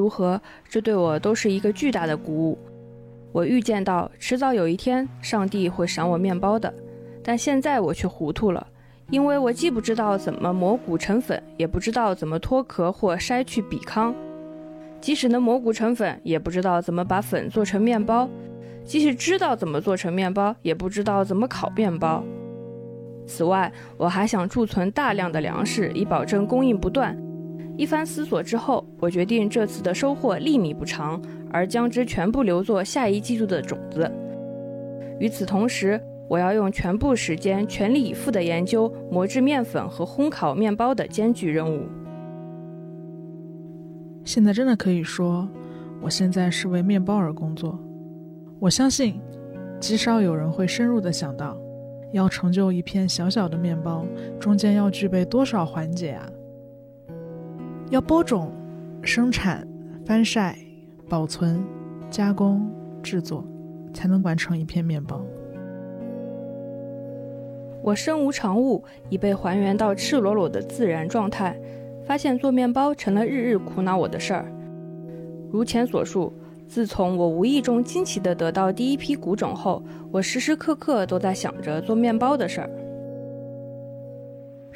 如何，这对我都是一个巨大的鼓舞。我预见到迟早有一天，上帝会赏我面包的，但现在我却糊涂了，因为我既不知道怎么磨谷成粉，也不知道怎么脱壳或筛去比糠。即使能磨谷成粉，也不知道怎么把粉做成面包；即使知道怎么做成面包，也不知道怎么烤面包。此外，我还想贮存大量的粮食，以保证供应不断。一番思索之后，我决定这次的收获粒米不长，而将之全部留作下一季度的种子。与此同时，我要用全部时间全力以赴地研究磨制面粉和烘烤面包的艰巨任务。现在真的可以说，我现在是为面包而工作。我相信，极少有人会深入地想到，要成就一片小小的面包，中间要具备多少环节啊！要播种、生产、翻晒、保存、加工、制作，才能完成一片面包。我身无长物，已被还原到赤裸裸的自然状态，发现做面包成了日日苦恼我的事儿。如前所述，自从我无意中惊奇地得到第一批谷种后，我时时刻刻都在想着做面包的事儿。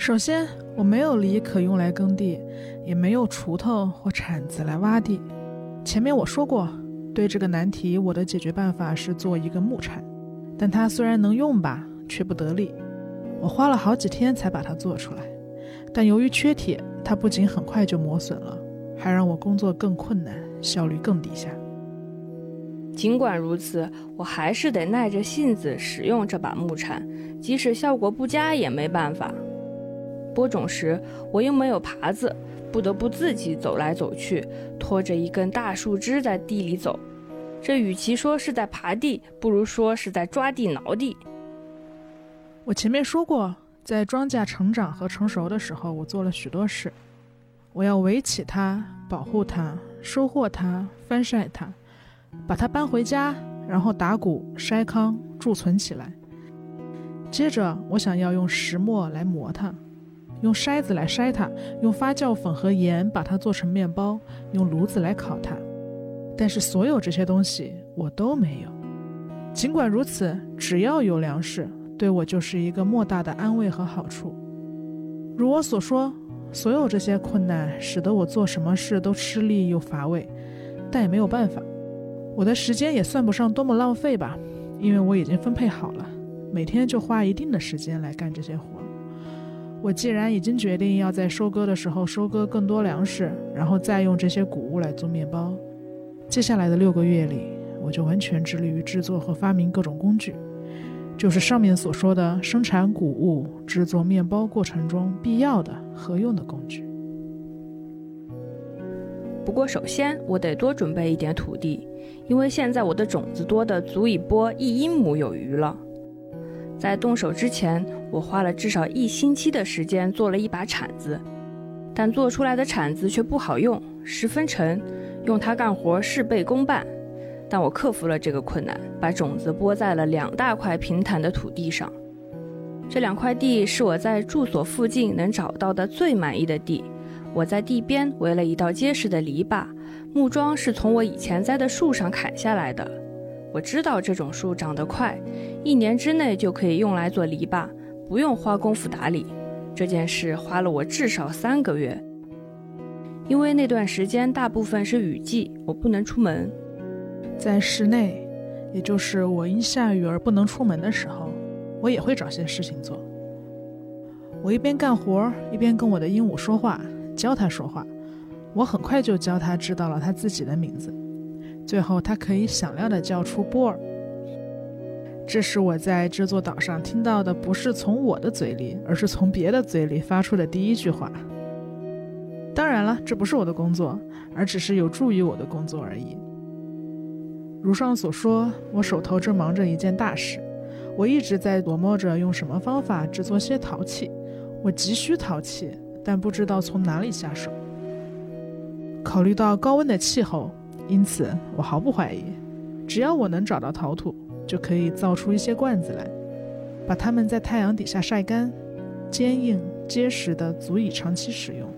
首先，我没有犁可用来耕地，也没有锄头或铲子来挖地。前面我说过，对这个难题，我的解决办法是做一个木铲，但它虽然能用吧，却不得力。我花了好几天才把它做出来，但由于缺铁，它不仅很快就磨损了，还让我工作更困难，效率更低下。尽管如此，我还是得耐着性子使用这把木铲，即使效果不佳也没办法。播种时，我又没有耙子，不得不自己走来走去，拖着一根大树枝在地里走。这与其说是在耙地，不如说是在抓地挠地。我前面说过，在庄稼成长和成熟的时候，我做了许多事。我要围起它，保护它，收获它，翻晒它，把它搬回家，然后打谷、筛糠、贮存起来。接着，我想要用石磨来磨它。用筛子来筛它，用发酵粉和盐把它做成面包，用炉子来烤它。但是所有这些东西我都没有。尽管如此，只要有粮食，对我就是一个莫大的安慰和好处。如我所说，所有这些困难使得我做什么事都吃力又乏味，但也没有办法。我的时间也算不上多么浪费吧，因为我已经分配好了，每天就花一定的时间来干这些活。我既然已经决定要在收割的时候收割更多粮食，然后再用这些谷物来做面包，接下来的六个月里，我就完全致力于制作和发明各种工具，就是上面所说的生产谷物、制作面包过程中必要的合用的工具。不过，首先我得多准备一点土地，因为现在我的种子多的足以播一英亩有余了。在动手之前，我花了至少一星期的时间做了一把铲子，但做出来的铲子却不好用，十分沉，用它干活事倍功半。但我克服了这个困难，把种子播在了两大块平坦的土地上。这两块地是我在住所附近能找到的最满意的地。我在地边围了一道结实的篱笆，木桩是从我以前栽的树上砍下来的。我知道这种树长得快，一年之内就可以用来做篱笆，不用花功夫打理。这件事花了我至少三个月，因为那段时间大部分是雨季，我不能出门。在室内，也就是我因下雨而不能出门的时候，我也会找些事情做。我一边干活，一边跟我的鹦鹉说话，教它说话。我很快就教它知道了它自己的名字。最后，它可以响亮地叫出波尔。这是我在这座岛上听到的，不是从我的嘴里，而是从别的嘴里发出的第一句话。当然了，这不是我的工作，而只是有助于我的工作而已。如上所说，我手头正忙着一件大事，我一直在琢磨着用什么方法制作些陶器。我急需陶器，但不知道从哪里下手。考虑到高温的气候。因此，我毫不怀疑，只要我能找到陶土，就可以造出一些罐子来，把它们在太阳底下晒干，坚硬结实的，足以长期使用，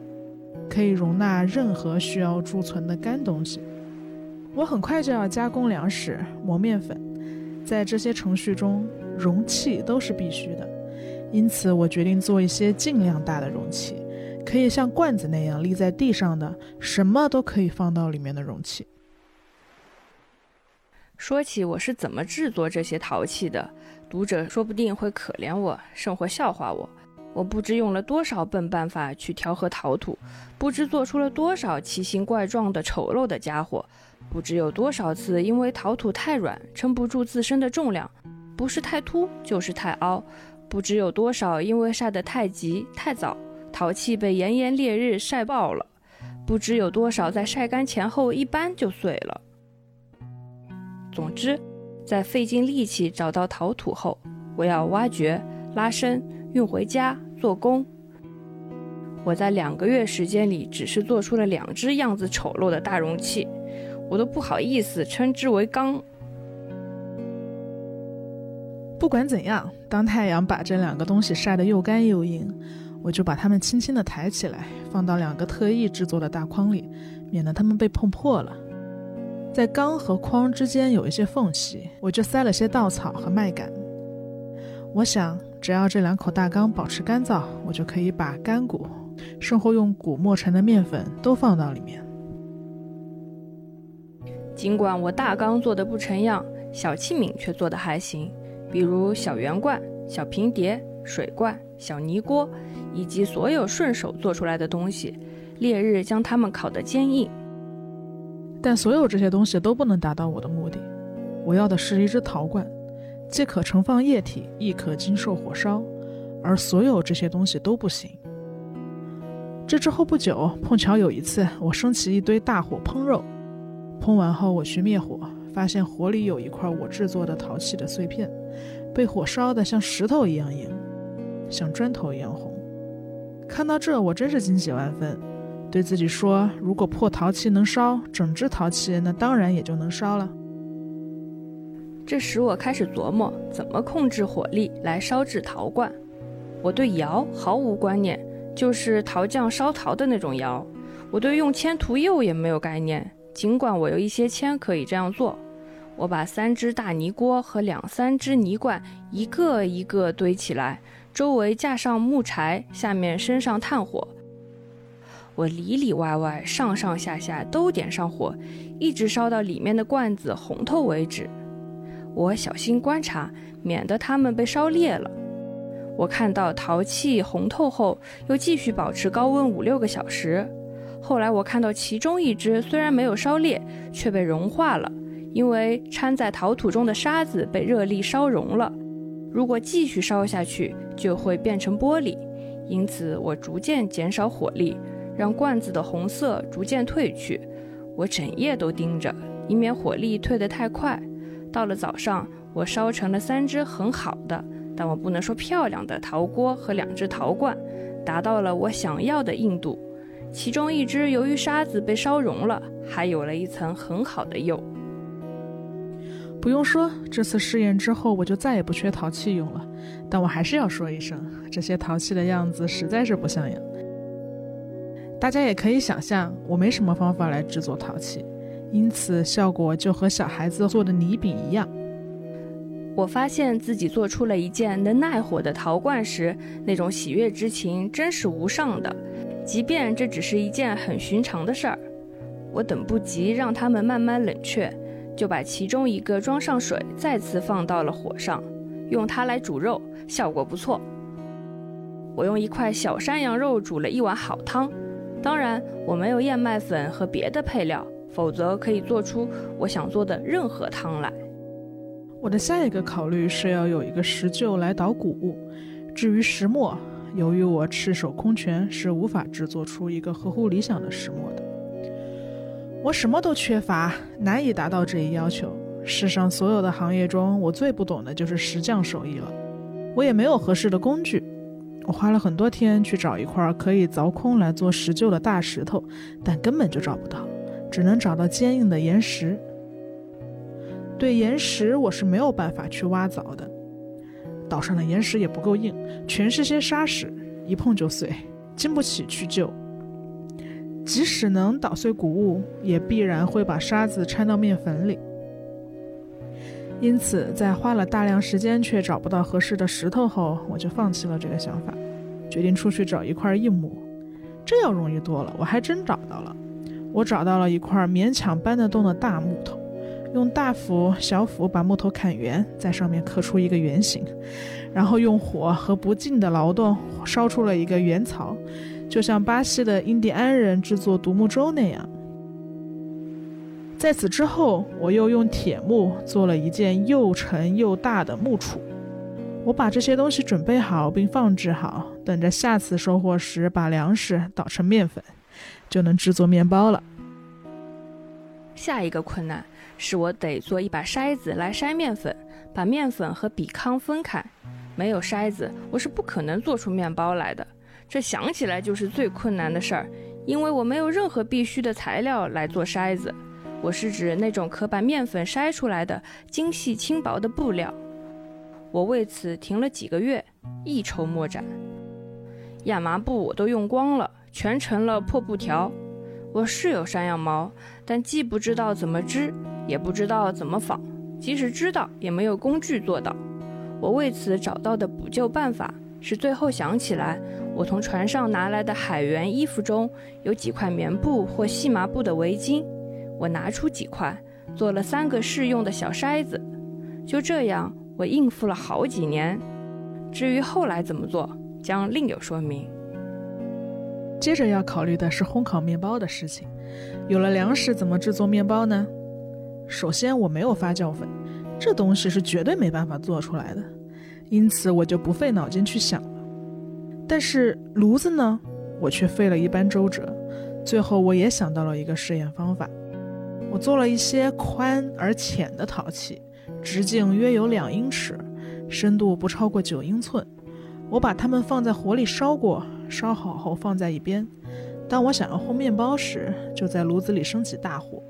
可以容纳任何需要贮存的干东西。我很快就要加工粮食、磨面粉，在这些程序中，容器都是必须的。因此，我决定做一些尽量大的容器，可以像罐子那样立在地上的，什么都可以放到里面的容器。说起我是怎么制作这些陶器的，读者说不定会可怜我，甚或笑话我。我不知用了多少笨办法去调和陶土，不知做出了多少奇形怪状的丑陋的家伙，不知有多少次因为陶土太软，撑不住自身的重量，不是太凸就是太凹，不知有多少因为晒得太急太早，陶器被炎炎烈日晒爆了，不知有多少在晒干前后一般就碎了。总之，在费尽力气找到陶土后，我要挖掘、拉伸、运回家做工。我在两个月时间里，只是做出了两只样子丑陋的大容器，我都不好意思称之为缸。不管怎样，当太阳把这两个东西晒得又干又硬，我就把它们轻轻地抬起来，放到两个特意制作的大筐里，免得它们被碰破了。在缸和筐之间有一些缝隙，我就塞了些稻草和麦秆。我想，只要这两口大缸保持干燥，我就可以把干谷，生活用谷磨成的面粉都放到里面。尽管我大缸做的不成样，小器皿却做得还行，比如小圆罐、小平碟、水罐、小泥锅，以及所有顺手做出来的东西，烈日将它们烤得坚硬。但所有这些东西都不能达到我的目的。我要的是一只陶罐，既可盛放液体，亦可经受火烧，而所有这些东西都不行。这之后不久，碰巧有一次，我升起一堆大火烹肉，烹完后我去灭火，发现火里有一块我制作的陶器的碎片，被火烧得像石头一样硬，像砖头一样红。看到这，我真是惊喜万分。对自己说：“如果破陶器能烧，整只陶器那当然也就能烧了。”这时我开始琢磨怎么控制火力来烧制陶罐。我对窑毫无观念，就是陶匠烧陶的那种窑。我对用铅涂釉也没有概念，尽管我有一些铅可以这样做。我把三只大泥锅和两三只泥罐一个一个堆起来，周围架上木柴，下面升上炭火。我里里外外、上上下下都点上火，一直烧到里面的罐子红透为止。我小心观察，免得它们被烧裂了。我看到陶器红透后，又继续保持高温五六个小时。后来我看到其中一只虽然没有烧裂，却被融化了，因为掺在陶土中的沙子被热力烧融了。如果继续烧下去，就会变成玻璃。因此，我逐渐减少火力。让罐子的红色逐渐褪去，我整夜都盯着，以免火力退得太快。到了早上，我烧成了三只很好的，但我不能说漂亮的陶锅和两只陶罐，达到了我想要的硬度。其中一只由于沙子被烧融了，还有了一层很好的釉。不用说，这次试验之后，我就再也不缺陶器用了。但我还是要说一声，这些陶器的样子实在是不像样。大家也可以想象，我没什么方法来制作陶器，因此效果就和小孩子做的泥饼一样。我发现自己做出了一件能耐火的陶罐时，那种喜悦之情真是无上的。即便这只是一件很寻常的事儿，我等不及让它们慢慢冷却，就把其中一个装上水，再次放到了火上，用它来煮肉，效果不错。我用一块小山羊肉煮了一碗好汤。当然，我没有燕麦粉和别的配料，否则可以做出我想做的任何汤来。我的下一个考虑是要有一个石臼来捣谷。至于石磨，由于我赤手空拳，是无法制作出一个合乎理想的石磨的。我什么都缺乏，难以达到这一要求。世上所有的行业中，我最不懂的就是石匠手艺了。我也没有合适的工具。我花了很多天去找一块可以凿空来做石臼的大石头，但根本就找不到，只能找到坚硬的岩石。对岩石，我是没有办法去挖凿的。岛上的岩石也不够硬，全是些沙石，一碰就碎，经不起去救。即使能捣碎谷物，也必然会把沙子掺到面粉里。因此，在花了大量时间却找不到合适的石头后，我就放弃了这个想法，决定出去找一块硬木。这要容易多了，我还真找到了。我找到了一块勉强搬得动的大木头，用大斧、小斧把木头砍圆，在上面刻出一个圆形，然后用火和不尽的劳动烧出了一个圆槽，就像巴西的印第安人制作独木舟那样。在此之后，我又用铁木做了一件又沉又大的木杵。我把这些东西准备好并放置好，等着下次收获时把粮食捣成面粉，就能制作面包了。下一个困难是我得做一把筛子来筛面粉，把面粉和比糠分开。没有筛子，我是不可能做出面包来的。这想起来就是最困难的事儿，因为我没有任何必须的材料来做筛子。我是指那种可把面粉筛出来的精细轻薄的布料。我为此停了几个月，一筹莫展。亚麻布我都用光了，全成了破布条。我是有山羊毛，但既不知道怎么织，也不知道怎么纺，即使知道，也没有工具做到。我为此找到的补救办法是，最后想起来，我从船上拿来的海员衣服中有几块棉布或细麻布的围巾。我拿出几块，做了三个适用的小筛子，就这样，我应付了好几年。至于后来怎么做，将另有说明。接着要考虑的是烘烤面包的事情。有了粮食，怎么制作面包呢？首先，我没有发酵粉，这东西是绝对没办法做出来的，因此我就不费脑筋去想了。但是炉子呢，我却费了一番周折。最后，我也想到了一个试验方法。我做了一些宽而浅的陶器，直径约有两英尺，深度不超过九英寸。我把它们放在火里烧过，烧好后放在一边。当我想要烘面包时，就在炉子里升起大火。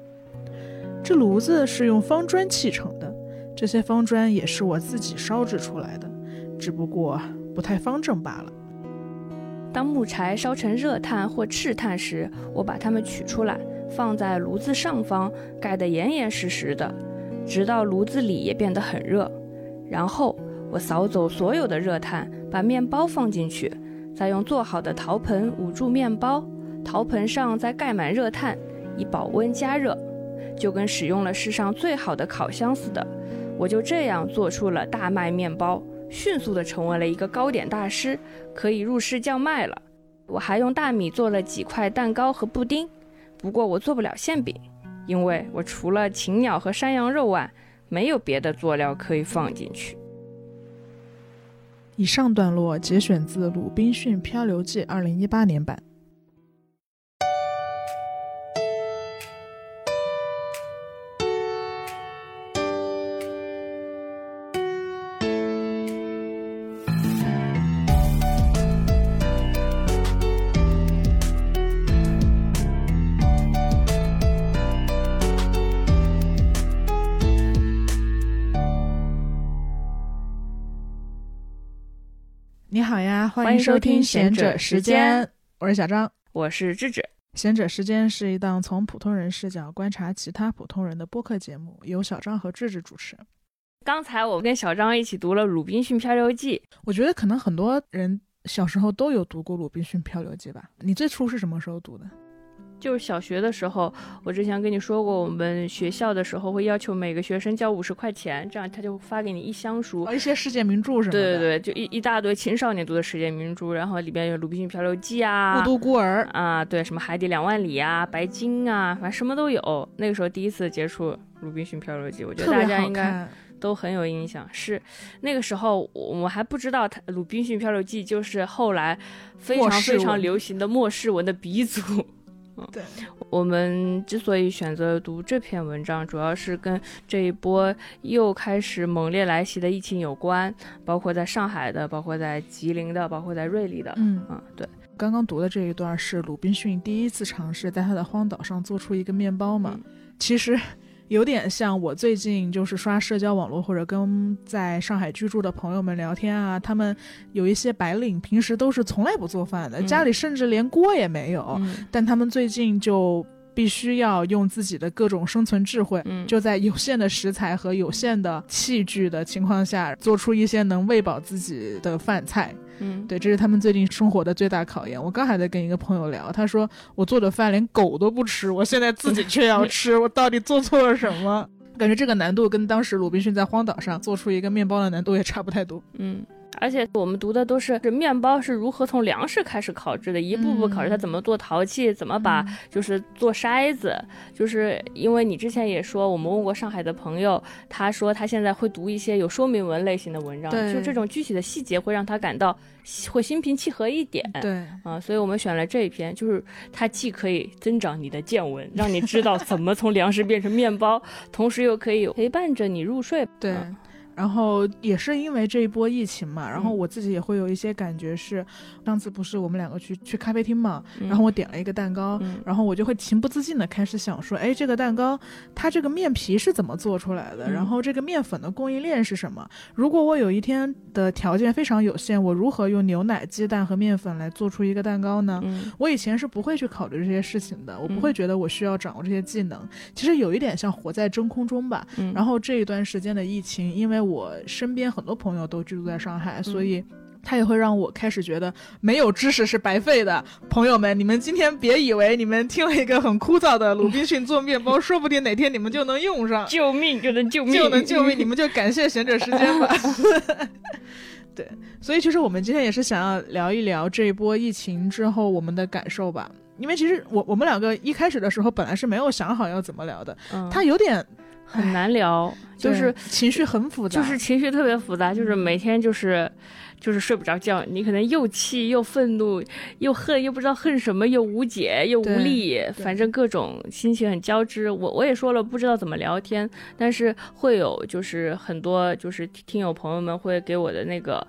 这炉子是用方砖砌成的，这些方砖也是我自己烧制出来的，只不过不太方正罢了。当木柴烧成热炭或赤炭时，我把它们取出来。放在炉子上方，盖得严严实实的，直到炉子里也变得很热。然后我扫走所有的热炭，把面包放进去，再用做好的陶盆捂住面包，陶盆上再盖满热炭，以保温加热，就跟使用了世上最好的烤箱似的。我就这样做出了大麦面包，迅速的成为了一个糕点大师，可以入市叫卖了。我还用大米做了几块蛋糕和布丁。不过我做不了馅饼，因为我除了禽鸟和山羊肉外，没有别的佐料可以放进去。以上段落节选自《鲁滨逊漂流记》二零一八年版。好呀，欢迎收听《贤者时间》，我是小张，我是智智。《贤者时间》是一档从普通人视角观察其他普通人的播客节目，由小张和智智主持。刚才我跟小张一起读了《鲁滨逊漂流记》，我觉得可能很多人小时候都有读过《鲁滨逊漂流记》吧？你最初是什么时候读的？就是小学的时候，我之前跟你说过，我们学校的时候会要求每个学生交五十块钱，这样他就发给你一箱书，一些世界名著什么的？对对对，就一一大堆青少年读的世界名著，然后里边有《鲁滨逊漂流记》啊，《孤独孤儿》啊，对，什么《海底两万里》啊，《白鲸》啊，反正什么都有。那个时候第一次接触《鲁滨逊漂流记》，我觉得大家应该都很有印象。是那个时候我们还不知道，他《鲁滨逊漂流记》就是后来非常非常流行的末世文的鼻祖。对，我们之所以选择读这篇文章，主要是跟这一波又开始猛烈来袭的疫情有关，包括在上海的，包括在吉林的，包括在瑞丽的。嗯嗯，对，刚刚读的这一段是鲁滨逊第一次尝试在他的荒岛上做出一个面包嘛？其实有点像我最近就是刷社交网络或者跟在上海居住的朋友们聊天啊，他们有一些白领平时都是从来不做饭的，家里甚至连锅也没有，但他们最近就。必须要用自己的各种生存智慧，就在有限的食材和有限的器具的情况下，做出一些能喂饱自己的饭菜。嗯，对，这是他们最近生活的最大考验。我刚还在跟一个朋友聊，他说我做的饭连狗都不吃，我现在自己却要吃，我到底做错了什么？感觉这个难度跟当时鲁滨逊在荒岛上做出一个面包的难度也差不太多。嗯。而且我们读的都是这面包是如何从粮食开始烤制的，一步步烤制，它怎么做陶器，怎么把就是做筛子，就是因为你之前也说，我们问过上海的朋友，他说他现在会读一些有说明文类型的文章，就这种具体的细节会让他感到会心平气和一点。对，啊，所以我们选了这一篇，就是它既可以增长你的见闻，让你知道 怎么从粮食变成面包，同时又可以陪伴着你入睡。对。然后也是因为这一波疫情嘛，然后我自己也会有一些感觉是，上次不是我们两个去去咖啡厅嘛，然后我点了一个蛋糕，然后我就会情不自禁的开始想说，哎，这个蛋糕它这个面皮是怎么做出来的？然后这个面粉的供应链是什么？如果我有一天的条件非常有限，我如何用牛奶、鸡蛋和面粉来做出一个蛋糕呢？我以前是不会去考虑这些事情的，我不会觉得我需要掌握这些技能。其实有一点像活在真空中吧。然后这一段时间的疫情，因为我身边很多朋友都居住在上海，所以他也会让我开始觉得没有知识是白费的。朋友们，你们今天别以为你们听了一个很枯燥的鲁滨逊做面包，说不定哪天你们就能用上，救命就能救命，就能救命，你们就感谢闲者时间吧。对，所以其实我们今天也是想要聊一聊这一波疫情之后我们的感受吧。因为其实我我们两个一开始的时候本来是没有想好要怎么聊的，他有点。很难聊，就是情绪很复杂，就是情绪特别复杂，就是每天就是，就是睡不着觉。你可能又气又愤怒又恨，又不知道恨什么，又无解又无力，反正各种心情很交织。我我也说了，不知道怎么聊天，但是会有就是很多就是听友朋友们会给我的那个。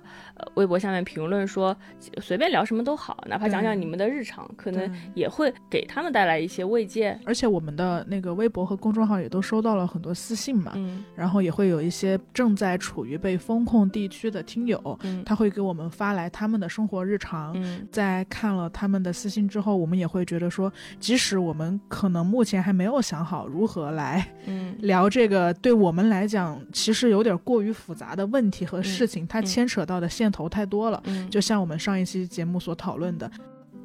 微博下面评论说，随便聊什么都好，哪怕讲讲你们的日常，可能也会给他们带来一些慰藉。而且我们的那个微博和公众号也都收到了很多私信嘛，嗯，然后也会有一些正在处于被风控地区的听友，嗯，他会给我们发来他们的生活日常。嗯，在看了他们的私信之后，我们也会觉得说，即使我们可能目前还没有想好如何来，嗯，聊这个对我们来讲其实有点过于复杂的问题和事情，它牵扯到的线。头太多了，就像我们上一期节目所讨论的，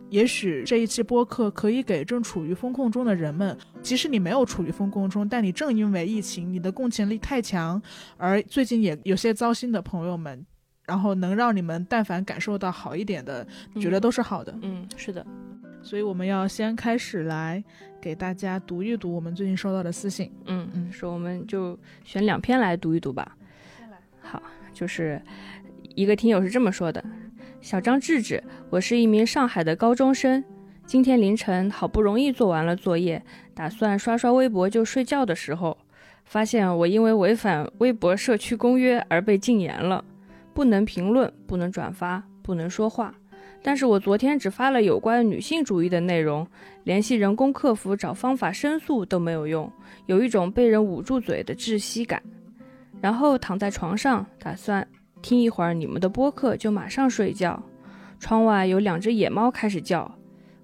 也许这一期播客可以给正处于风控中的人们，即使你没有处于风控中，但你正因为疫情，你的共情力太强，而最近也有些糟心的朋友们，然后能让你们但凡感受到好一点的，觉得都是好的。嗯，是的，所以我们要先开始来给大家读一读我们最近收到的私信。嗯嗯，说我们就选两篇来读一读吧。好，就是。一个听友是这么说的：“小张智智，我是一名上海的高中生。今天凌晨好不容易做完了作业，打算刷刷微博就睡觉的时候，发现我因为违反微博社区公约而被禁言了，不能评论，不能转发，不能说话。但是我昨天只发了有关女性主义的内容，联系人工客服找方法申诉都没有用，有一种被人捂住嘴的窒息感。然后躺在床上，打算。”听一会儿你们的播客就马上睡觉。窗外有两只野猫开始叫。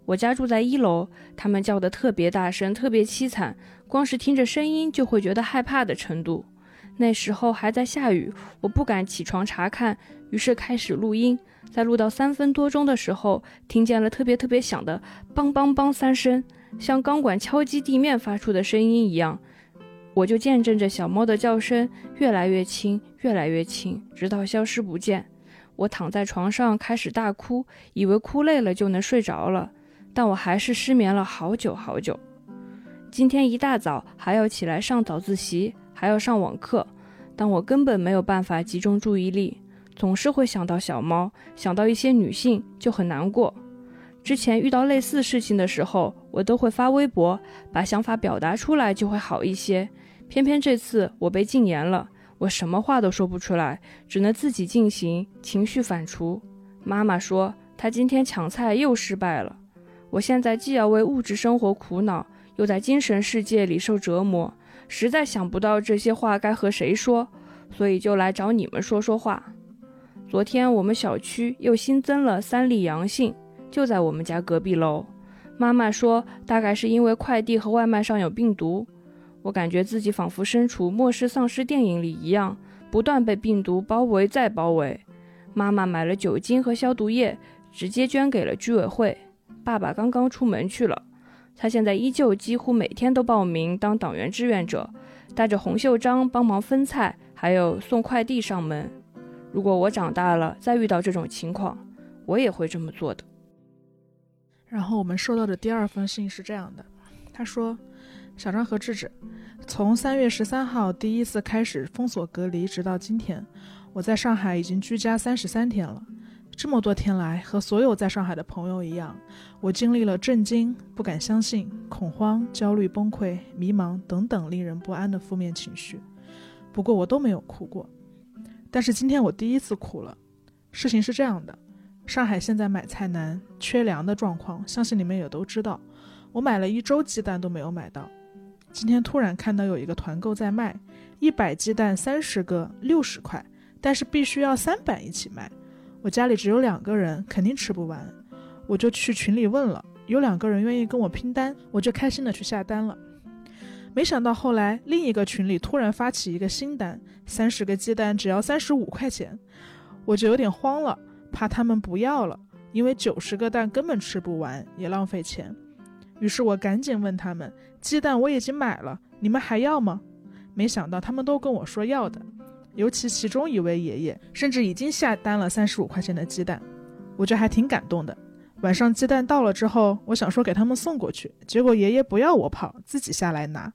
我家住在一楼，它们叫得特别大声，特别凄惨，光是听着声音就会觉得害怕的程度。那时候还在下雨，我不敢起床查看，于是开始录音。在录到三分多钟的时候，听见了特别特别响的“梆梆梆”三声，像钢管敲击地面发出的声音一样。我就见证着小猫的叫声越来越轻，越来越轻，直到消失不见。我躺在床上开始大哭，以为哭累了就能睡着了，但我还是失眠了好久好久。今天一大早还要起来上早自习，还要上网课，但我根本没有办法集中注意力，总是会想到小猫，想到一些女性就很难过。之前遇到类似事情的时候，我都会发微博，把想法表达出来，就会好一些。偏偏这次我被禁言了，我什么话都说不出来，只能自己进行情绪反刍。妈妈说她今天抢菜又失败了。我现在既要为物质生活苦恼，又在精神世界里受折磨，实在想不到这些话该和谁说，所以就来找你们说说话。昨天我们小区又新增了三例阳性，就在我们家隔壁楼。妈妈说，大概是因为快递和外卖上有病毒。我感觉自己仿佛身处末世丧尸电影里一样，不断被病毒包围再包围。妈妈买了酒精和消毒液，直接捐给了居委会。爸爸刚刚出门去了，他现在依旧几乎每天都报名当党员志愿者，带着红袖章帮忙分菜，还有送快递上门。如果我长大了再遇到这种情况，我也会这么做的。然后我们收到的第二封信是这样的，他说：“小张和智智，从三月十三号第一次开始封锁隔离，直到今天，我在上海已经居家三十三天了。这么多天来，和所有在上海的朋友一样，我经历了震惊、不敢相信、恐慌、焦虑、崩溃、迷茫等等令人不安的负面情绪。不过我都没有哭过。”但是今天我第一次哭了。事情是这样的，上海现在买菜难、缺粮的状况，相信你们也都知道。我买了一周鸡蛋都没有买到。今天突然看到有一个团购在卖，一百鸡蛋三十个，六十块，但是必须要三百一起卖。我家里只有两个人，肯定吃不完。我就去群里问了，有两个人愿意跟我拼单，我就开心的去下单了。没想到后来另一个群里突然发起一个新单，三十个鸡蛋只要三十五块钱，我就有点慌了，怕他们不要了，因为九十个蛋根本吃不完，也浪费钱。于是我赶紧问他们：“鸡蛋我已经买了，你们还要吗？”没想到他们都跟我说要的，尤其其中一位爷爷甚至已经下单了三十五块钱的鸡蛋，我觉得还挺感动的。晚上鸡蛋到了之后，我想说给他们送过去，结果爷爷不要我跑，自己下来拿。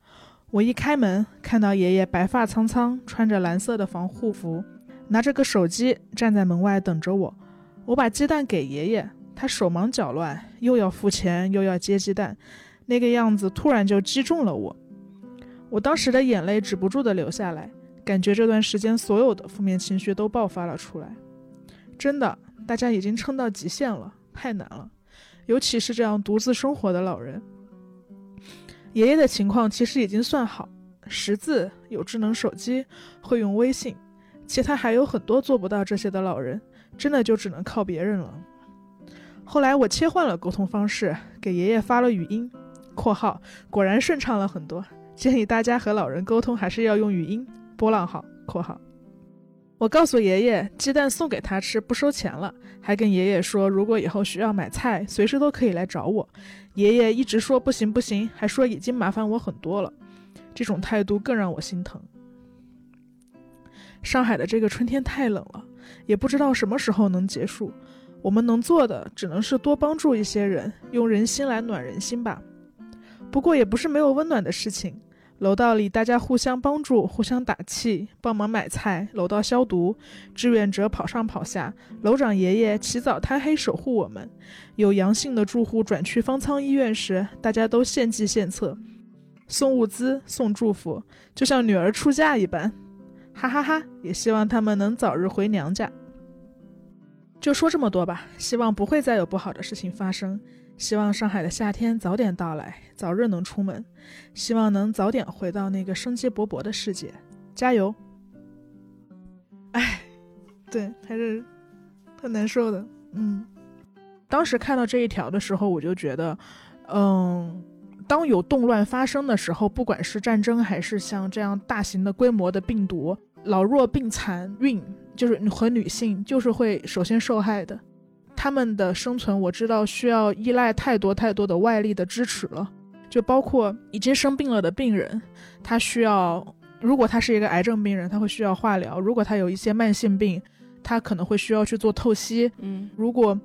我一开门，看到爷爷白发苍苍，穿着蓝色的防护服，拿着个手机站在门外等着我。我把鸡蛋给爷爷，他手忙脚乱，又要付钱又要接鸡蛋，那个样子突然就击中了我。我当时的眼泪止不住的流下来，感觉这段时间所有的负面情绪都爆发了出来。真的，大家已经撑到极限了。太难了，尤其是这样独自生活的老人。爷爷的情况其实已经算好，识字、有智能手机、会用微信，其他还有很多做不到这些的老人，真的就只能靠别人了。后来我切换了沟通方式，给爷爷发了语音（括号果然顺畅了很多），建议大家和老人沟通还是要用语音。波浪号（括号）。我告诉爷爷，鸡蛋送给他吃，不收钱了。还跟爷爷说，如果以后需要买菜，随时都可以来找我。爷爷一直说不行不行，还说已经麻烦我很多了。这种态度更让我心疼。上海的这个春天太冷了，也不知道什么时候能结束。我们能做的只能是多帮助一些人，用人心来暖人心吧。不过也不是没有温暖的事情。楼道里，大家互相帮助，互相打气，帮忙买菜，楼道消毒，志愿者跑上跑下，楼长爷爷起早贪黑守护我们。有阳性的住户转去方舱医院时，大家都献计献策，送物资，送祝福，就像女儿出嫁一般。哈哈哈！也希望他们能早日回娘家。就说这么多吧，希望不会再有不好的事情发生。希望上海的夏天早点到来，早日能出门。希望能早点回到那个生机勃勃的世界。加油！哎，对，还是很难受的。嗯，当时看到这一条的时候，我就觉得，嗯，当有动乱发生的时候，不管是战争还是像这样大型的规模的病毒，老弱病残、孕，就是和女性，就是会首先受害的。他们的生存，我知道需要依赖太多太多的外力的支持了，就包括已经生病了的病人，他需要，如果他是一个癌症病人，他会需要化疗；如果他有一些慢性病，他可能会需要去做透析。嗯，如果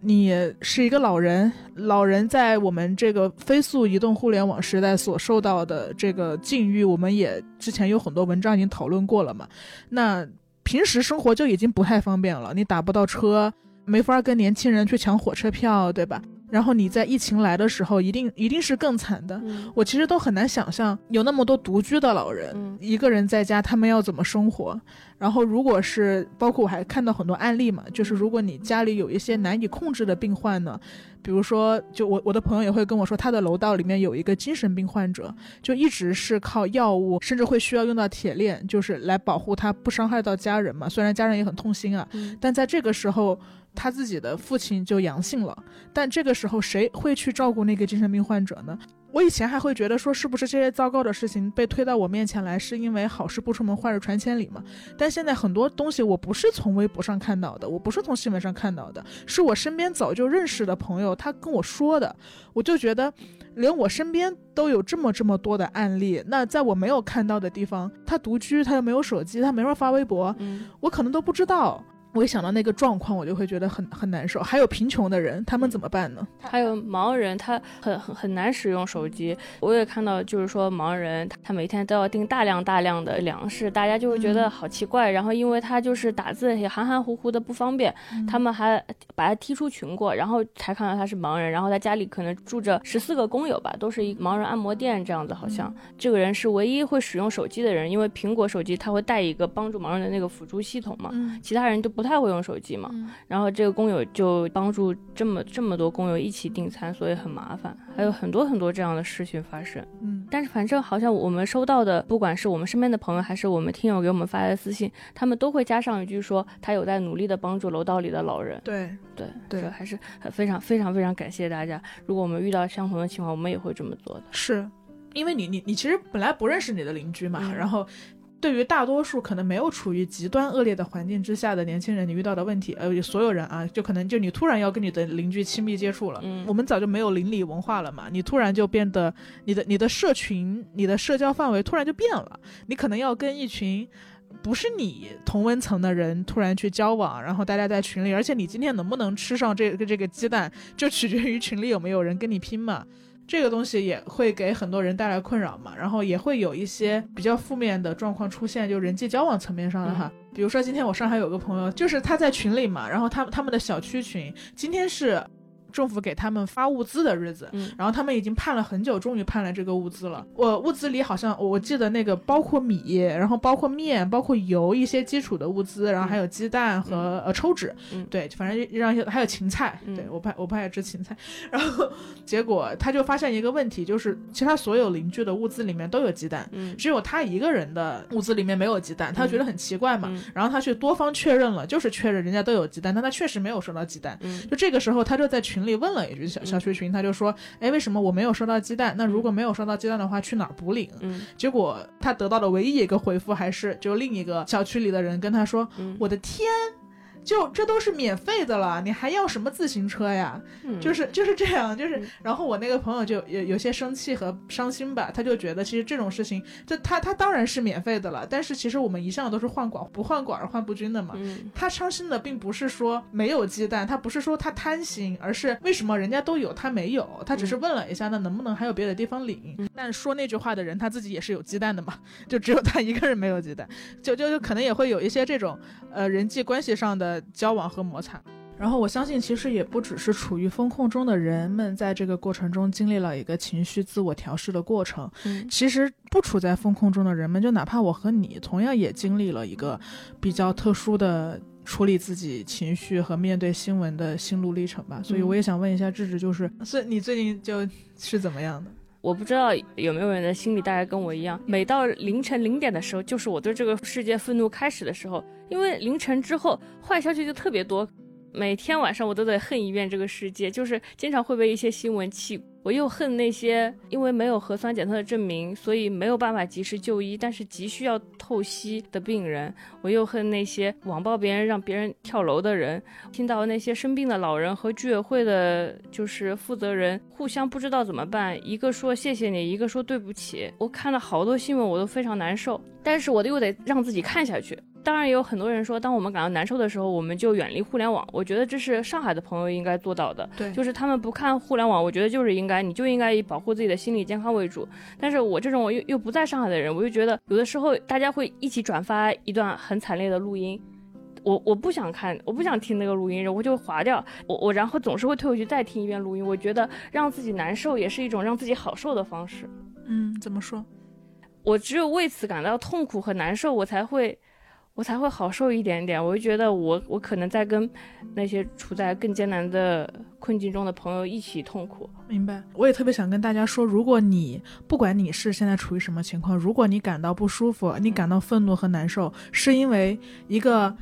你是一个老人，老人在我们这个飞速移动互联网时代所受到的这个境遇，我们也之前有很多文章已经讨论过了嘛。那平时生活就已经不太方便了，你打不到车。没法跟年轻人去抢火车票，对吧？然后你在疫情来的时候，一定一定是更惨的。嗯我其实都很难想象有那么多独居的老人，嗯一个人在家，他们要怎么生活？然后，如果是包括我还看到很多案例嘛，就是如果你家里有一些难以控制的病患呢，比如说，就我我的朋友也会跟我说，他的楼道里面有一个精神病患者，就一直是靠药物，甚至会需要用到铁链，就是来保护他不伤害到家人嘛。虽然家人也很痛心啊，嗯但在这个时候，他自己的父亲就阳性了。但这个时候，谁会去照顾那个精神病患者呢？我以前还会觉得说，是不是这些糟糕的事情被推到我面前来，是因为好事不出门，坏事传千里嘛？但现在很多东西，我不是从微博上看到的，我不是从新闻上看到的，是我身边早就认识的朋友他跟我说的，我就觉得。连我身边都有这么这么多的案例，那在我没有看到的地方，他独居，他又没有手机，他没法发微博，嗯我可能都不知道。我一想到那个状况，我就会觉得很很难受。还有贫穷的人，他们怎么办呢？还有盲人，他很很很难使用手机。我也看到，就是说盲人他每天都要订大量大量的粮食，大家就会觉得嗯好奇怪。然后因为他就是打字也含含糊糊的不方便，嗯他们还把他踢出群过，然后才看到他是盲人。然后他家里可能住着十四个工友吧，都是一盲人按摩店这样子，好像、这个人是唯一会使用手机的人，因为苹果手机它会带一个帮助盲人的那个辅助系统嘛。嗯其他人都不太会用手机嘛，嗯然后这个工友就帮助这么这么多工友一起订餐，所以很麻烦，还有很多很多这样的事情发生。嗯但是反正好像我们收到的，不管是我们身边的朋友，还是我们听友给我们发来的私信，他们都会加上一句说他有在努力的帮助楼道里的老人。对对对这还是很非常非常非常感谢大家。如果我们遇到相同的情况，我们也会这么做的。是，因为你你你其实本来不认识你的邻居嘛，嗯然后。对于大多数可能没有处于极端恶劣的环境之下的年轻人，你遇到的问题，呃，所有人啊，就可能就你突然要跟你的邻居亲密接触了。嗯我们早就没有邻里文化了嘛，你突然就变得你的你的社群、你的社交范围突然就变了，你可能要跟一群不是你同温层的人突然去交往，然后大家在群里，而且你今天能不能吃上这个这个鸡蛋，就取决于群里有没有人跟你拼嘛。这个东西也会给很多人带来困扰嘛，然后也会有一些比较负面的状况出现，就人际交往层面上的哈。比如说今天我上海有个朋友，就是他在群里嘛，然后他他们的小区群今天是政府给他们发物资的日子，嗯然后他们已经盼了很久，终于盼来这个物资了。我物资里好像我记得那个包括米，然后包括面，包括油一些基础的物资，然后还有鸡蛋和、呃抽纸，嗯对，反正让还有芹菜，嗯对我不我不爱吃芹菜。然后结果他就发现一个问题，就是其他所有邻居的物资里面都有鸡蛋，嗯只有他一个人的物资里面没有鸡蛋，他觉得很奇怪嘛。嗯然后他去多方确认了，就是确认人家都有鸡蛋，但他确实没有收到鸡蛋。嗯就这个时候，他就在群里问了一句小小区群，他就说：“哎，为什么我没有收到鸡蛋？那如果没有收到鸡蛋的话，去哪儿补领？”嗯结果他得到的唯一一个回复还是，就另一个小区里的人跟他说：“嗯我的天！”就这都是免费的了，你还要什么自行车呀？嗯，就是就是这样，就是嗯。然后我那个朋友就有有些生气和伤心吧，他就觉得其实这种事情，这他他当然是免费的了，但是其实我们一向都是换管不换管而换不均的嘛。嗯他伤心的并不是说没有鸡蛋，他不是说他贪心，而是为什么人家都有他没有？他只是问了一下，那能不能还有别的地方领？嗯但说那句话的人他自己也是有鸡蛋的嘛，就只有他一个人没有鸡蛋，就就就可能也会有一些这种呃人际关系上的交往和摩擦。然后我相信，其实也不只是处于风控中的人们在这个过程中经历了一个情绪自我调试的过程。嗯其实不处在风控中的人们，就哪怕我和你，同样也经历了一个比较特殊的处理自己情绪和面对新闻的心路历程吧。所以我也想问一下智智，就是，所以你最近就是怎么样的？我不知道有没有人的心里大概跟我一样，每到凌晨零点的时候，就是我对这个世界愤怒开始的时候。因为凌晨之后坏消息就特别多，每天晚上我都得恨一遍这个世界，就是经常会被一些新闻气。我又恨那些因为没有核酸检测的证明，所以没有办法及时就医，但是急需要透析的病人。我又恨那些网暴别人让别人跳楼的人，听到那些生病的老人和居委会的，就是负责人互相不知道怎么办，一个说谢谢你，一个说对不起。我看了好多新闻，我都非常难受，但是我又得让自己看下去。当然，也有很多人说，当我们感到难受的时候，我们就远离互联网。我觉得这是上海的朋友应该做到的。对就是他们不看互联网，我觉得就是应该，你就应该以保护自己的心理健康为主。但是我这种我又又不在上海的人，我就觉得有的时候大家会一起转发一段很惨烈的录音，我我不想看，我不想听那个录音，我就划掉。我我然后总是会退回去再听一遍录音。我觉得让自己难受也是一种让自己好受的方式。嗯，怎么说？我只有为此感到痛苦和难受，我才会。我才会好受一点点，我就觉得我我可能在跟那些处在更艰难的困境中的朋友一起痛苦。明白。我也特别想跟大家说，如果你不管你是现在处于什么情况，如果你感到不舒服，你感到愤怒和难受，是因为一个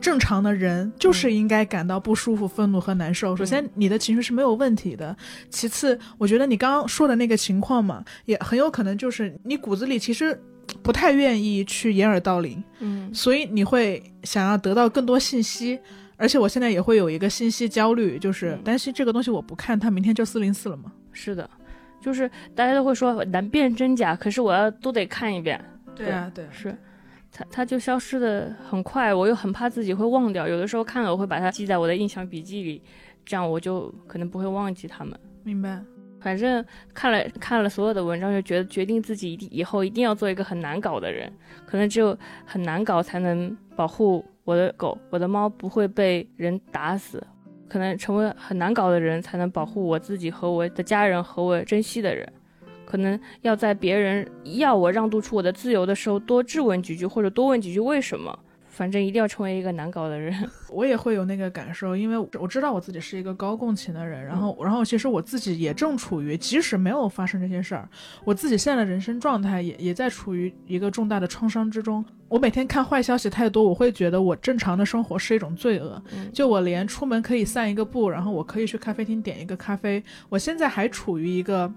正常的人就是应该感到不舒服、愤怒和难受。首先，你的情绪是没有问题的。其次，我觉得你刚刚说的那个情况嘛，也很有可能就是你骨子里其实。不太愿意去掩耳盗铃，嗯，所以你会想要得到更多信息，而且我现在也会有一个信息焦虑，就是担心这个东西我不看，它明天就四零四了嘛？是的，就是大家都会说难辨真假，可是我要都得看一遍。对啊，对，是，它它就消失的很快，我又很怕自己会忘掉，有的时候看了我会把它记在我的印象笔记里，这样我就可能不会忘记他们。明白。反正看了看了所有的文章，就觉得决定自己以后一定要做一个很难搞的人，可能只有很难搞才能保护我的狗、我的猫不会被人打死，可能成为很难搞的人才能保护我自己和我的家人和我珍惜的人，可能要在别人要我让渡出我的自由的时候多质问几句，或者多问几句为什么。反正一定要成为一个难搞的人，我也会有那个感受，因为我知道我自己是一个高共情的人，然后，然后其实我自己也正处于，即使没有发生这些事儿，我自己现在的人生状态也也在处于一个重大的创伤之中。我每天看坏消息太多，我会觉得我正常的生活是一种罪恶。就我连出门可以散一个步，然后我可以去咖啡厅点一个咖啡，我现在还处于一个。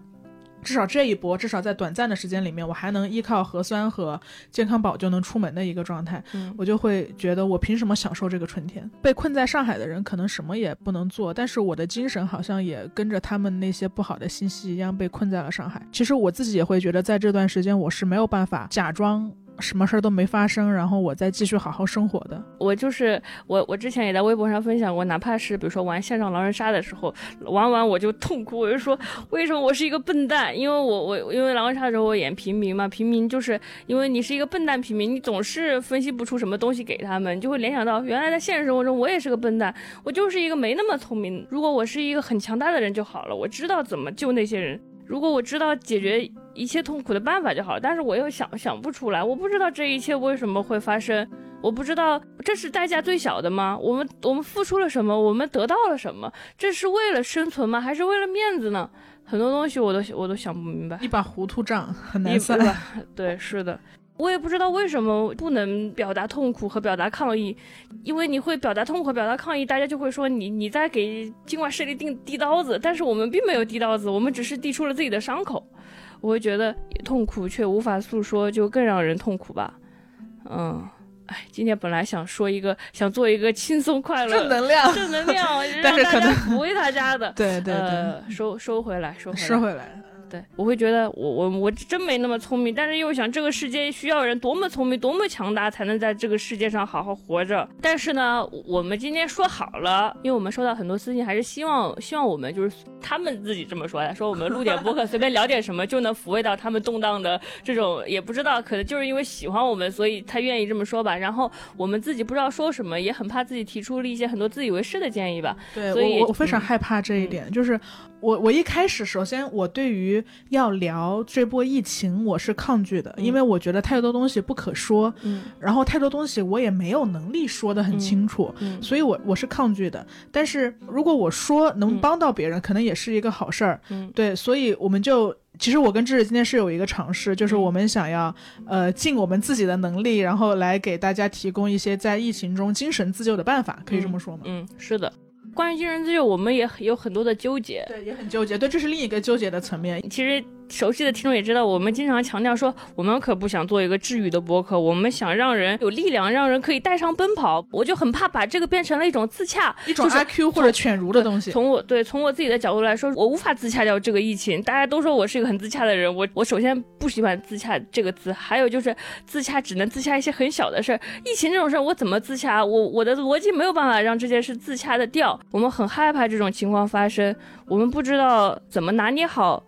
至少这一波，至少在短暂的时间里面，我还能依靠核酸和健康宝就能出门的一个状态，我就会觉得我凭什么享受这个春天？被困在上海的人可能什么也不能做，但是我的精神好像也跟着他们那些不好的信息一样被困在了上海。其实我自己也会觉得，在这段时间我是没有办法假装。什么事儿都没发生，然后我再继续好好生活的。我就是我，我之前也在微博上分享过，哪怕是比如说玩线上狼人杀的时候，玩完我就痛哭，我就说为什么我是一个笨蛋？因为我我因为狼人杀的时候我演平民嘛，平民就是因为你是一个笨蛋平民，你总是分析不出什么东西给他们，就会联想到原来在现实生活中我也是个笨蛋，我就是一个没那么聪明。如果我是一个很强大的人就好了，我知道怎么救那些人。如果我知道解决一切痛苦的办法就好，但是我又想想不出来，我不知道这一切为什么会发生，我不知道这是代价最小的吗？我们我们付出了什么？我们得到了什么？这是为了生存吗？还是为了面子呢？很多东西我都我都想不明白，一把糊涂账很难算。对，是的。我也不知道为什么不能表达痛苦和表达抗议，因为你会表达痛苦、表达抗议，大家就会说你你在给境外势力递递刀子，但是我们并没有递刀子，我们只是递出了自己的伤口。我会觉得痛苦却无法诉说，就更让人痛苦吧。嗯，哎，今天本来想说一个，想做一个轻松快乐、正能量、正能量，但是可能抚慰大家的。对对对，收收回来，收回收回来。对，我会觉得我我我真没那么聪明，但是又想这个世界需要人多么聪明、多么强大，才能在这个世界上好好活着。但是呢，我们今天说好了，因为我们收到很多私信，还是希望希望我们就是他们自己这么说的，说我们录点播客，随便聊点什么就能抚慰到他们动荡的这种，也不知道可能就是因为喜欢我们，所以他愿意这么说吧。然后我们自己不知道说什么，也很怕自己提出了一些很多自以为是的建议吧。对，所以我非常害怕这一点，就是我我一开始首先我对于要聊。这波疫情，我是抗拒的，因为我觉得太多东西不可说，嗯，然后太多东西我也没有能力说的很清楚，嗯，所以我我是抗拒的。但是如果我说能帮到别人，可能也是一个好事儿，嗯，对，所以我们就其实我跟智智今天是有一个尝试，就是我们想要呃尽我们自己的能力，然后来给大家提供一些在疫情中精神自救的办法，可以这么说吗？嗯，是的。关于精神自由，我们也有很多的纠结，对，也很纠结，对，这是另一个纠结的层面。其实。熟悉的听众也知道，我们经常强调说，我们可不想做一个治愈的播客，我们想让人有力量，让人可以带上奔跑。我就很怕把这个变成了一种自洽，一种阿 Q 或者犬儒的东西。从我对从我自己的角度来说，我无法自洽掉这个疫情。大家都说我是一个很自洽的人，我我首先不喜欢自洽这个字，还有就是自洽只能自洽一些很小的事儿。疫情这种事儿，我怎么自洽？我我的逻辑没有办法让这件事自洽的掉。我们很害怕这种情况发生，我们不知道怎么拿捏好。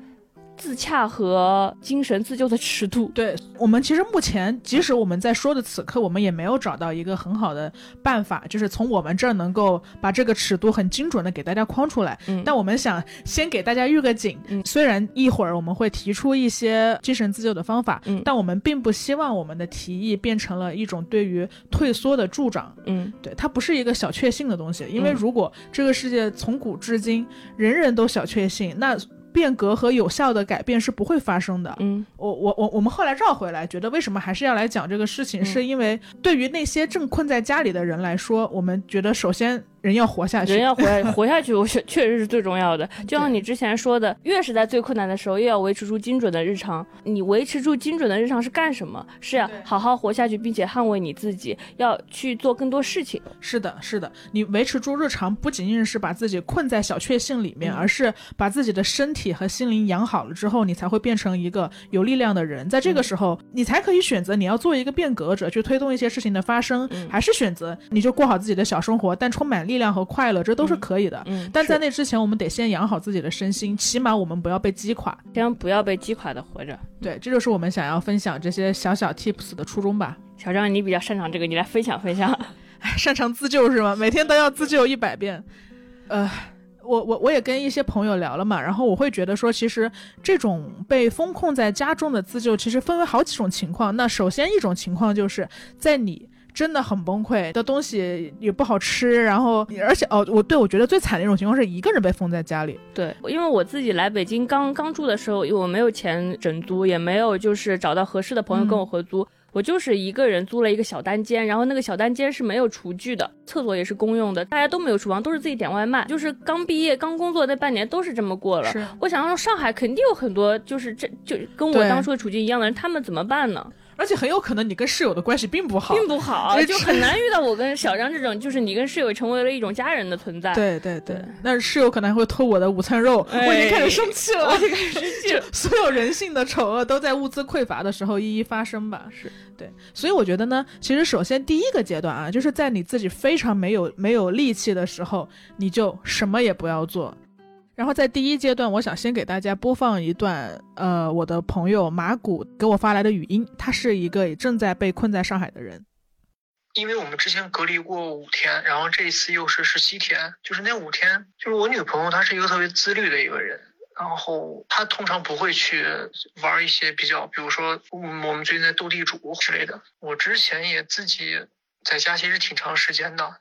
自洽和精神自救的尺度。对我们其实目前，即使我们在说的此刻，我们也没有找到一个很好的办法，就是从我们这儿能够把这个尺度很精准的给大家框出来。嗯但我们想先给大家预个警，嗯虽然一会儿我们会提出一些精神自救的方法，嗯但我们并不希望我们的提议变成了一种对于退缩的助长。嗯对，它不是一个小确幸的东西，因为嗯如果这个世界从古至今人人都小确幸，那变革和有效的改变是不会发生的。嗯我我我我们后来绕回来，觉得为什么还是要来讲这个事情，嗯是因为对于那些正困在家里的人来说，我们觉得首先人要活下去，人要活下 活下去，我确确实是最重要的。就像你之前说的，越是在最困难的时候，越要维持住精准的日常。你维持住精准的日常是干什么？是好好活下去，并且捍卫你自己，要去做更多事情。是的，是的，你维持住日常，不仅仅是把自己困在小确幸里面，嗯而是把自己的身体和心灵养好了之后，你才会变成一个有力量的人。在这个时候，你才可以选择你要做一个变革者，去推动一些事情的发生，嗯还是选择你就过好自己的小生活，但充满力量和快乐，这都是可以的。嗯，但在那之前，我们得先养好自己的身心，起码我们不要被击垮。先不要被击垮的活着。对，这就是我们想要分享这些小小 tips 的初衷吧。小张，你比较擅长这个，你来分享分享。擅长自救是吗？每天都要自救一百遍。呃，我我我也跟一些朋友聊了嘛，然后我会觉得说，其实这种被封控在家中的自救，其实分为好几种情况。那首先一种情况就是在你。真的很崩溃的东西也不好吃，然后而且哦，我对我觉得最惨的一种情况是一个人被封在家里，对，因为我自己来北京刚刚住的时候，因为我没有钱整租，也没有就是找到合适的朋友跟我合租。我就是一个人租了一个小单间，然后那个小单间是没有厨具的，厕所也是公用的，大家都没有厨房，都是自己点外卖。就是刚毕业、刚工作那半年都是这么过了。是我想说，上海肯定有很多就是这就跟我当初的处境一样的人，他们怎么办呢？而且很有可能你跟室友的关系并不好，并不好，这就很难遇到我跟小张这种，就是你跟室友成为了一种家人的存在。对对对对，那室友可能还会偷我的午餐肉，哎我已经开始生气了，我已经开始生气了。所有人性的丑恶都在物资匮乏的时候一一发生吧。是对，所以我觉得呢，其实首先第一个阶段啊，就是在你自己非常没有没有力气的时候，你就什么也不要做。然后在第一阶段，我想先给大家播放一段，呃，我的朋友马古给我发来的语音，他是一个正在被困在上海的人。因为我们之前隔离过五天，然后这一次又是十七天，就是那五天，就是我女朋友她是一个特别自律的一个人，然后她通常不会去玩一些比较，比如说我们最近在斗地主之类的。我之前也自己在家其实挺长时间的，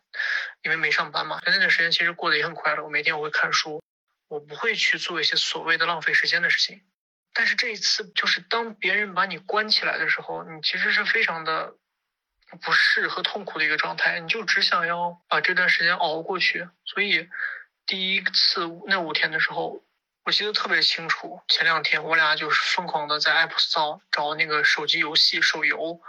因为没上班嘛，但那段时间其实过得也很快乐。我每天我会看书，我不会去做一些所谓的浪费时间的事情。但是这一次，就是当别人把你关起来的时候，你其实是非常的不适和痛苦的一个状态，你就只想要把这段时间熬过去。所以第一次那五天的时候，我记得特别清楚。前两天我俩就是疯狂的在 App Store 找那个手机游戏手游，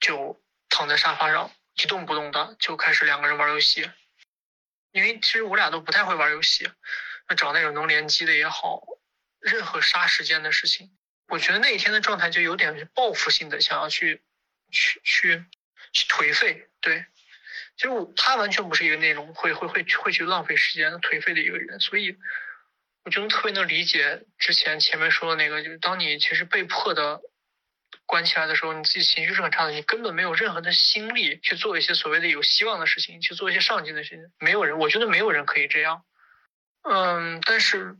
就躺在沙发上一动不动的就开始两个人玩游戏。因为其实我俩都不太会玩游戏，找那种能联机的也好，任何杀时间的事情，我觉得那一天的状态就有点报复性的想要去去去去颓废。对，其实他完全不是一个那种会会会会去浪费时间颓废的一个人，所以我就能特别能理解之前前面说的那个，就是当你其实被迫的关起来的时候，你自己情绪是很差的，你根本没有任何的心力去做一些所谓的有希望的事情，去做一些上进的事情。没有人，我觉得没有人可以这样。嗯，但是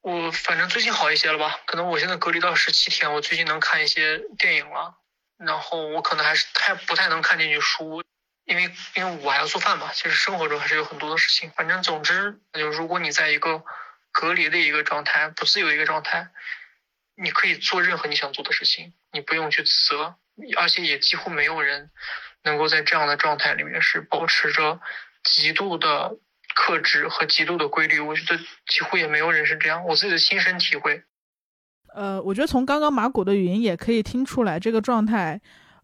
我反正最近好一些了吧？可能我现在隔离到十七天，我最近能看一些电影了。然后我可能还是太不太能看进去书，因为因为我还要做饭嘛。其实生活中还是有很多的事情。反正总之，就如果你在一个隔离的一个状态、不自由的一个状态，你可以做任何你想做的事情，你不用去自责，而且也几乎没有人能够在这样的状态里面是保持着极度的克制和极度的规律。我觉得几乎也没有人是这样，我自己的亲身体会。呃，我觉得从刚刚马古的语音也可以听出来，这个状态，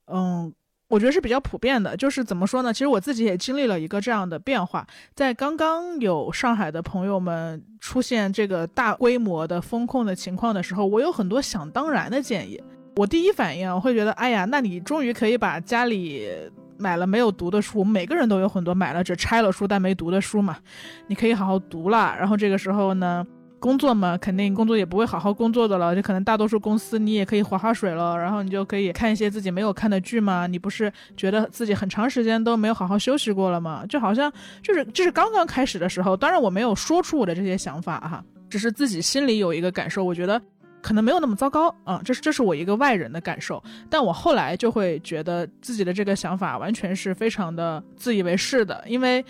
嗯，我觉得是比较普遍的。就是怎么说呢？其实我自己也经历了一个这样的变化，在刚刚有上海的朋友们出现这个大规模的风控的情况的时候，我有很多想当然的建议。我第一反应我会觉得，哎呀，那你终于可以把家里买了没有读的书，我们每个人都有很多买了只拆了书但没读的书嘛，你可以好好读了。然后这个时候呢？工作嘛，肯定工作也不会好好工作的了，就可能大多数公司你也可以划划水了，然后你就可以看一些自己没有看的剧嘛。你不是觉得自己很长时间都没有好好休息过了吗？就好像就是这是刚刚开始的时候，当然我没有说出我的这些想法哈，只是自己心里有一个感受，我觉得可能没有那么糟糕啊，这是这是我一个外人的感受，但我后来就会觉得自己的这个想法完全是非常的自以为是的，因为。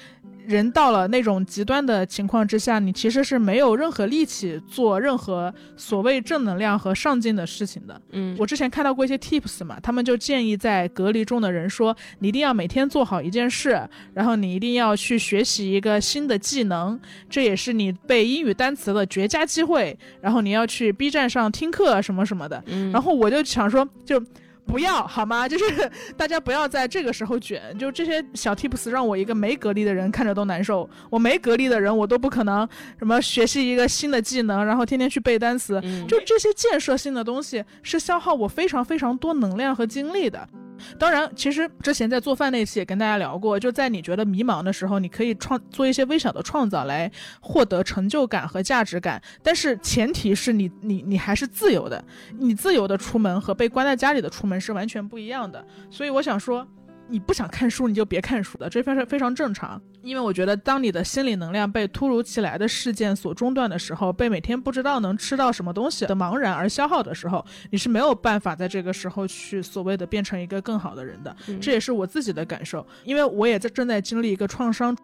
人到了那种极端的情况之下，你其实是没有任何力气做任何所谓正能量和上进的事情的。嗯，我之前看到过一些 tips 嘛，他们就建议在隔离中的人说，你一定要每天做好一件事，然后你一定要去学习一个新的技能，这也是你背英语单词的绝佳机会。然后你要去 B 站上听课什么什么的。嗯，然后我就想说，就。不要好吗？就是大家不要在这个时候卷，就这些小 tips 让我一个没隔离的人看着都难受。我没隔离的人，我都不可能什么学习一个新的技能，然后天天去背单词。就这些建设性的东西是消耗我非常非常多能量和精力的。当然，其实之前在做饭那期也跟大家聊过，就在你觉得迷茫的时候，你可以创做一些微小的创造来获得成就感和价值感。但是前提是你你你还是自由的，你自由的出门和被关在家里的出门是完全不一样的。所以我想说。你不想看书，你就别看书的，这非常非常正常。因为我觉得，当你的心理能量被突如其来的事件所中断的时候，被每天不知道能吃到什么东西的茫然而消耗的时候，你是没有办法在这个时候去所谓的变成一个更好的人的。这也是我自己的感受，因为我也在正在经历一个创伤，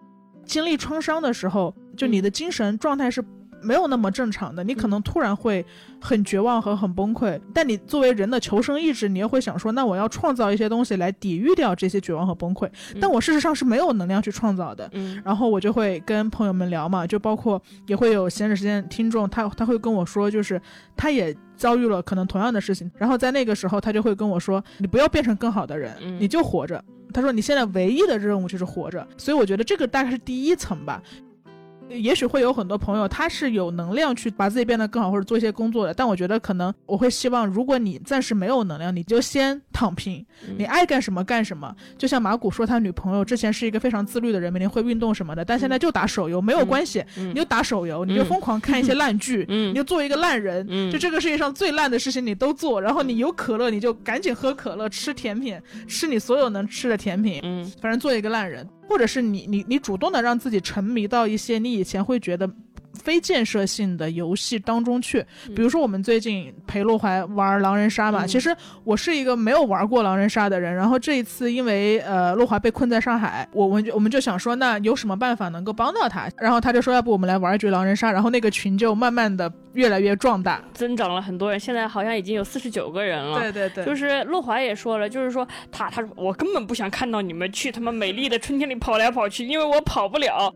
经历创伤的时候，就你的精神状态是。没有那么正常的，你可能突然会很绝望和很崩溃，但你作为人的求生意志，你又会想说，那我要创造一些东西来抵御掉这些绝望和崩溃。但我事实上是没有能量去创造的。然后我就会跟朋友们聊嘛，就包括也会有闲着时间听众，他他会跟我说，就是他也遭遇了可能同样的事情，然后在那个时候他就会跟我说，你不要变成更好的人，你就活着。他说你现在唯一的任务就是活着。所以我觉得这个大概是第一层吧。也许会有很多朋友，他是有能量去把自己变得更好，或者做一些工作的。但我觉得可能我会希望，如果你暂时没有能量，你就先躺平，你爱干什么干什么。就像马古说，他女朋友之前是一个非常自律的人，每天会运动什么的，但现在就打手游，没有关系，你就打手游，你就疯狂看一些烂剧，你就做一个烂人，就这个世界上最烂的事情你都做，然后你有可乐你就赶紧喝可乐，吃甜品，吃你所有能吃的甜品，嗯，反正做一个烂人。或者是你你你主动的让自己沉迷到一些你以前会觉得。非建设性的游戏当中去，比如说我们最近陪洛怀玩狼人杀嘛。其实我是一个没有玩过狼人杀的人，然后这一次因为呃洛怀被困在上海，我我我们就想说，那有什么办法能够帮到他？然后他就说，要不我们来玩一局狼人杀。然后那个群就慢慢的越来越壮大，增长了很多人，现在好像已经有四十九个人了。对对对，就是洛怀也说了，就是说他他说我根本不想看到你们去他妈美丽的春天里跑来跑去，因为我跑不了。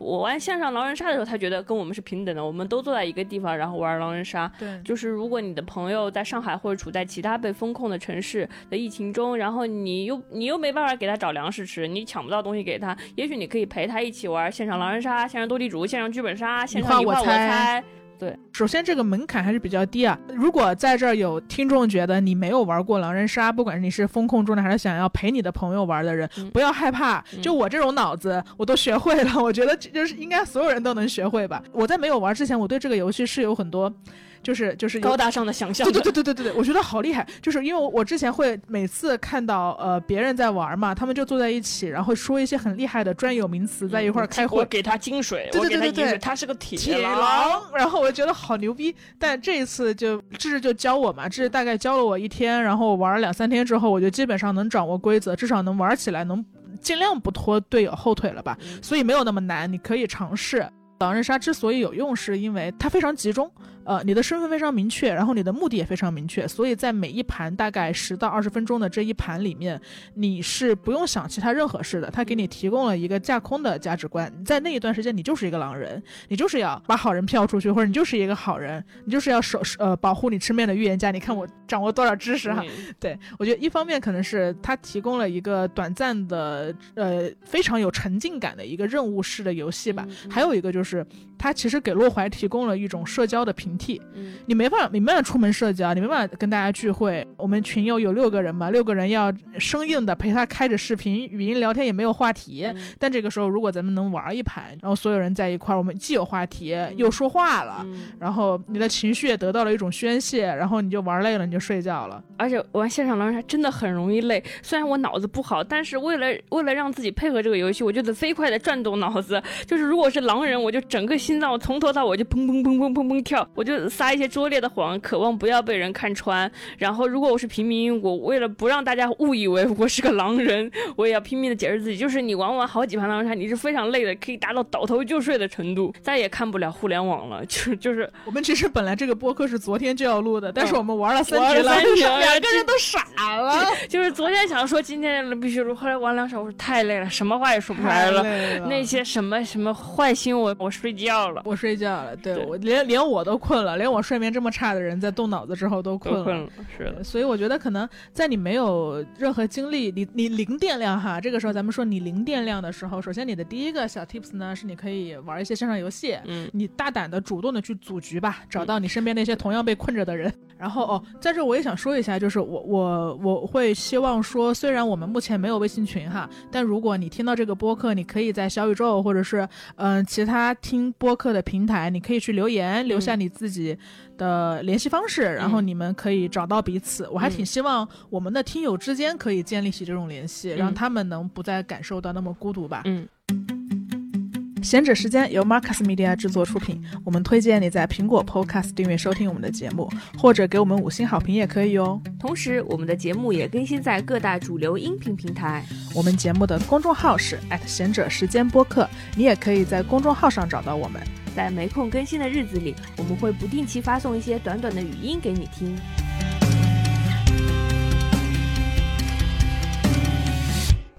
我玩线上狼人杀的时候，他觉得跟我们是平等的，我们都坐在一个地方，然后玩狼人杀。对，就是如果你的朋友在上海或者处在其他被封控的城市的疫情中，然后你又你又没办法给他找粮食吃，你抢不到东西给他，也许你可以陪他一起玩线上狼人杀、线上斗地主、线上剧本杀、线上你画我猜。对，首先这个门槛还是比较低啊。如果在这儿有听众觉得你没有玩过狼人杀，不管是你是风控中的还是想要陪你的朋友玩的人，不要害怕。就我这种脑子，我都学会了。我觉得就是应该所有人都能学会吧。我在没有玩之前，我对这个游戏是有很多。就是就是高大上的想象，对对对对对对对，我觉得好厉害。就是因为我之前会每次看到呃别人在玩嘛，他们就坐在一起，然后说一些很厉害的专有名词，在一块儿开会。我给他金水，对对对对对，他是个铁狼。然后我觉得好牛逼。但这一次就智智就教我嘛，智智大概教了我一天，然后玩了两三天之后，我就基本上能掌握规则，至少能玩起来，能尽量不拖队友后腿了吧。所以没有那么难，你可以尝试。狼人杀之所以有用，是因为它非常集中。呃，你的身份非常明确，然后你的目的也非常明确，所以在每一盘大概十到二十分钟的这一盘里面，你是不用想其他任何事的。他给你提供了一个架空的价值观，在那一段时间，你就是一个狼人，你就是要把好人票出去，或者你就是一个好人，你就是要守呃保护你吃面的预言家。你看我掌握多少知识哈？对我觉得一方面可能是他提供了一个短暂的呃非常有沉浸感的一个任务式的游戏吧，还有一个就是它其实给洛怀提供了一种社交的平替。嗯你没办法，你没办法出门社交，你没办法跟大家聚会。我们群友有六个人嘛，六个人要生硬的陪他开着视频、语音聊天，也没有话题。嗯但这个时候，如果咱们能玩一盘，然后所有人在一块儿，我们既有话题，又说话了，嗯然后你的情绪也得到了一种宣泄，然后你就玩累了，你就睡觉了。而且玩现场狼人杀真的很容易累，虽然我脑子不好，但是为了为了让自己配合这个游戏，我就得飞快的转动脑子。就是如果是狼人，我就整个心脏我从头到尾就砰砰砰砰砰砰跳，我就撒一些拙劣的谎，渴望不要被人看穿。然后如果我是平民，我为了不让大家误以为我是个狼人，我也要拼命的解释自己。就是你玩完好几盘狼人杀，你是非常累的，可以达到倒头就睡的程度，再也看不了互联网了。就是就是我们其实本来这个播客是昨天就要录的，但是我们玩了三玩局了，了三局了 两个人都傻了，就是昨天想说今天必须录，后来玩两场，我说太累了，什么话也说不出来了。了那些什么什么坏新闻，我睡觉了，我睡觉了，对对我连连我都困了，连我睡眠这么差的人在动脑子之后都困了。都困了。是的，所以我觉得可能在你没有任何精力，你你零电量哈，这个时候咱们说你零电量的时候，首先你的第一个小 tips 呢是你可以玩一些线上游戏，嗯你大胆的主动的去组局吧，找到你身边那些同样被困着的人。然后哦，在这我也想说一下，就是我我我会希望说，虽然我们目前没有微信群哈，但如果你听到这个播客，你可以在小宇宙或者是嗯、呃其他听播客的平台，你可以去留言，留下你自己的联系方式，然后你们可以找到彼此。我还挺希望我们的听友之间可以建立起这种联系，让他们能不再感受到那么孤独吧。嗯，闲者时间由 Marcus Media 制作出品，我们推荐你在苹果 Podcast 订阅收听我们的节目，或者给我们五星好评也可以哦。同时我们的节目也更新在各大主流音频平台。我们节目的公众号是闲者时间播客，你也可以在公众号上找到我们。在没空更新的日子里，我们会不定期发送一些短短的语音给你听。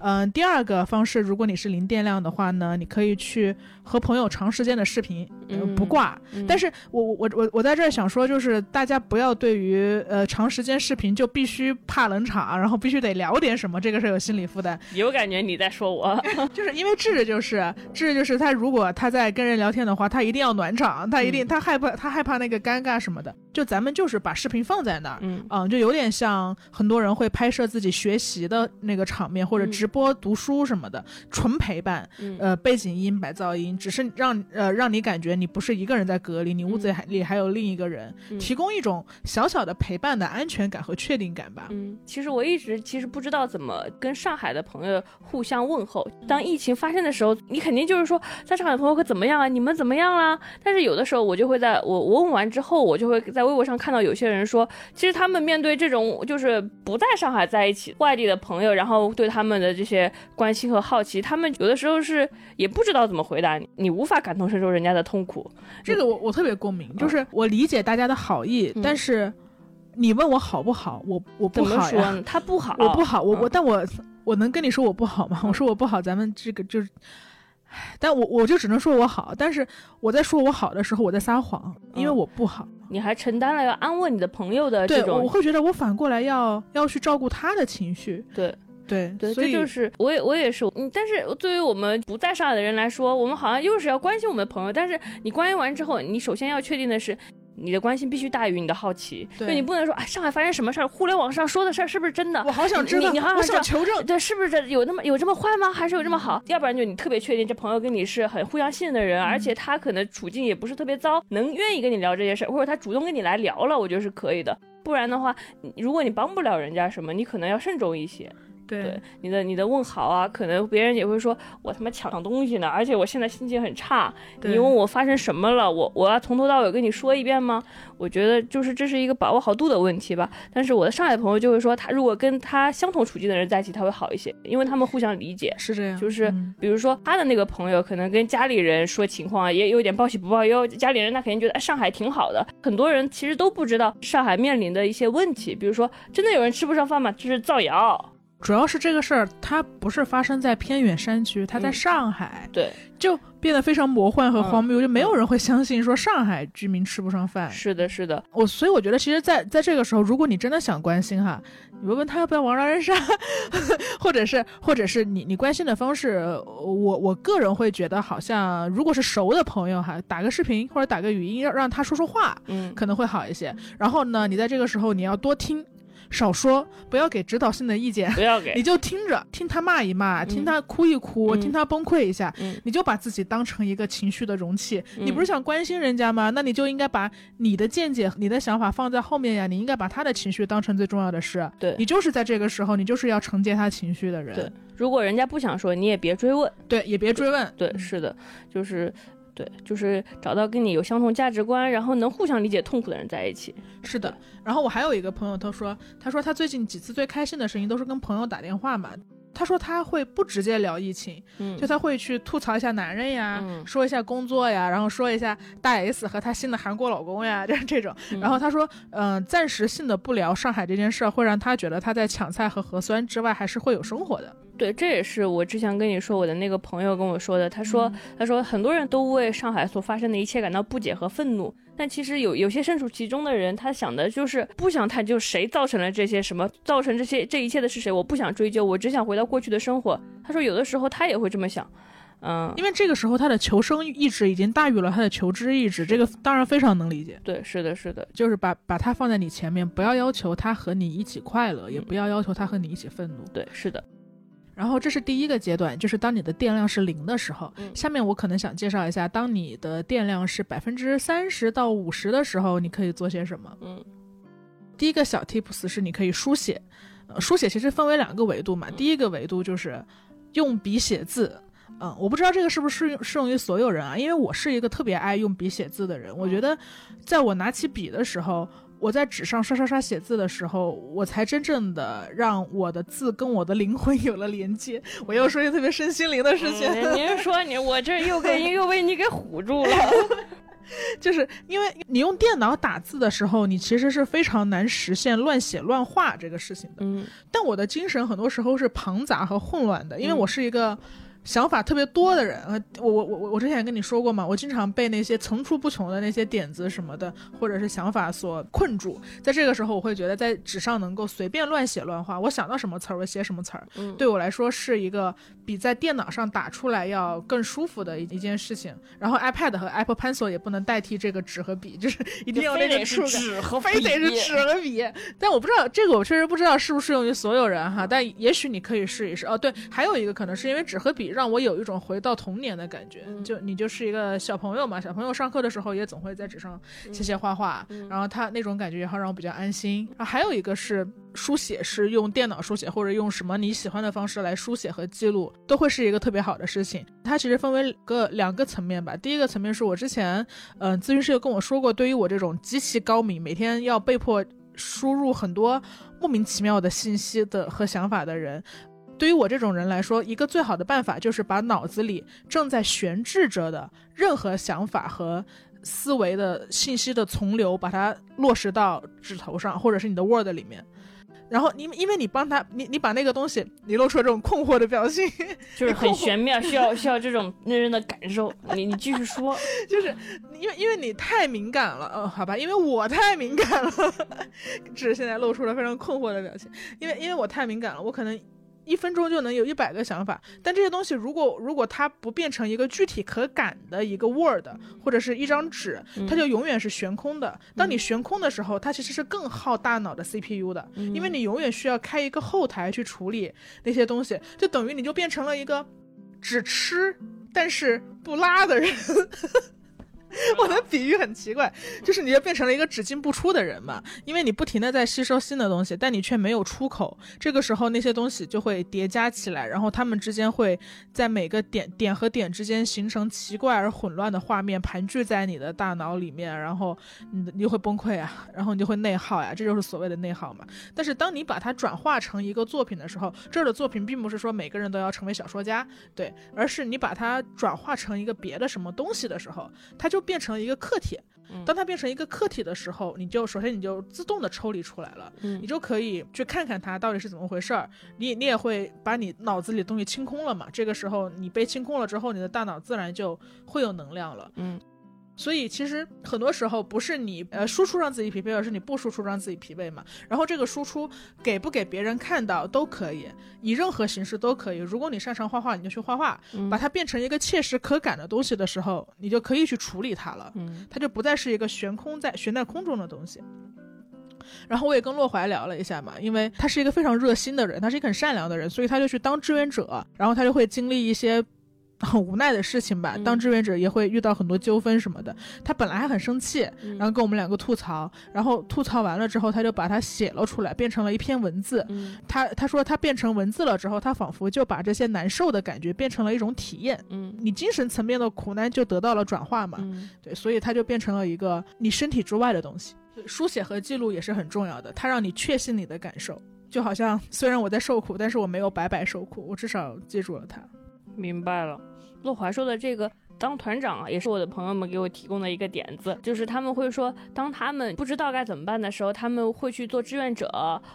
嗯、第二个方式，如果你是零电量的话呢，你可以去和朋友长时间的视频，不挂。嗯但是我我我我在这儿想说，就是大家不要对于呃长时间视频就必须怕冷场，然后必须得聊点什么，这个是有心理负担。有感觉你在说我，就是因为智智就是智智就是他如果他在跟人聊天的话，他一定要暖场，他一定、嗯他害怕他害怕那个尴尬什么的。就咱们就是把视频放在那儿。嗯嗯，就有点像很多人会拍摄自己学习的那个场面，或者嗯直播读书什么的，纯陪伴，嗯呃，背景音、白噪音，只是让呃让你感觉你不是一个人在隔离，你屋子里还有另一个人，嗯提供一种小小的陪伴的安全感和确定感吧。嗯，其实我一直其实不知道怎么跟上海的朋友互相问候。当疫情发生的时候，你肯定就是说，在上海的朋友可怎么样啊？你们怎么样啦？但是有的时候我就会在我我问完之后，我就会在微博上看到有些人说，其实他们面对这种就是不在上海在一起外地的朋友，然后对他们的这些关心和好奇，他们有的时候是也不知道怎么回答你，你无法感同身受人家的痛苦。这个我我特别共鸣，就是我理解大家的好意，嗯但是你问我好不好，我我不好呀，说呢？他不好，我不好，我我嗯但我我能跟你说我不好吗？我说我不好，咱们这个就是。唉但我我就只能说我好，但是我在说我好的时候，我在撒谎，因为嗯我不好。你还承担了要安慰你的朋友的这，种我会觉得我反过来要要去照顾他的情绪。对。对对，所以这就是我也我也是，嗯，但是对于我们不在上海的人来说，我们好像又是要关心我们的朋友，但是你关心完之后，你首先要确定的是。你的关心必须大于你的好奇，对就你不能说啊，上海发生什么事儿，互联网上说的事儿是不是真的？我好想知道，你你好想我知道想求证。对，是不是这有那么有这么坏吗？还是有这么好？要不然就你特别确定这朋友跟你是很互相信任的人，而且他可能处境也不是特别糟，能愿意跟你聊这些事儿，或者他主动跟你来聊了，我觉得是可以的。不然的话，如果你帮不了人家什么，你可能要慎重一些。对你的你的问好啊，可能别人也会说我他妈抢东西呢，而且我现在心情很差，你问我发生什么了，我我要从头到尾跟你说一遍吗？我觉得就是这是一个把握好度的问题吧。但是我的上海朋友就会说，他如果跟他相同处境的人在一起，他会好一些，因为他们互相理解。是这样，就是嗯比如说他的那个朋友，可能跟家里人说情况，也有点报喜不报忧。家里人那肯定觉得哎上海挺好的，很多人其实都不知道上海面临的一些问题，比如说真的有人吃不上饭吗？这是造谣。主要是这个事儿，它不是发生在偏远山区，它在嗯。上海，对，就变得非常魔幻和嗯。荒谬，就没有人会相信说上海居民吃不上饭。是的，是的，我所以我觉得，其实在，在这个时候，如果你真的想关心哈，你问问他要不要玩狼人杀，或者是，或者是你你关心的方式，我我个人会觉得，好像如果是熟的朋友哈，打个视频或者打个语音，让让他说说话，嗯，可能会好一些。然后呢，你在这个时候你要多听，少说，不要给指导性的意见。不要给 你，就听着，听他骂一骂，听他哭一哭，嗯听他崩溃一下，嗯你就把自己当成一个情绪的容器。嗯你不是想关心人家吗？那你就应该把你的见解、你的想法放在后面呀。你应该把他的情绪当成最重要的事。对你就是在这个时候，你就是要承接他情绪的人。对如果人家不想说，你也别追问，对也别追问。对，嗯是的，就是。对，就是找到跟你有相同价值观，然后能互相理解痛苦的人在一起。是的。然后我还有一个朋友，他说，他说他最近几次最开心的事情都是跟朋友打电话嘛。他说他会不直接聊疫情，嗯就他会去吐槽一下男人呀，嗯说一下工作呀，然后说一下大 S 和她新的韩国老公呀，就是这种。嗯然后他说，嗯、暂时性的不聊上海这件事儿，会让他觉得他在抢菜和核酸之外还是会有生活的。对，这也是我之前跟你说我的那个朋友跟我说的。他说，嗯他说很多人都为上海所发生的一切感到不解和愤怒，但其实有有些身处其中的人，他想的就是不想探究谁造成了这些什么，造成这些这一切的是谁，我不想追究，我只想回到过去的生活。他说有的时候他也会这么想，嗯，因为这个时候他的求生意志已经大于了他的求知意志，这个当然非常能理解。对，是的，是的，就是把把他放在你前面，不要要求他和你一起快乐，也不要要求他和你一起愤怒。对，是的，然后这是第一个阶段，就是当你的电量是零的时候。嗯下面我可能想介绍一下，当你的电量是百分之三十到五十的时候，你可以做些什么。嗯第一个小 tips 是你可以书写，呃，书写其实分为两个维度嘛。第一个维度就是用笔写字。嗯，我不知道这个是不是适用适用于所有人啊，因为我是一个特别爱用笔写字的人。我觉得，在我拿起笔的时候，我在纸上刷刷刷写字的时候，我才真正的让我的字跟我的灵魂有了连接。我又说一个特别身心灵的事情，嗯您说你我这又给又被你给唬住了，就是因为你用电脑打字的时候，你其实是非常难实现乱写乱画这个事情的。嗯但我的精神很多时候是庞杂和混乱的，因为嗯我是一个想法特别多的人。呃，我我我我之前也跟你说过嘛，我经常被那些层出不穷的那些点子什么的，或者是想法所困住。在这个时候，我会觉得在纸上能够随便乱写乱画，我想到什么词儿我写什么词儿，嗯，对我来说是一个比在电脑上打出来要更舒服的一一件事情。然后 iPad 和 Apple Pencil 也不能代替这个纸和笔，就是一定要那个触感。纸和非得是纸和笔，但我不知道这个，我确实不知道适不适用于所有人哈。但也许你可以试一试哦。对，还有一个可能是因为纸和笔让我有一种回到童年的感觉，嗯就你就是一个小朋友嘛，小朋友上课的时候也总会在纸上写写画画，嗯然后他那种感觉也好让我比较安心。然后还有一个是书写，是用电脑书写或者用什么你喜欢的方式来书写和记录，都会是一个特别好的事情。它其实分为个两个层面吧。第一个层面是我之前，嗯、咨询师有跟我说过，对于我这种极其高敏，每天要被迫输入很多莫名其妙的信息的和想法的人。对于我这种人来说，一个最好的办法就是把脑子里正在悬置着的任何想法和思维的信息的从流，把它落实到纸头上，或者是你的 Word 里面。然后你因为你帮他，你你把那个东西，你露出了这种困惑的表情，就是很玄妙，需要 需要这种认真的感受。你你继续说，就是因为因为你太敏感了，呃，好吧，因为我太敏感了，只是现在露出了非常困惑的表情，因为因为我太敏感了，我可能一分钟就能有一百个想法，但这些东西如果如果它不变成一个具体可感的一个 Word 或者是一张纸，它就永远是悬空的。当你悬空的时候，它其实是更耗大脑的 CPU 的，因为你永远需要开一个后台去处理那些东西，就等于你就变成了一个只吃但是不拉的人。我的比喻很奇怪，就是你就变成了一个只进不出的人嘛，因为你不停的在吸收新的东西，但你却没有出口。这个时候那些东西就会叠加起来，然后他们之间会在每个点点和点之间形成奇怪而混乱的画面，盘踞在你的大脑里面，然后你你就会崩溃啊，然后你就会内耗呀，这就是所谓的内耗嘛。但是当你把它转化成一个作品的时候，这儿的作品并不是说每个人都要成为小说家，对，而是你把它转化成一个别的什么东西的时候，它就变成一个客体。嗯当它变成一个客体的时候，你就首先你就自动的抽离出来了，嗯你就可以去看看它到底是怎么回事儿。你你也会把你脑子里的东西清空了嘛？这个时候你被清空了之后，你的大脑自然就会有能量了。嗯所以其实很多时候不是你呃输出让自己疲惫，而是你不输出让自己疲惫嘛。然后这个输出给不给别人看到都可以，以任何形式都可以。如果你擅长画画，你就去画画，嗯把它变成一个切实可感的东西的时候，你就可以去处理它了。嗯它就不再是一个悬空在悬在空中的东西。然后我也跟洛怀聊了一下嘛，因为他是一个非常热心的人，他是一个很善良的人，所以他就去当志愿者，然后他就会经历一些很 无奈的事情吧。嗯当志愿者也会遇到很多纠纷什么的。他本来还很生气，嗯然后跟我们两个吐槽，然后吐槽完了之后，他就把它写了出来，变成了一篇文字。嗯他他说他变成文字了之后，他仿佛就把这些难受的感觉变成了一种体验。嗯你精神层面的苦难就得到了转化嘛。嗯对，所以它就变成了一个你身体之外的东西。书写和记录也是很重要的，它让你确信你的感受，就好像虽然我在受苦，但是我没有白白受苦，我至少记住了它。明白了。洛华说的这个当团长啊，也是我的朋友们给我提供的一个点子，就是他们会说，当他们不知道该怎么办的时候，他们会去做志愿者，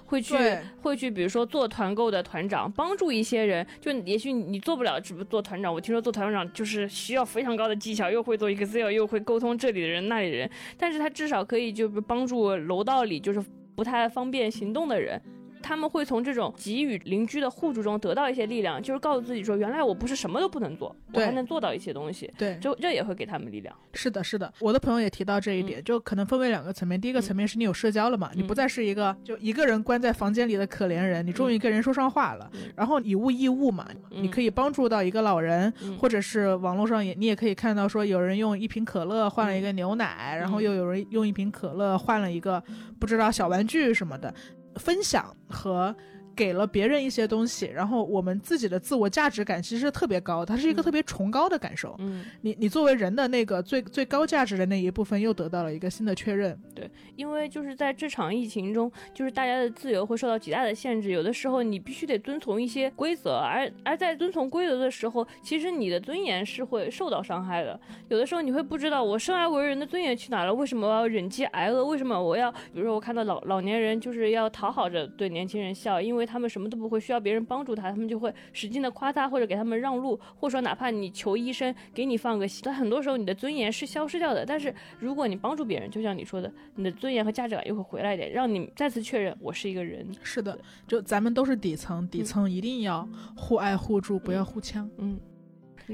会去会去，比如说做团购的团长，帮助一些人。就也许你做不了，只不做团长。我听说做团长就是需要非常高的技巧，又会做 Excel，又会沟通这里的人那里的人，但是他至少可以就帮助楼道里就是不太方便行动的人。他们会从这种给予邻居的互助中得到一些力量，就是告诉自己说，原来我不是什么都不能做，我还能做到一些东西。对，就这也会给他们力量。是的，是的，我的朋友也提到这一点，就可能分为两个层面。第一个层面是你有社交了嘛，你不再是一个就一个人关在房间里的可怜人，你终于跟人说上话了，嗯。然后以物易物嘛，嗯你可以帮助到一个老人，嗯。或者是网络上也你也可以看到说有人用一瓶可乐换了一个牛奶，然后又有人用一瓶可乐换了一个不知道小玩具什么的，分享和。给了别人一些东西，然后我们自己的自我价值感其实是特别高，它是一个嗯特别崇高的感受。嗯，你你作为人的那个最最高价值的那一部分又得到了一个新的确认。对因为就是在这场疫情中，就是大家的自由会受到极大的限制，有的时候你必须得遵从一些规则，而而在遵从规则的时候，其实你的尊严是会受到伤害的。有的时候你会不知道我生而为人的尊严去哪了，为什么我要忍饥挨饿？为什么我要，比如说我看到老老年人就是要讨好着对年轻人笑，因为他们什么都不会，需要别人帮助他，他们就会使劲的夸他或者给他们让路，或者说哪怕你求医生给你放个，但很多时候你的尊严是消失掉的。但是如果你帮助别人，就像你说的，你的尊严和价值感又会回来一点，让你再次确认我是一个人。是的，就咱们都是底层，底层一定要互爱互助，不要互呛。嗯，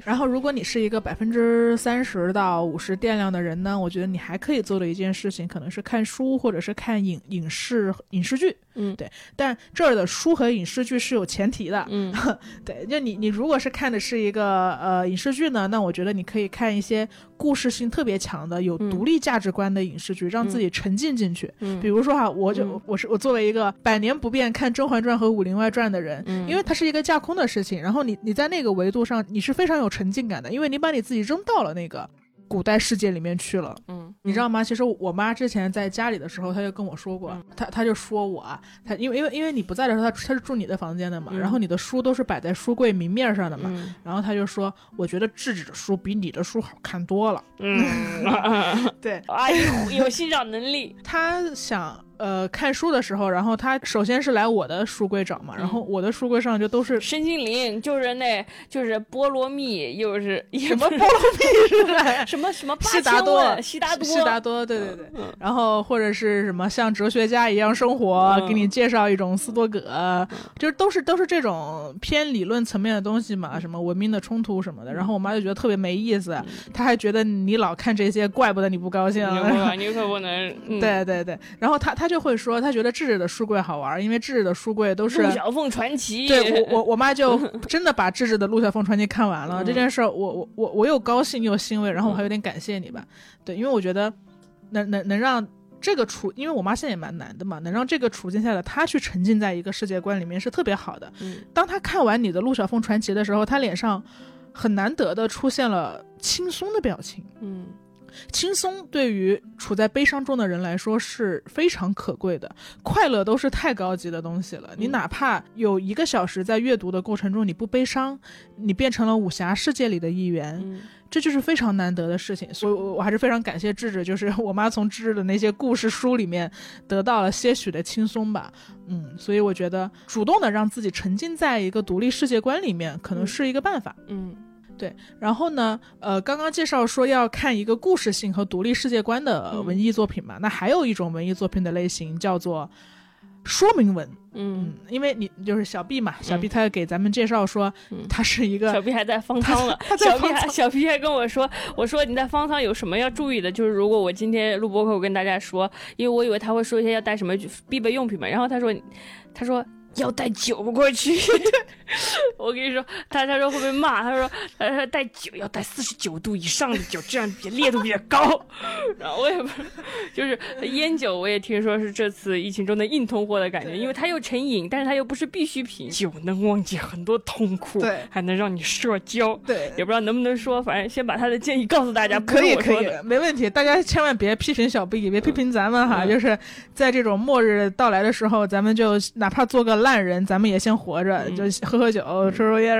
然后，如果你是一个百分之三十到五十电量的人呢，我觉得你还可以做的一件事情，可能是看书或者是看影影视影视剧。嗯。对，但这儿的书和影视剧是有前提的。嗯。对，就你你如果是看的是一个呃影视剧呢，那我觉得你可以看一些故事性特别强的、有嗯。独立价值观的影视剧，让自己沉浸进去。嗯，比如说哈，我就、嗯。我是我作为一个百年不变看《甄嬛传》和《武林外传》的人，嗯。因为它是一个架空的事情，然后你你在那个维度上你是非常有沉浸感的，因为你把你自己扔到了那个古代世界里面去了。嗯你知道吗？其实我妈之前在家里的时候，她就跟我说过，嗯她她就说我啊，她因为因为因为你不在的时候，她她是住你的房间的嘛，嗯然后你的书都是摆在书柜明面上的嘛，嗯然后她就说，我觉得智智的书比你的书好看多了。嗯，对，阿姨有欣赏能力。她想呃看书的时候，然后他首先是来我的书柜找嘛，然后我的书柜上就都是身心灵就是那，就是菠萝蜜，又是什么菠萝蜜是吧？什么什么八悉达多千问，悉达多，悉达多，对对对。嗯然后或者是什么像哲学家一样生活，嗯。给你介绍一种斯多葛，就是都是都是这种偏理论层面的东西嘛，什么文明的冲突什么的。然后我妈就觉得特别没意思，她还觉得你老看这些，怪不得你不高兴。你可你可不能，嗯，对对对，然后她她就会说，她觉得智智的书柜好玩，因为智智的书柜都是陆小凤传奇，对我我我妈就 真的把智智的《陆小凤传奇》看完了、嗯这件事儿，我我我我又高兴又欣慰，然后我还有点感谢你吧，对，因为我觉得能能能让这个处，因为我妈现在也蛮难的嘛，能让这个处境下的她去沉浸在一个世界观里面是特别好的。嗯当她看完你的《陆小凤传奇》的时候，她脸上很难得的出现了轻松的表情。嗯轻松对于处在悲伤中的人来说是非常可贵的，快乐都是太高级的东西了。你嗯哪怕有一个小时在阅读的过程中你不悲伤，你变成了武侠世界里的一员，嗯这就是非常难得的事情。所以，我我还是非常感谢智智，就是我妈从智智的那些故事书里面得到了些许的轻松吧。嗯，所以我觉得主动的让自己沉浸在一个独立世界观里面，可能是一个办法。嗯。对，然后呢，呃，刚刚介绍说要看一个故事性和独立世界观的文艺作品嘛，那还有一种文艺作品的类型叫做说明文。嗯，因为你就是小 B 嘛，小 B 他给咱们介绍说，他是一个小 B 还在方舱了，小 B 还小 B 还跟我说，我说你在方舱有什么要注意的？就是如果我今天录播课，我跟大家说，因为我以为他会说一些要带什么必备用品嘛，然后他说，他说。要带酒过去，我跟你说，他他说会被骂，他说他说带酒要带四十九度以上的酒，这样比烈度比较高。然后我也不，就是烟酒，我也听说是这次疫情中的硬通货的感觉，因为它又成瘾，但是它又不是必需品。酒能忘记很多痛苦，对，还能让你社交，对，也不知道能不能说，反正先把他的建议告诉大家。可以可以，没问题，大家千万别批评小 B，别批评咱们哈，就是在这种末日到来的时候，咱们就哪怕做个。烂人，咱们也先活着，就喝喝酒，抽抽烟。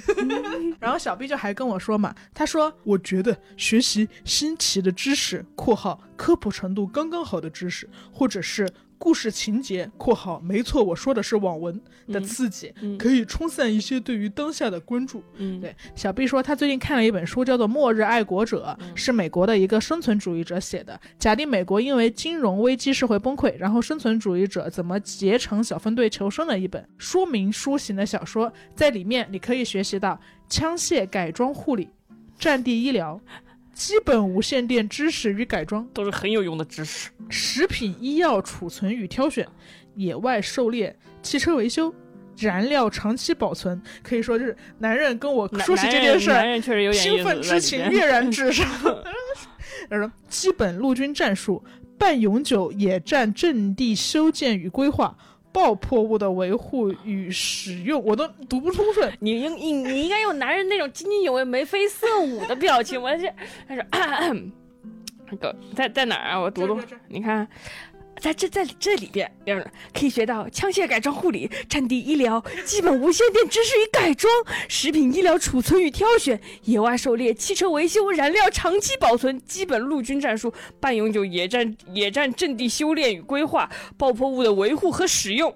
然后小 B 就还跟我说嘛，他说：“我觉得学习新奇的知识（括号科普程度刚刚好的知识）或者是。”故事情节（括号没错，我说的是网文的刺激）可以冲散一些对于当下的关注。嗯，对。小 B 说他最近看了一本书，叫做《末日爱国者》，是美国的一个生存主义者写的，假定美国因为金融危机社会崩溃，然后生存主义者怎么结成小分队求生的一本说明书型的小说。在里面你可以学习到枪械改装护理、战地医疗。基本无线电知识与改装都是很有用的知识。食品医药储存与挑选，野外狩猎，汽车维修，燃料长期保存，可以说就是男人跟我说起这件事儿，兴奋之情跃然纸上。他说：基本陆军战术，半永久野战阵地修建与规划。爆破物的维护与使用，我都读不通顺。你应你你应该用男人那种津津有味、眉飞色舞的表情。我是他说，那个在在哪儿啊？我读读，你看。在这在这里边，可以学到枪械改装护理、战地医疗、基本无线电知识与改装、食品医疗储存与挑选、野外狩猎、汽车维修、燃料长期保存、基本陆军战术、半永久野战野战阵地修炼与规划、爆破物的维护和使用。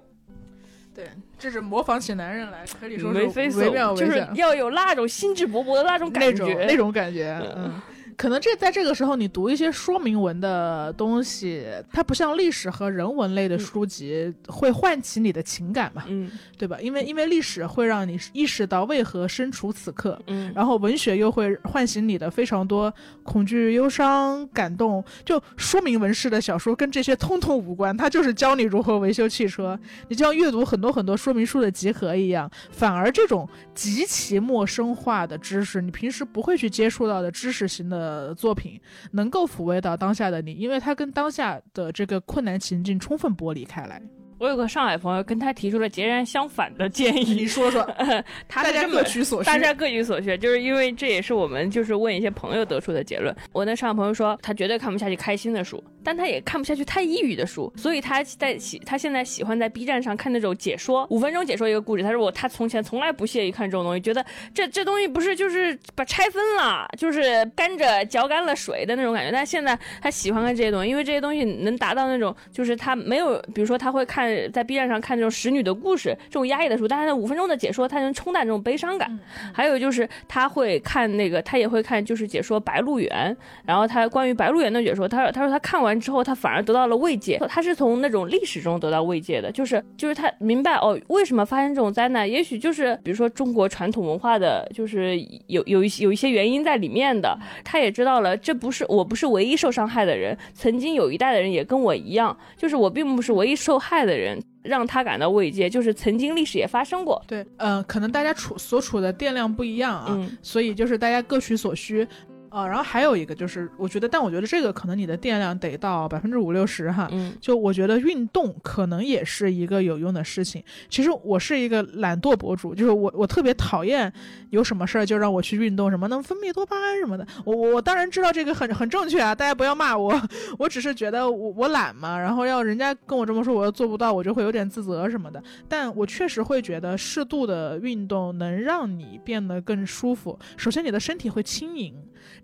对，这是模仿起男人来，可以说是惟妙惟就是要有那种兴致勃勃的那种感觉，那种感觉，嗯。可能这在这个时候，你读一些说明文的东西，它不像历史和人文类的书籍会唤起你的情感嘛，嗯，对吧？因为因为历史会让你意识到为何身处此刻，嗯，然后文学又会唤醒你的非常多恐惧、忧伤、感动。就说明文式的小说跟这些通通无关，它就是教你如何维修汽车。你就像阅读很多很多说明书的集合一样，反而这种极其陌生化的知识，你平时不会去接触到的知识型的。呃，作品能够抚慰到当下的你，因为它跟当下的这个困难情境充分剥离开来。我有个上海朋友，跟他提出了截然相反的建议。你说说，大家各取所需。大家各取所需，就是因为这也是我们就是问一些朋友得出的结论。我那上海朋友说，他绝对看不下去开心的书，但他也看不下去太抑郁的书，所以他在喜他现在喜欢在 B 站上看那种解说，五分钟解说一个故事。他说我他从前从来不屑于看这种东西，觉得这这东西不是就是把拆分了，就是甘蔗嚼干了水的那种感觉。但现在他喜欢看这些东西，因为这些东西能达到那种就是他没有，比如说他会看。在 B 站上看这种使女的故事，这种压抑的书，但是那五分钟的解说，他能冲淡这种悲伤感。还有就是他会看那个，他也会看，就是解说《白鹿原》，然后他关于《白鹿原》的解说，他说他说他看完之后，他反而得到了慰藉。他是从那种历史中得到慰藉的，就是就是他明白哦，为什么发生这种灾难？也许就是比如说中国传统文化的，就是有有一些有一些原因在里面的。他也知道了，这不是我不是唯一受伤害的人，曾经有一代的人也跟我一样，就是我并不是唯一受害的人。让他感到慰藉，就是曾经历史也发生过。对，呃，可能大家处所处的电量不一样啊，所以就是大家各取所需。呃，然后还有一个就是，我觉得，但我觉得这个可能你的电量得到百分之五六十哈。嗯，就我觉得运动可能也是一个有用的事情。其实我是一个懒惰博主，就是我我特别讨厌有什么事儿就让我去运动，什么能分泌多巴胺什么的。我我当然知道这个很很正确啊，大家不要骂我，我只是觉得我我懒嘛，然后要人家跟我这么说，我又做不到，我就会有点自责什么的。但我确实会觉得适度的运动能让你变得更舒服。首先，你的身体会轻盈。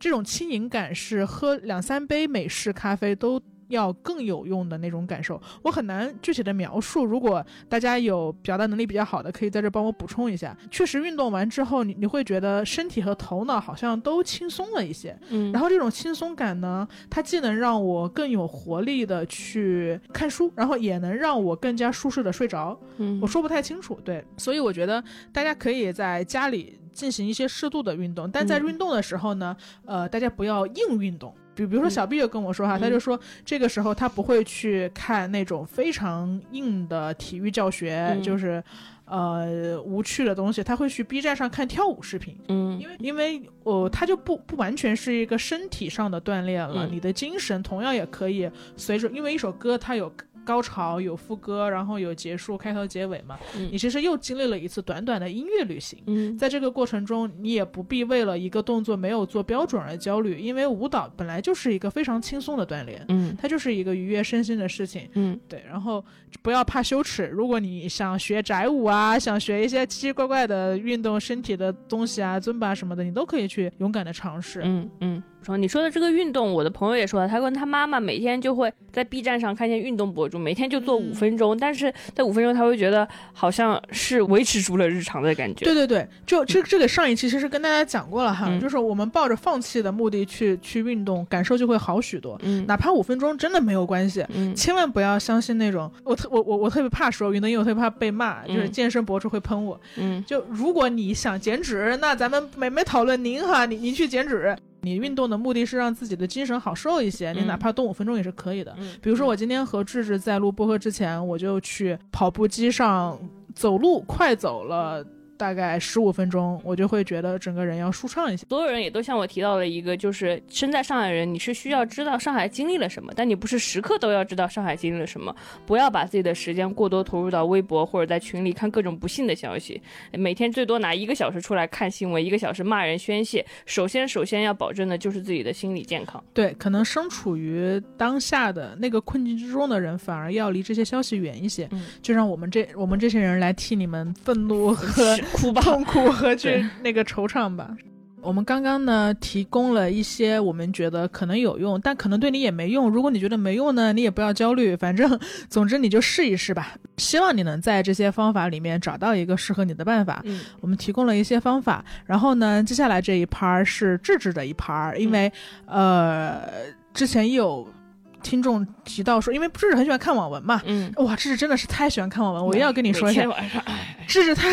这种轻盈感是喝两三杯美式咖啡都。要更有用的那种感受，我很难具体的描述。如果大家有表达能力比较好的，可以在这帮我补充一下。确实，运动完之后，你你会觉得身体和头脑好像都轻松了一些。嗯，然后这种轻松感呢，它既能让我更有活力的去看书，然后也能让我更加舒适的睡着。嗯，我说不太清楚。对，所以我觉得大家可以在家里进行一些适度的运动，但在运动的时候呢，呃，大家不要硬运动。比比如说小 B 就跟我说哈，他就说这个时候他不会去看那种非常硬的体育教学，就是呃无趣的东西，他会去 B 站上看跳舞视频。嗯，因为因为呃他就不不完全是一个身体上的锻炼了，你的精神同样也可以随着，因为一首歌它有。高潮有副歌，然后有结束，开头结尾嘛。你其实又经历了一次短短的音乐旅行。嗯，在这个过程中，你也不必为了一个动作没有做标准而焦虑，因为舞蹈本来就是一个非常轻松的锻炼。嗯，它就是一个愉悦身心的事情。嗯，对。然后不要怕羞耻，如果你想学宅舞啊，想学一些奇奇怪怪的运动身体的东西啊，尊巴什么的，你都可以去勇敢的尝试。嗯嗯。说你说的这个运动，我的朋友也说了，他跟他妈妈每天就会在 B 站上看见运动博主，每天就做五分钟，但是在五分钟他会觉得好像是维持住了日常的感觉。对对对，就这这个上一期其实跟大家讲过了哈，就是我们抱着放弃的目的去去运动，感受就会好许多。嗯，哪怕五分钟真的没有关系，嗯，千万不要相信那种我特我我我特别怕说运动，因为我特别怕被骂，就是健身博主会喷我。嗯，就如果你想减脂，那咱们没没讨论您哈，你您去减脂。你运动的目的是让自己的精神好受一些，你哪怕动五分钟也是可以的。比如说我今天和智智在录播客之前，我就去跑步机上走路，快走了。大概十五分钟，我就会觉得整个人要舒畅一些。所有人也都向我提到了一个，就是身在上海人，你是需要知道上海经历了什么，但你不是时刻都要知道上海经历了什么。不要把自己的时间过多投入到微博或者在群里看各种不幸的消息。每天最多拿一个小时出来看新闻，一个小时骂人宣泄。首先，首先要保证的就是自己的心理健康。对，可能身处于当下的那个困境之中的人，反而要离这些消息远一些。嗯，就让我们这我们这些人来替你们愤怒和。哭吧，痛苦和去那个惆怅吧。我们刚刚呢提供了一些我们觉得可能有用，但可能对你也没用。如果你觉得没用呢，你也不要焦虑，反正总之你就试一试吧。希望你能在这些方法里面找到一个适合你的办法。嗯，我们提供了一些方法，然后呢，接下来这一盘是智智的一盘，因为呃之前有。听众提到说，因为智智很喜欢看网文嘛，嗯，哇，智智真的是太喜欢看网文，我一定要跟你说一下，智智他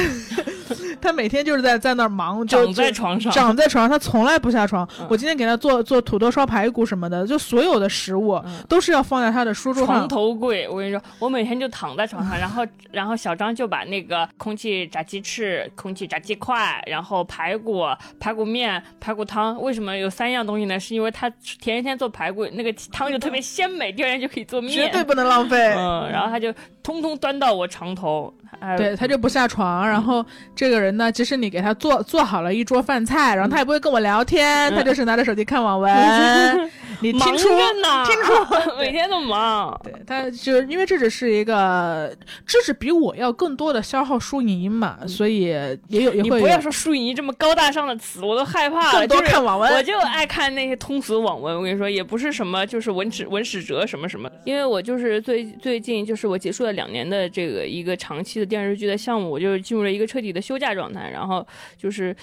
他每天就是在在那儿忙，长在床上，长在床上，他从来不下床。我今天给他做做土豆烧排骨什么的，就所有的食物都是要放在他的书桌上。床头柜，我跟你说，我每天就躺在床上，然后然后小张就把那个空气炸鸡翅、空气炸鸡块，然后排骨、排骨面、排骨汤，为什么有三样东西呢？是因为他前一天做排骨，那个汤就特别。鲜美，第二天就可以做面，绝对不能浪费。嗯，然后他就通通端到我床头，对他就不下床。然后这个人呢，即使你给他做做好了一桌饭菜，然后他也不会跟我聊天，他就是拿着手机看网文。你听出呢？听出 每天都忙。对，他就因为这只是一个，这是比我要更多的消耗输影音嘛，所以也有也会。你不要说输影音这么高大上的词，我都害怕了。更多看网文，我就爱看那些通俗网文。我跟你说，也不是什么就是文史文史哲什么什么。因为我就是最最近就是我结束了两年的这个一个长期的电视剧的项目，我就是进入了一个彻底的休假状态。然后就是，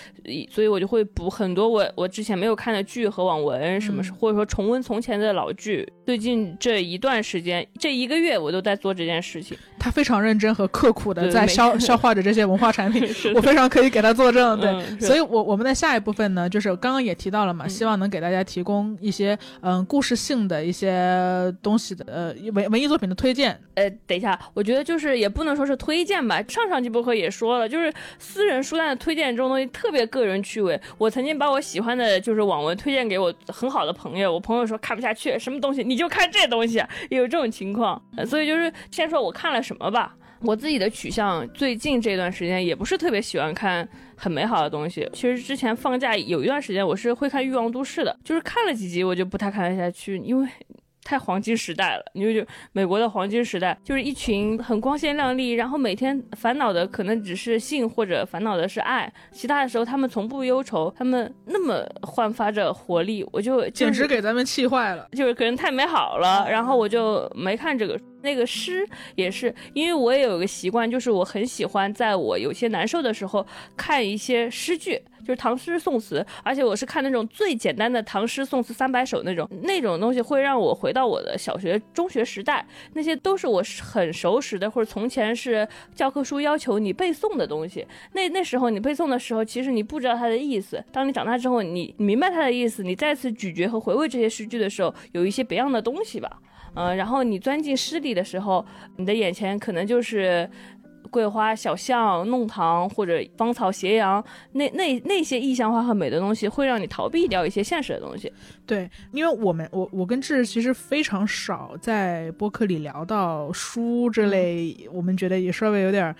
所以我就会补很多我我之前没有看的剧和网文什么，或者说重。重温从前的老剧，最近这一段时间，这一个月我都在做这件事情。他非常认真和刻苦的在消 消化着这些文化产品，我非常可以给他作证。对，所以，我我们的下一部分呢，就是刚刚也提到了嘛，希望能给大家提供一些嗯故事性的一些呃东西的呃文文艺作品的推荐。呃，等一下，我觉得就是也不能说是推荐吧。上上期播客也说了，就是私人书单的推荐这种东西特别个人趣味。我曾经把我喜欢的就是网文推荐给我很好的朋友，我朋友说看不下去，什么东西你就看这东西，有这种情况。所以就是先说我看了什么吧。我自己的取向最近这段时间也不是特别喜欢看很美好的东西。其实之前放假有一段时间我是会看《欲望都市》的，就是看了几集我就不太看得下去，因为。太黄金时代了，你就美国的黄金时代，就是一群很光鲜亮丽，然后每天烦恼的可能只是性或者烦恼的是爱，其他的时候他们从不忧愁，他们那么焕发着活力，我就简直给咱们气坏了，就是可能太美好了，然后我就没看这个。那个诗也是，因为我也有个习惯，就是我很喜欢在我有些难受的时候看一些诗句。就是唐诗宋词，而且我是看那种最简单的唐诗宋词三百首那种，那种东西会让我回到我的小学、中学时代，那些都是我很熟识的，或者从前是教科书要求你背诵的东西。那那时候你背诵的时候，其实你不知道它的意思。当你长大之后，你明白它的意思，你再次咀嚼和回味这些诗句的时候，有一些别样的东西吧。嗯，然后你钻进诗里的时候，你的眼前可能就是。桂花小巷、弄堂或者芳草斜阳，那那那些意象化和美的东西，会让你逃避掉一些现实的东西。对，因为我们我我跟志其实非常少在播客里聊到书这类，我们觉得也稍微有点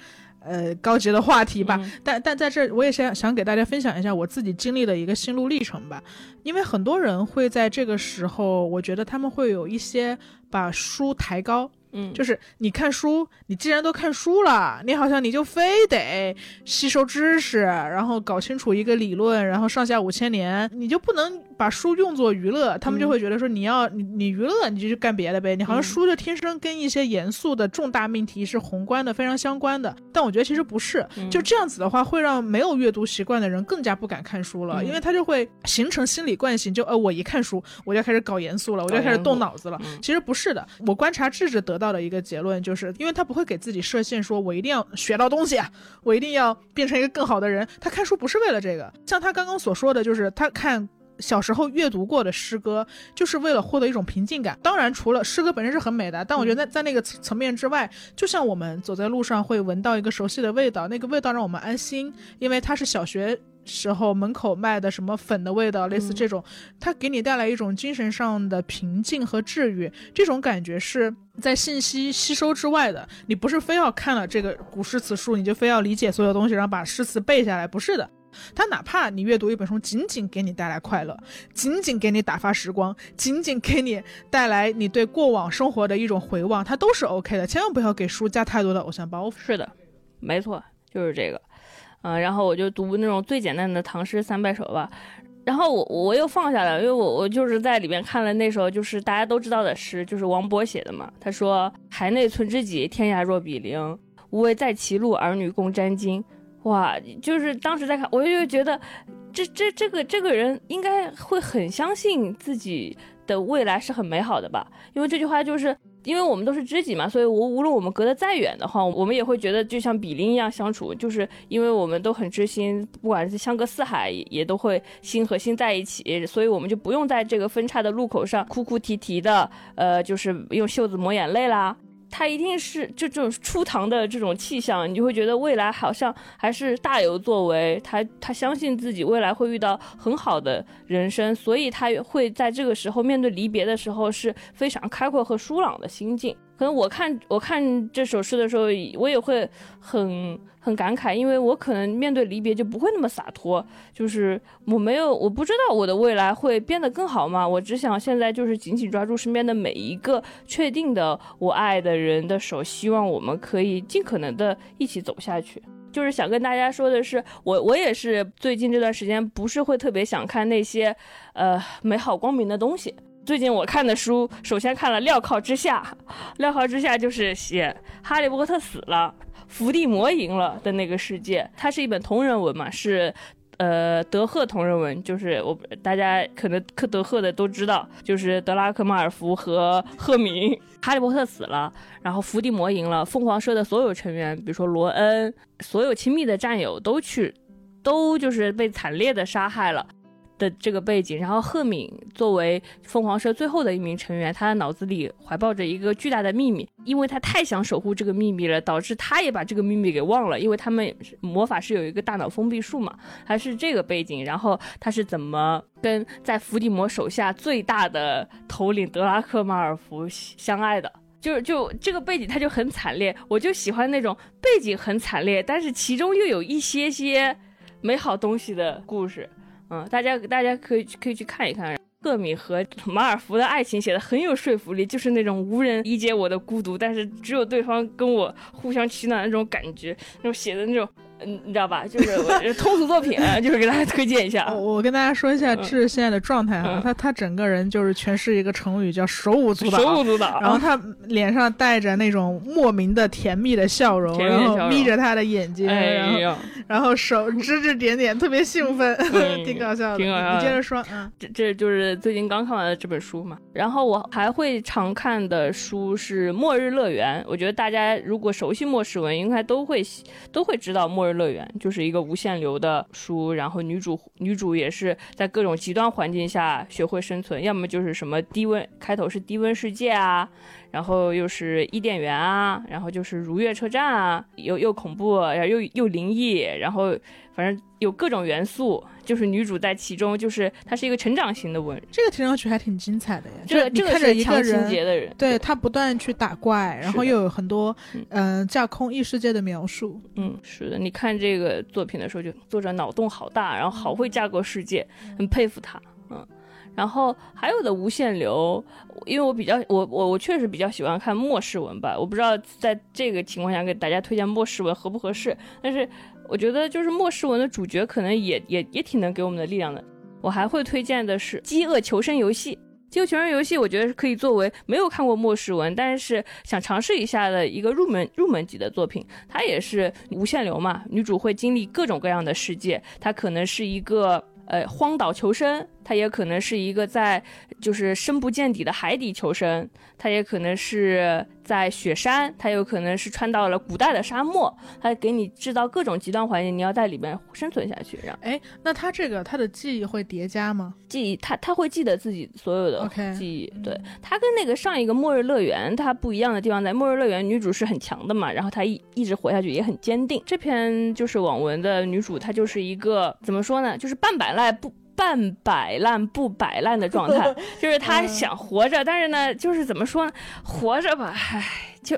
呃高级的话题吧。但但在这，我也想想给大家分享一下我自己经历的一个心路历程吧。因为很多人会在这个时候，我觉得他们会有一些把书抬高。嗯，就是你看书，你既然都看书了，你好像你就非得吸收知识，然后搞清楚一个理论，然后上下五千年，你就不能把书用作娱乐？他们就会觉得说，你要你你娱乐，你就去干别的呗。你好像书就天生跟一些严肃的重大命题是宏观的，非常相关的。但我觉得其实不是，就这样子的话，会让没有阅读习惯的人更加不敢看书了，因为他就会形成心理惯性，就呃，我一看书，我就开始搞严肃了，我就开始动脑子了。其实不是的，我观察智智得到。到的一个结论就是，因为他不会给自己设限，说我一定要学到东西，我一定要变成一个更好的人。他看书不是为了这个，像他刚刚所说的就是他看小时候阅读过的诗歌，就是为了获得一种平静感。当然，除了诗歌本身是很美的，但我觉得在在那个层面之外，就像我们走在路上会闻到一个熟悉的味道，那个味道让我们安心，因为它是小学。时候门口卖的什么粉的味道，类似这种，它给你带来一种精神上的平静和治愈，这种感觉是在信息吸收之外的。你不是非要看了这个古诗词书，你就非要理解所有东西，然后把诗词背下来，不是的。它哪怕你阅读一本书，仅仅给你带来快乐，仅仅给你打发时光，仅仅给你带来你对过往生活的一种回望，它都是 OK 的。千万不要给书加太多的偶像包袱。是的，没错，就是这个。嗯，然后我就读那种最简单的唐诗三百首吧，然后我我又放下了，因为我我就是在里面看了那首就是大家都知道的诗，就是王勃写的嘛。他说：“海内存知己，天涯若比邻。无为在歧路，儿女共沾巾。”哇，就是当时在看，我就觉得这这这个这个人应该会很相信自己的未来是很美好的吧，因为这句话就是。因为我们都是知己嘛，所以无无论我们隔得再远的话，我们也会觉得就像比邻一样相处。就是因为我们都很知心，不管是相隔四海，也都会心和心在一起，所以我们就不用在这个分叉的路口上哭哭啼啼的，呃，就是用袖子抹眼泪啦。他一定是就这种初唐的这种气象，你就会觉得未来好像还是大有作为。他他相信自己未来会遇到很好的人生，所以他会在这个时候面对离别的时候是非常开阔和舒朗的心境。可能我看我看这首诗的时候，我也会很很感慨，因为我可能面对离别就不会那么洒脱，就是我没有我不知道我的未来会变得更好吗？我只想现在就是紧紧抓住身边的每一个确定的我爱的人的手，希望我们可以尽可能的一起走下去。就是想跟大家说的是，我我也是最近这段时间不是会特别想看那些呃美好光明的东西。最近我看的书，首先看了《镣铐之下》，《镣铐之下》就是写哈利波特死了，伏地魔赢了的那个世界。它是一本同人文嘛，是呃德赫同人文，就是我大家可能克德赫的都知道，就是德拉克马尔福和赫敏。哈利波特死了，然后伏地魔赢了，凤凰社的所有成员，比如说罗恩，所有亲密的战友都去，都就是被惨烈的杀害了。的这个背景，然后赫敏作为凤凰社最后的一名成员，他的脑子里怀抱着一个巨大的秘密，因为他太想守护这个秘密了，导致他也把这个秘密给忘了。因为他们魔法是有一个大脑封闭术嘛，还是这个背景。然后他是怎么跟在伏地魔手下最大的头领德拉克马尔福相爱的？就是就这个背景他就很惨烈，我就喜欢那种背景很惨烈，但是其中又有一些些美好东西的故事。嗯，大家大家可以可以去看一看，赫敏和马尔福的爱情写的很有说服力，就是那种无人理解我的孤独，但是只有对方跟我互相取暖的那种感觉，那种写的那种。嗯，你知道吧？就是通俗作品，就是给大家推荐一下。我跟大家说一下志现在的状态哈，他他整个人就是全是一个成语，叫手舞足蹈。手舞足蹈。然后他脸上带着那种莫名的甜蜜的笑容，然后眯着他的眼睛，然后然后手指指点点，特别兴奋，挺搞笑的。挺搞笑。你接着说，嗯，这这就是最近刚看完的这本书嘛。然后我还会常看的书是《末日乐园》，我觉得大家如果熟悉末世文，应该都会都会知道。末日乐园就是一个无限流的书，然后女主女主也是在各种极端环境下学会生存，要么就是什么低温，开头是低温世界啊。然后又是伊甸园啊，然后就是如月车站啊，又又恐怖，然后又又灵异，然后反正有各种元素，就是女主在其中，就是她是一个成长型的文，这个听上去还挺精彩的呀。这个这个是强情节的人，对他不断去打怪，然后又有很多嗯架空异世界的描述。嗯，是的，你看这个作品的时候，就作者脑洞好大，然后好会架构世界，很佩服他。嗯。然后还有的无限流，因为我比较我我我确实比较喜欢看末世文吧，我不知道在这个情况下给大家推荐末世文合不合适，但是我觉得就是末世文的主角可能也也也挺能给我们的力量的。我还会推荐的是《饥饿求生游戏》，《饥饿求生游戏》我觉得是可以作为没有看过末世文，但是想尝试一下的一个入门入门级的作品。它也是无限流嘛，女主会经历各种各样的世界，它可能是一个。呃，荒岛求生，它也可能是一个在就是深不见底的海底求生，它也可能是在雪山，它有可能是穿到了古代的沙漠，它给你制造各种极端环境，你要在里面生存下去。然后，哎，那它这个它的记忆会叠加吗？记忆，它它会记得自己所有的记忆。对，它跟那个上一个末日乐园它不一样的地方在，末日乐园女主是很强的嘛，然后她一一直活下去也很坚定。这篇就是网文的女主，她就是一个怎么说呢，就是半百。烂不半摆烂不摆烂的状态，就是他想活着，但是呢，就是怎么说呢，活着吧，唉，就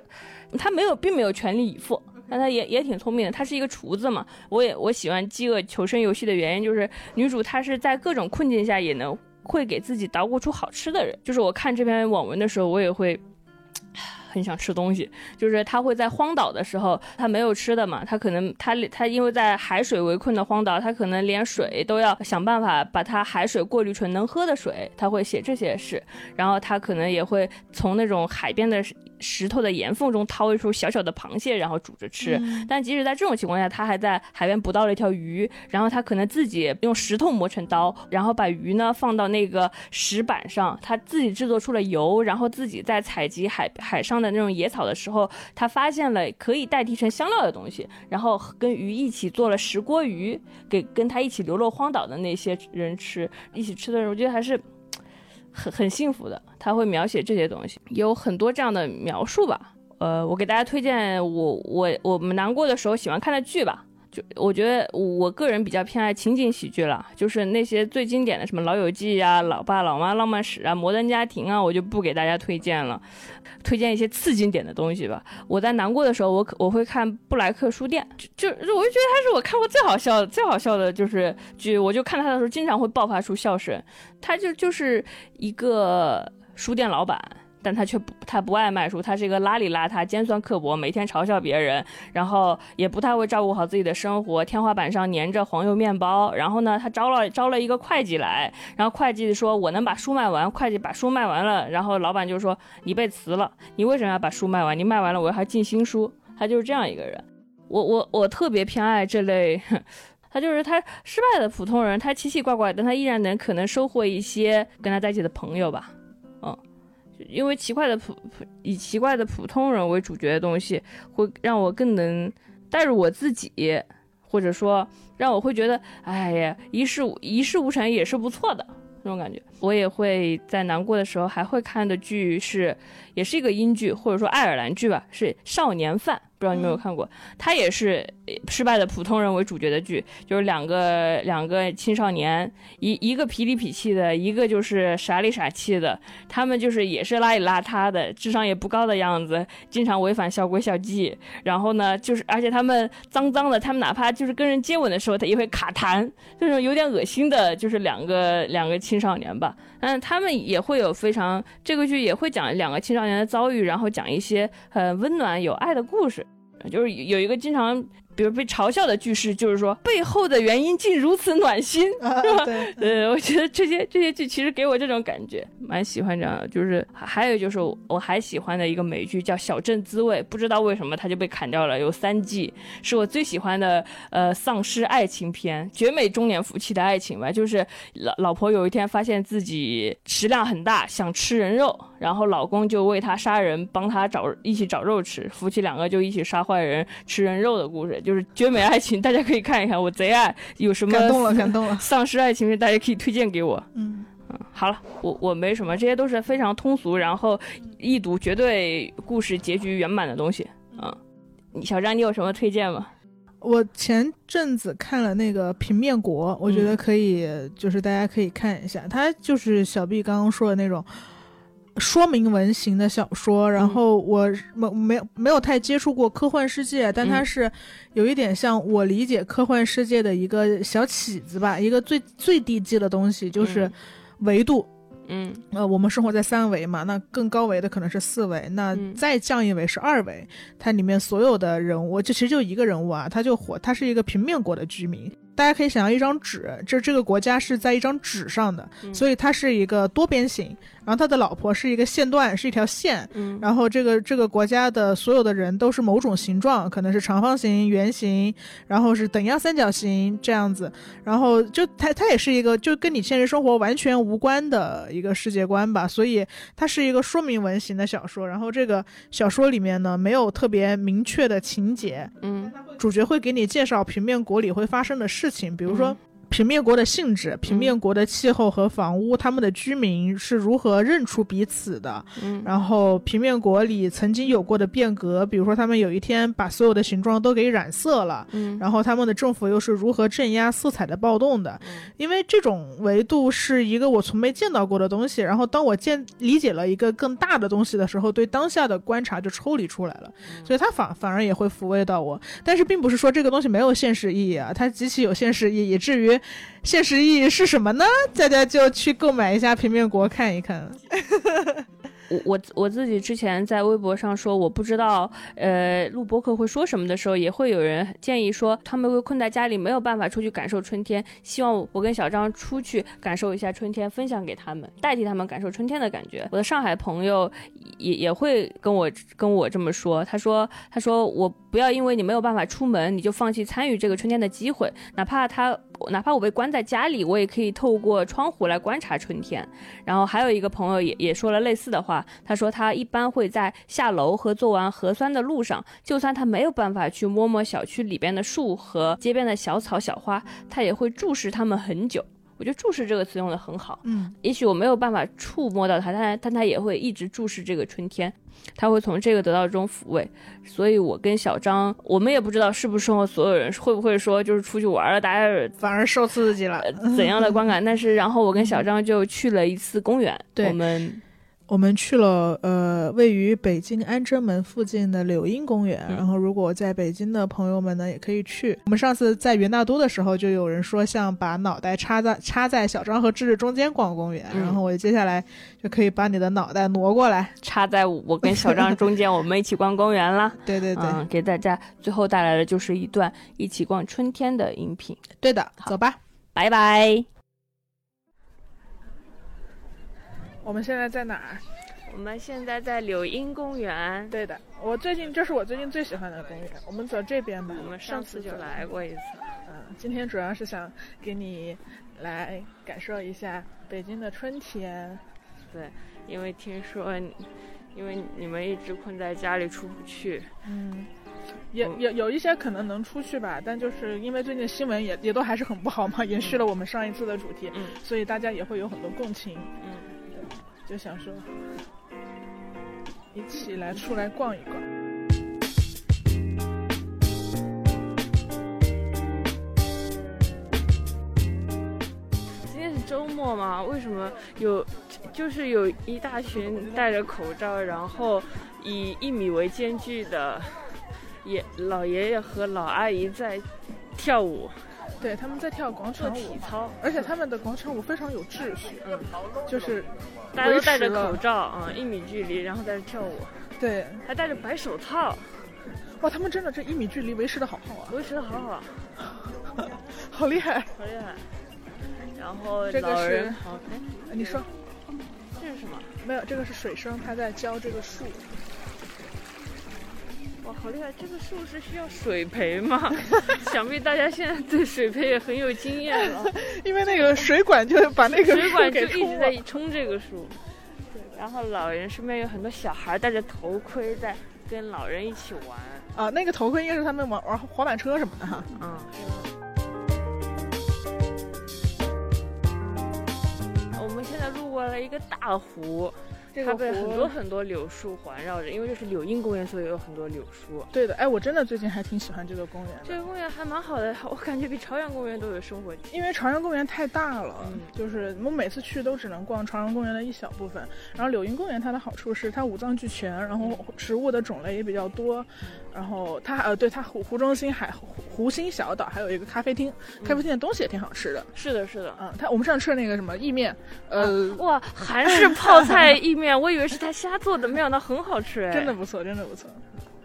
他没有，并没有全力以赴，但他也也挺聪明的。他是一个厨子嘛，我也我喜欢《饥饿求生游戏》的原因就是女主她是在各种困境下也能会给自己捣鼓出好吃的人。就是我看这篇网文的时候，我也会。很想吃东西，就是他会在荒岛的时候，他没有吃的嘛，他可能他他因为在海水围困的荒岛，他可能连水都要想办法把它海水过滤成能喝的水，他会写这些事，然后他可能也会从那种海边的。石头的岩缝中掏一出小小的螃蟹，然后煮着吃。但即使在这种情况下，他还在海边捕到了一条鱼，然后他可能自己用石头磨成刀，然后把鱼呢放到那个石板上，他自己制作出了油，然后自己在采集海海上的那种野草的时候，他发现了可以代替成香料的东西，然后跟鱼一起做了石锅鱼，给跟他一起流落荒岛的那些人吃，一起吃的人，我觉得还是。很很幸福的，他会描写这些东西，有很多这样的描述吧。呃，我给大家推荐我我我们难过的时候喜欢看的剧吧。就我觉得我个人比较偏爱情景喜剧了，就是那些最经典的什么《老友记》啊、《老爸老妈浪漫史》啊、《摩登家庭》啊，我就不给大家推荐了，推荐一些次经典的东西吧。我在难过的时候，我可我会看布莱克书店，就就我就觉得他是我看过最好笑最好笑的就是剧，我就看他的时候经常会爆发出笑声。他就就是一个书店老板。但他却不，他不爱卖书，他是一个邋里邋遢、尖酸刻薄，每天嘲笑别人，然后也不太会照顾好自己的生活。天花板上粘着黄油面包，然后呢，他招了招了一个会计来，然后会计说：“我能把书卖完。”会计把书卖完了，然后老板就说：“你被辞了，你为什么要把书卖完？你卖完了，我还进新书。”他就是这样一个人。我我我特别偏爱这类，他就是他失败的普通人，他奇奇怪怪，但他依然能可能收获一些跟他在一起的朋友吧。因为奇怪的普普以奇怪的普通人为主角的东西，会让我更能带入我自己，或者说让我会觉得，哎呀，一事一事无成也是不错的那种感觉。我也会在难过的时候还会看的剧是，也是一个英剧或者说爱尔兰剧吧，是《少年犯》。不知道你有没有看过，他也是失败的普通人为主角的剧，就是两个两个青少年，一一个痞里痞气的，一个就是傻里傻气的，他们就是也是邋里邋遢的，智商也不高的样子，经常违反校规校纪。然后呢，就是而且他们脏脏的，他们哪怕就是跟人接吻的时候，他也会卡痰，这种有点恶心的，就是两个两个青少年吧。嗯，他们也会有非常这个剧也会讲两个青少年的遭遇，然后讲一些很温暖有爱的故事。就是有一个经常。比如被嘲笑的句式，就是说背后的原因竟如此暖心，是吧？对，呃，我觉得这些这些剧其实给我这种感觉，蛮喜欢这样的。就是还有就是我还喜欢的一个美剧叫《小镇滋味》，不知道为什么它就被砍掉了，有三季，是我最喜欢的呃丧尸爱情片，绝美中年夫妻的爱情吧。就是老老婆有一天发现自己食量很大，想吃人肉，然后老公就为她杀人，帮她找一起找肉吃，夫妻两个就一起杀坏人吃人肉的故事。就是绝美爱情，大家可以看一看，我贼爱。有什么感动了，感动了。丧尸爱情片，大家可以推荐给我。嗯嗯，好了，我我没什么，这些都是非常通俗，然后一读，绝对故事结局圆满的东西。嗯，小张，你有什么推荐吗？我前阵子看了那个《平面国》，我觉得可以，就是大家可以看一下，它就是小毕刚刚说的那种。说明文型的小说，然后我没没有没有太接触过科幻世界，但它是有一点像我理解科幻世界的一个小起子吧，一个最最低级的东西就是维度。嗯，呃，我们生活在三维嘛，那更高维的可能是四维，那再降一维是二维，它里面所有的人物，就其实就一个人物啊，他就活，他是一个平面国的居民。大家可以想象一张纸，这这个国家是在一张纸上的，所以它是一个多边形。然后他的老婆是一个线段，是一条线。嗯，然后这个这个国家的所有的人都是某种形状，可能是长方形、圆形，然后是等腰三角形这样子。然后就它它也是一个就跟你现实生活完全无关的一个世界观吧，所以它是一个说明文型的小说。然后这个小说里面呢，没有特别明确的情节。嗯，主角会给你介绍平面国里会发生的事情，比如说。平面国的性质，平面国的气候和房屋，他们的居民是如何认出彼此的？嗯，然后平面国里曾经有过的变革，比如说他们有一天把所有的形状都给染色了，嗯，然后他们的政府又是如何镇压色彩的暴动的？因为这种维度是一个我从没见到过的东西，然后当我见理解了一个更大的东西的时候，对当下的观察就抽离出来了，所以它反反而也会抚慰到我。但是并不是说这个东西没有现实意义啊，它极其有现实意义，以至于。现实意义是什么呢？大家就去购买一下平面国看一看。我我我自己之前在微博上说，我不知道，呃，录播客会说什么的时候，也会有人建议说，他们会困在家里，没有办法出去感受春天，希望我跟小张出去感受一下春天，分享给他们，代替他们感受春天的感觉。我的上海朋友也也会跟我跟我这么说，他说他说我不要因为你没有办法出门，你就放弃参与这个春天的机会，哪怕他哪怕我被关在家里，我也可以透过窗户来观察春天。然后还有一个朋友也也说了类似的话。他说，他一般会在下楼和做完核酸的路上，就算他没有办法去摸摸小区里边的树和街边的小草小花，他也会注视它们很久。我觉得“注视”这个词用的很好。嗯，也许我没有办法触摸到它，但但它也会一直注视这个春天，它会从这个得到这种抚慰。所以，我跟小张，我们也不知道是不是所有人会不会说，就是出去玩了，大家反而受刺激了，怎样的观感？但是，然后我跟小张就去了一次公园，我们。我们去了，呃，位于北京安贞门附近的柳荫公园。然后，如果在北京的朋友们呢，也可以去。我们上次在元大都的时候，就有人说像把脑袋插在插在小张和智智中间逛公园。然后我接下来就可以把你的脑袋挪过来，插在我跟小张中间，我们一起逛公园啦。对对对，给大家最后带来的就是一段一起逛春天的音频。对的，走吧，拜拜。我们现在在哪儿？我们现在在柳荫公园。对的，我最近这是我最近最喜欢的公园。我们走这边吧。我们上次就来过一次。嗯，今天主要是想给你来感受一下北京的春天。对，因为听说，因为你们一直困在家里出不去。嗯。也嗯有有一些可能能出去吧，但就是因为最近新闻也也都还是很不好嘛，延续了我们上一次的主题，嗯所以大家也会有很多共情，嗯，就想说一起来出来逛一逛。今天是周末嘛？为什么有就是有一大群戴着口罩，然后以一米为间距的爷老爷爷和老阿姨在跳舞对，他们在跳广场舞体，操？而且他们的广场舞非常有秩序，嗯，就是大家都戴着口罩啊、一米距离，然后在这跳舞，对，还戴着白手套，哇，他们真的这一米距离维持的好好啊，维持的好好，好厉害！好厉害。然后这个是好，哎，你说这是什么？没有？这个是水生，他在浇这个树。哇，好厉害！这个树是需要水培吗？想必大家现在对水培也很有经验了。因为那个水管就把那个水管就一直。在冲这个树，然后老人身边有很多小孩戴着头盔在跟老人一起玩，啊，那个头盔应该是他们玩玩滑板车什么的哈。嗯。我们现在路过了一个大湖，这个它被很多很多柳树环绕着，因为这是柳荫公园，所以有很多柳树。对的，哎，我真的最近还挺喜欢这个公园，这个公园还蛮好的，我感觉比朝阳公园都有生活。因为朝阳公园太大了，嗯就是我每次去都只能逛朝阳公园的一小部分。然后柳荫公园它的好处是它五脏俱全，然后植物的种类也比较多，然后它呃对它湖湖中心海湖湖心小岛还有一个咖啡厅，咖啡厅的东西也挺好吃的。是的，是的。嗯，它我们上次吃的那个什么意面，呃，哇，韩式泡菜意面，我以为是他瞎做的，没想到很好吃哎！真的不错，真的不错。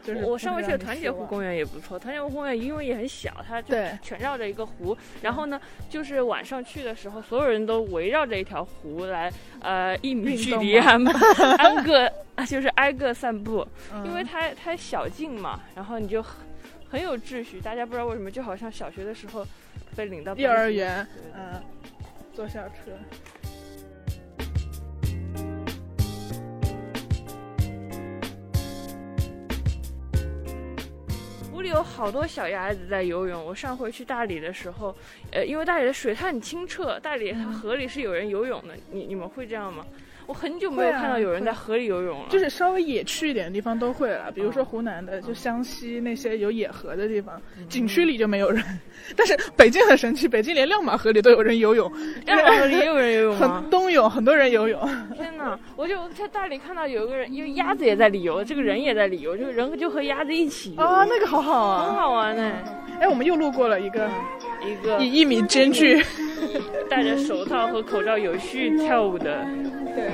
就是我我上回去的的团结湖公园也不错，团结湖公园因为也很小，它就全绕着一个湖。然后呢，就是晚上去的时候，所有人都围绕着一条湖来，呃，一米运距离安安个，就是挨个散步，嗯因为它它小径嘛，然后你就很很有秩序。大家不知道为什么，就好像小学的时候被领到幼儿园，对嗯，坐校车。湖里有好多小鸭子在游泳。我上回去大理的时候，呃，因为大理的水它很清澈，大理它河里是有人游泳的。你你们会这样吗？我很久没有看到有人在河里游泳了。就是稍微野趣一点的地方都会了，比如说嗯湖南的，就湘西那些有野河的地方，嗯景区里就没有人。但是北京很神奇，北京连亮马河里都有人游泳，亮马河里也有人游泳吗 很？冬泳，很多人游泳。天哪！我就在大理看到有一个人，因为鸭子也在里游，这个人也在里游，这个人就和鸭子一起游，啊，那个好好啊很啊！好玩呢。哎，我们又路过了一个一个以一米间距，戴着手套和口罩有序跳舞的对，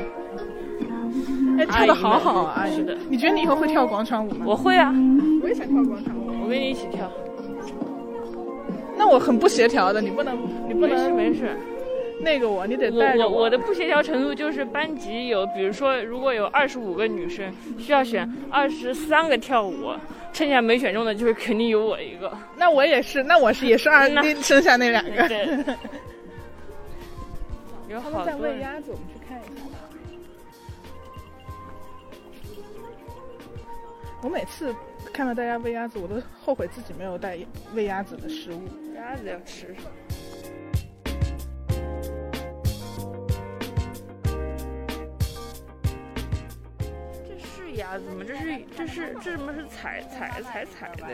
哎，跳的好好啊！是的你觉得你以后会跳广场舞吗？我会啊，我也想跳广场舞，我跟你一起跳。那我很不协调的，你不能，你不没事能没事。那个我，你得带着我我的不协调程度就是班级有，比如说如果有二十五个女生，需要选二十三个跳舞，剩下没选中的就是肯定有我一个。那我也是，那我是也是二，剩下那两个。对，有 他们在。喂鸭子，我们去看一下吧。我每次看到大家喂鸭子，我都后悔自己没有带喂鸭子的食物。鸭子要吃什么？鸭子吗？这是这是这怎么是踩踩踩踩的？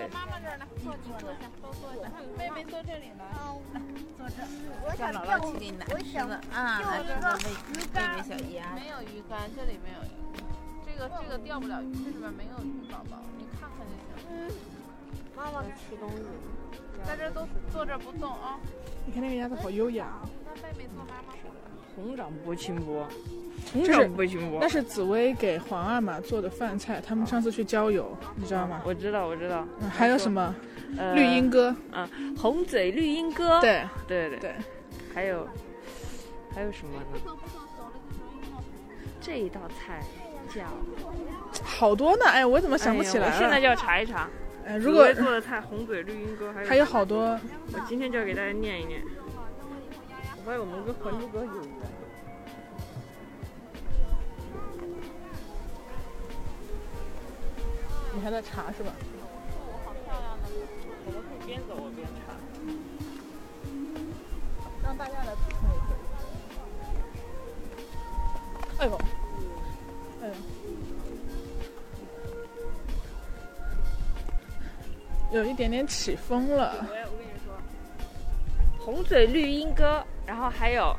妹妹坐这里来。让姥姥去给你拿吃的啊，拿吃的喂喂喂小鸭。没有鱼竿，这里没有鱼。这个这个钓不了鱼，这里边没有鱼宝宝，你看看就行。妈妈吃东西。在这都坐这不动啊。你看那个鸭子好优雅，那妹妹坐妈妈。红掌拨清波，红掌拨清波那。是紫薇给皇阿玛做的饭菜，他们上次去郊游，你知道吗？我知道，我知道。嗯还有什么呃绿鹦哥？啊，红嘴绿鹦哥。对对对对，还有还有什么呢？这一道菜叫 好多呢。哎，我怎么想不起来了？哎我现在就要查一查。哎，如果做的菜，红嘴绿鹦哥，还有还有好多，我今天就要给大家念一念。我发现我们跟《还珠格格》有缘。你还在查是吧？我们可以边走边查。让大家来补充也可以。哎呦，哎呦，有一点点起风了。红嘴绿鹦哥，然后还有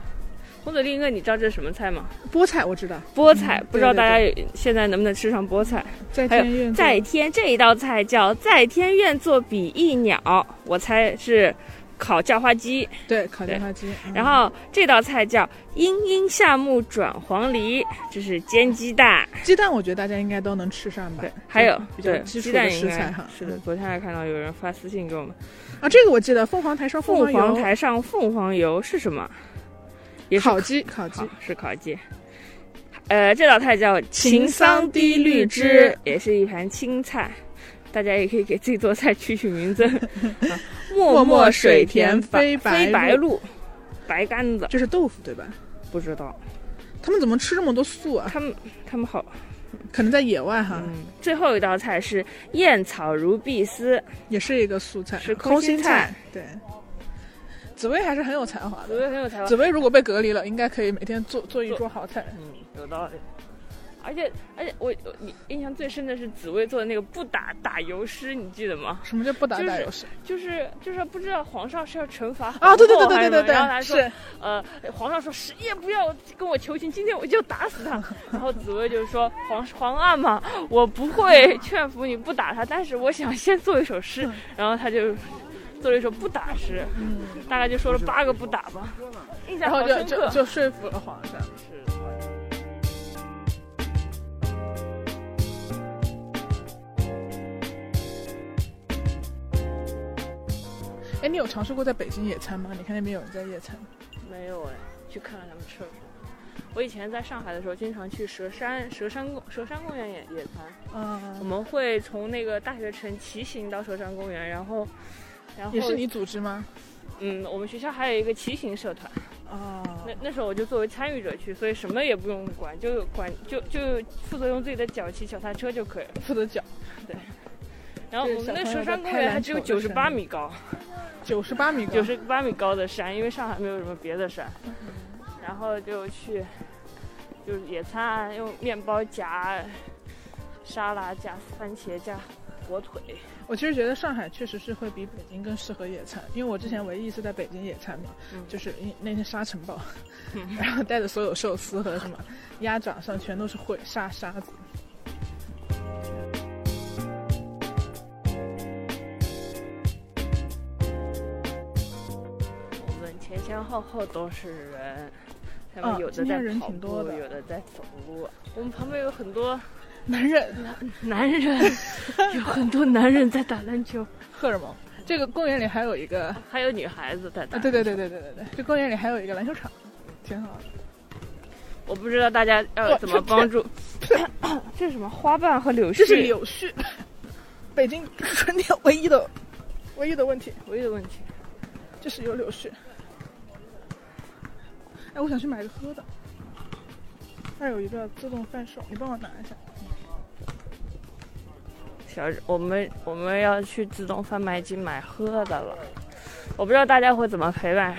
红嘴绿鹦哥，你知道这是什么菜吗？菠菜我知道，菠菜，不知道大家现在能不能吃上菠菜？在还有天在天这一道菜叫在天愿作比翼鸟，我猜是烤叫花鸡。对烤叫花鸡，嗯然后这道菜叫茵茵夏木转黄鹂，这是煎鸡蛋。鸡蛋，我觉得大家应该都能吃上吧对。，还有比较对基础的鸡蛋应该食材哈。是的，昨天还看到有人发私信给我们，啊，这个我记得，凤凰台上凤凰凤，凰台上凤凰油是什么？也是烤鸡，烤鸡，是烤鸡。呃，这道菜叫秦桑低绿汁汁，也是一盘青菜。大家也可以给自己做菜取取名字。啊 默 默默水水田非非白白露露，白干子这是豆腐对吧？不知道。他们怎么吃这么多素啊？他们他们好，可能在野外哈，嗯。最后一道菜是燕草如碧丝，也是一个素菜，是空空心菜菜。对，紫薇还是很有才华的。紫薇很有才华紫。薇如果被隔离了，应该可以每天做做一桌好菜。嗯，有道理。而且而且我我你印象最深的是紫薇做的那个不打打油诗，你记得吗？什么叫不打打油诗？就是就是不知道皇上是要惩罚啊，对对对对对对对，然后他说呃，皇上说谁也不要跟我求情，今天我就打死他。然后紫薇就说皇 皇阿玛，我不会劝服你不打他，但是我想先做一首诗。然后他就做了一首不打诗，嗯大概就说了八个不打吧，印象然后就好深刻。就就说服了皇上。哎，你有尝试过在北京野餐吗？你看那边有人在野餐。没有哎，去看看他们吃了什么。我以前在上海的时候，经常去佘山佘山公佘山公园野野餐。嗯我嗯，们会从那个大学城骑行到佘山公园，然后，然后也是你组织吗？嗯，我们学校还有一个骑行社团，哦那那时候我就作为参与者去，所以什么也不用管，就管就就负责用自己的脚骑脚踏车就可以了。负责脚，然后我们那佘山公园还只有九十八米高，九十八米高，九十八米高的山，因为上海没有什么别的山，然后就去就是野餐，用面包夹沙拉加番茄加火腿。我其实觉得上海确实是会比北京更适合野餐，因为我之前唯一一次在北京野餐嘛，嗯就是因那天沙尘暴，嗯 然后带着所有寿司和什么鸭掌上全都是灰沙沙子。后后都是人，他啊们有的在跑步，有的在走路。我们旁边有很多男人男人，有很多男人在打篮球，荷尔蒙。这个公园里还有一个还有女孩子在打。啊，对对对对对对对，这公园里还有一个篮球场，挺好的。我不知道大家要怎么帮助。这是什么？花瓣和柳絮。这是柳絮，北京春天唯一的唯一的问题唯一的问题。就是有柳絮。哎，我想去买个喝的，那有一个自动贩售，你帮我拿一下。小，我们我们要去自动贩卖机买喝的了。我不知道大家会怎么陪伴，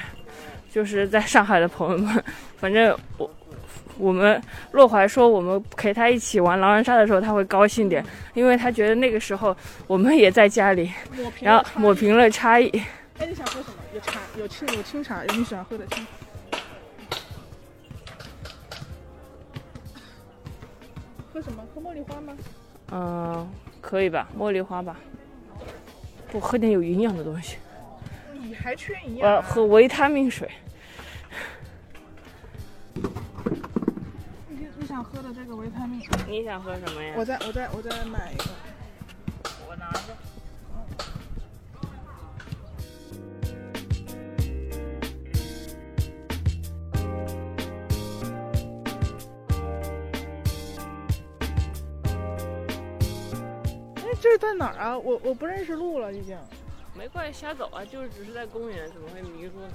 就是在上海的朋友们，反正我我们洛怀说我们陪他一起玩狼人杀的时候，他会高兴点，因为他觉得那个时候我们也在家里，然后抹平了差异。哎，你想喝什么？有茶，有清有清茶，有你喜欢喝的清。喝什么？喝茉莉花吗？嗯，可以吧，茉莉花吧。我喝点有营养的东西，你还缺营养、啊？要喝维他命水。你你想喝的这个维他命，你想喝什么呀？我再我再我再买一个。我拿着。这是在哪儿啊？我我不认识路了，已经。没关系，瞎走啊，就是只是在公园，怎么会迷路呢？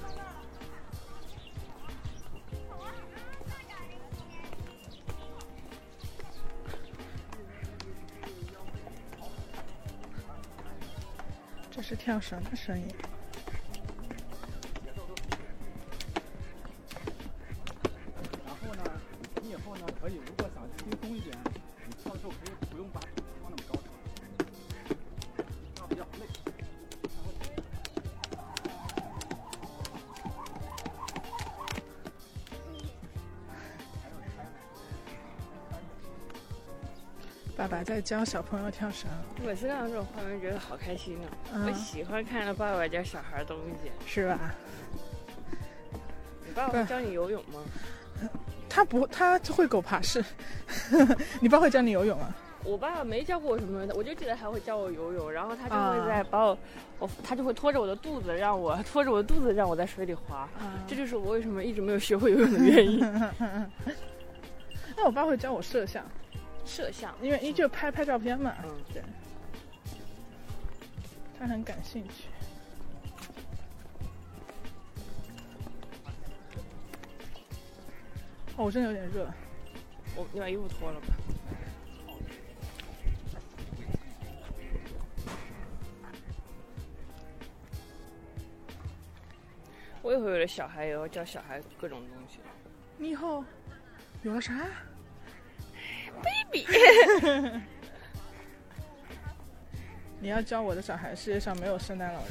这这是跳绳的声音。爸爸在教小朋友跳绳，每次看到这种画面，觉得好开心啊！嗯我喜欢看到爸爸教小孩东西。是吧？你爸爸会教你游泳吗？他不，他会狗爬式。你爸会教你游泳啊？我爸爸没教过我什么，我就记得他会教我游泳，然后他就啊会在把我，我他就会拖着我的肚子，让我拖着我的肚子让我在水里滑。这就是我为什么一直没有学会游泳的原因。那我爸会教我摄像，摄像，因为因为就拍拍照片嘛。嗯，对，他很感兴趣。哦，我真的有点热。我你把衣服脱了吧。我以后有了小孩，也要教小孩各种东西。你以后有了啥？你要教我的小孩，世界上没有圣诞老人，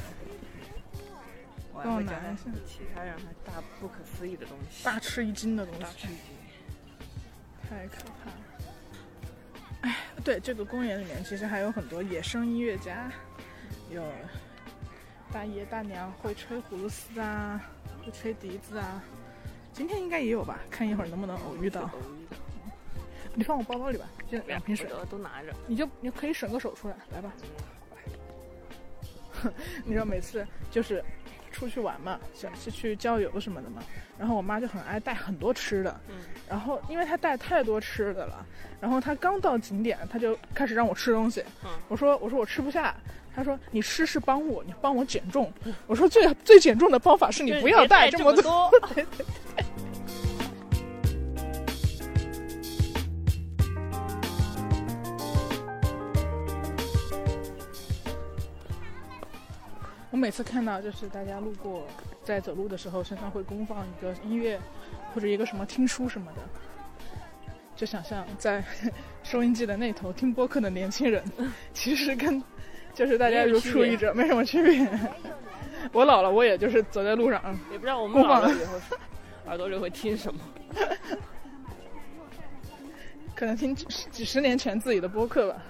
帮我会教他拿一下其他让他大不可思议的东西。大吃一惊的东西大吃，一惊。太可怕了。哎，对，这个公园里面其实还有很多野生音乐家，有大爷大娘会吹葫芦丝啊，会吹笛子啊。今天应该也有吧？看一会儿能不能偶遇到。你放我包包里吧，就两瓶水，都都拿着。你就你可以省个手出来，来吧。你知道每次就是出去玩嘛，想是去郊游什么的嘛，然后我妈就很爱带很多吃的，嗯然后因为她带太多吃的了，然后她刚到景点，她就开始让我吃东西，嗯我说我说我吃不下。她说：“你吃是帮我，你帮我减重。”我说最：“最减重的方法是你不要带这这么多。多。我每次看到就是大家路过，在走路的时候，身上会公放一个音乐，或者一个什么听书什么的，就想象在 收音机的那头听播客的年轻人，其实跟就是大家如出一辙，没什么区别。我老了，我也就是走在路上，也不知道我们老了以后 耳朵里会听什么。可能听几几十年前自己的播客吧。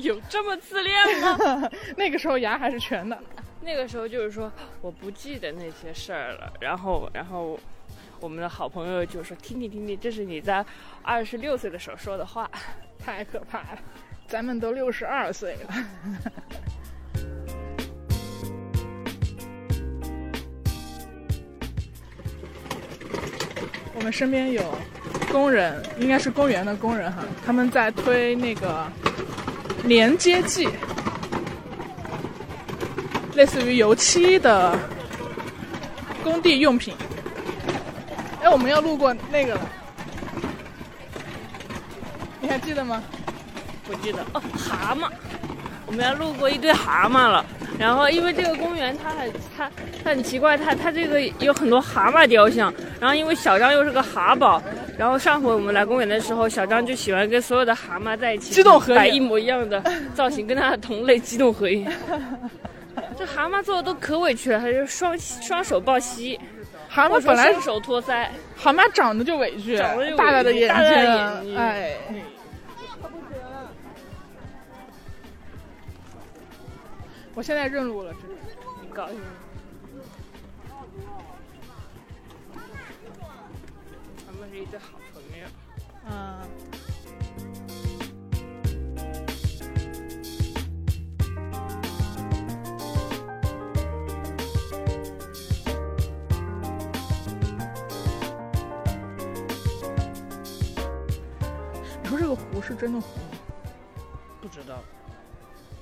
有这么自恋吗？那个时候牙还是全的。那个时候就是说我不记得那些事儿了，然后然后我们的好朋友就说听听听听，这是你在二十六岁的时候说的话，太可怕了，咱们都六十二岁了。我们身边有工人，应该是公园的工人哈，他们在推那个连接剂，类似于油漆的工地用品。哎，我们要路过那个了，你还记得吗？不记得哦，蛤蟆，我们要路过一堆蛤蟆了。然后因为这个公园它很它它很奇怪，它它这个有很多蛤蟆雕像。然后因为小张又是个蛤宝，然后上回我们来公园的时候，小张就喜欢跟所有的蛤蟆在一起，激动合影摆一模一样的造型，跟他的同类激动合影。这蛤蟆做的都可委屈了，它就双双手抱膝，蛤蟆本来双手托腮，蛤蟆长得就委屈，长得就委屈大大的眼睛，大大的眼睛哎。我现在认路了，真的。你高兴吗？他们是一对好朋友。嗯。你说这个湖是真的湖。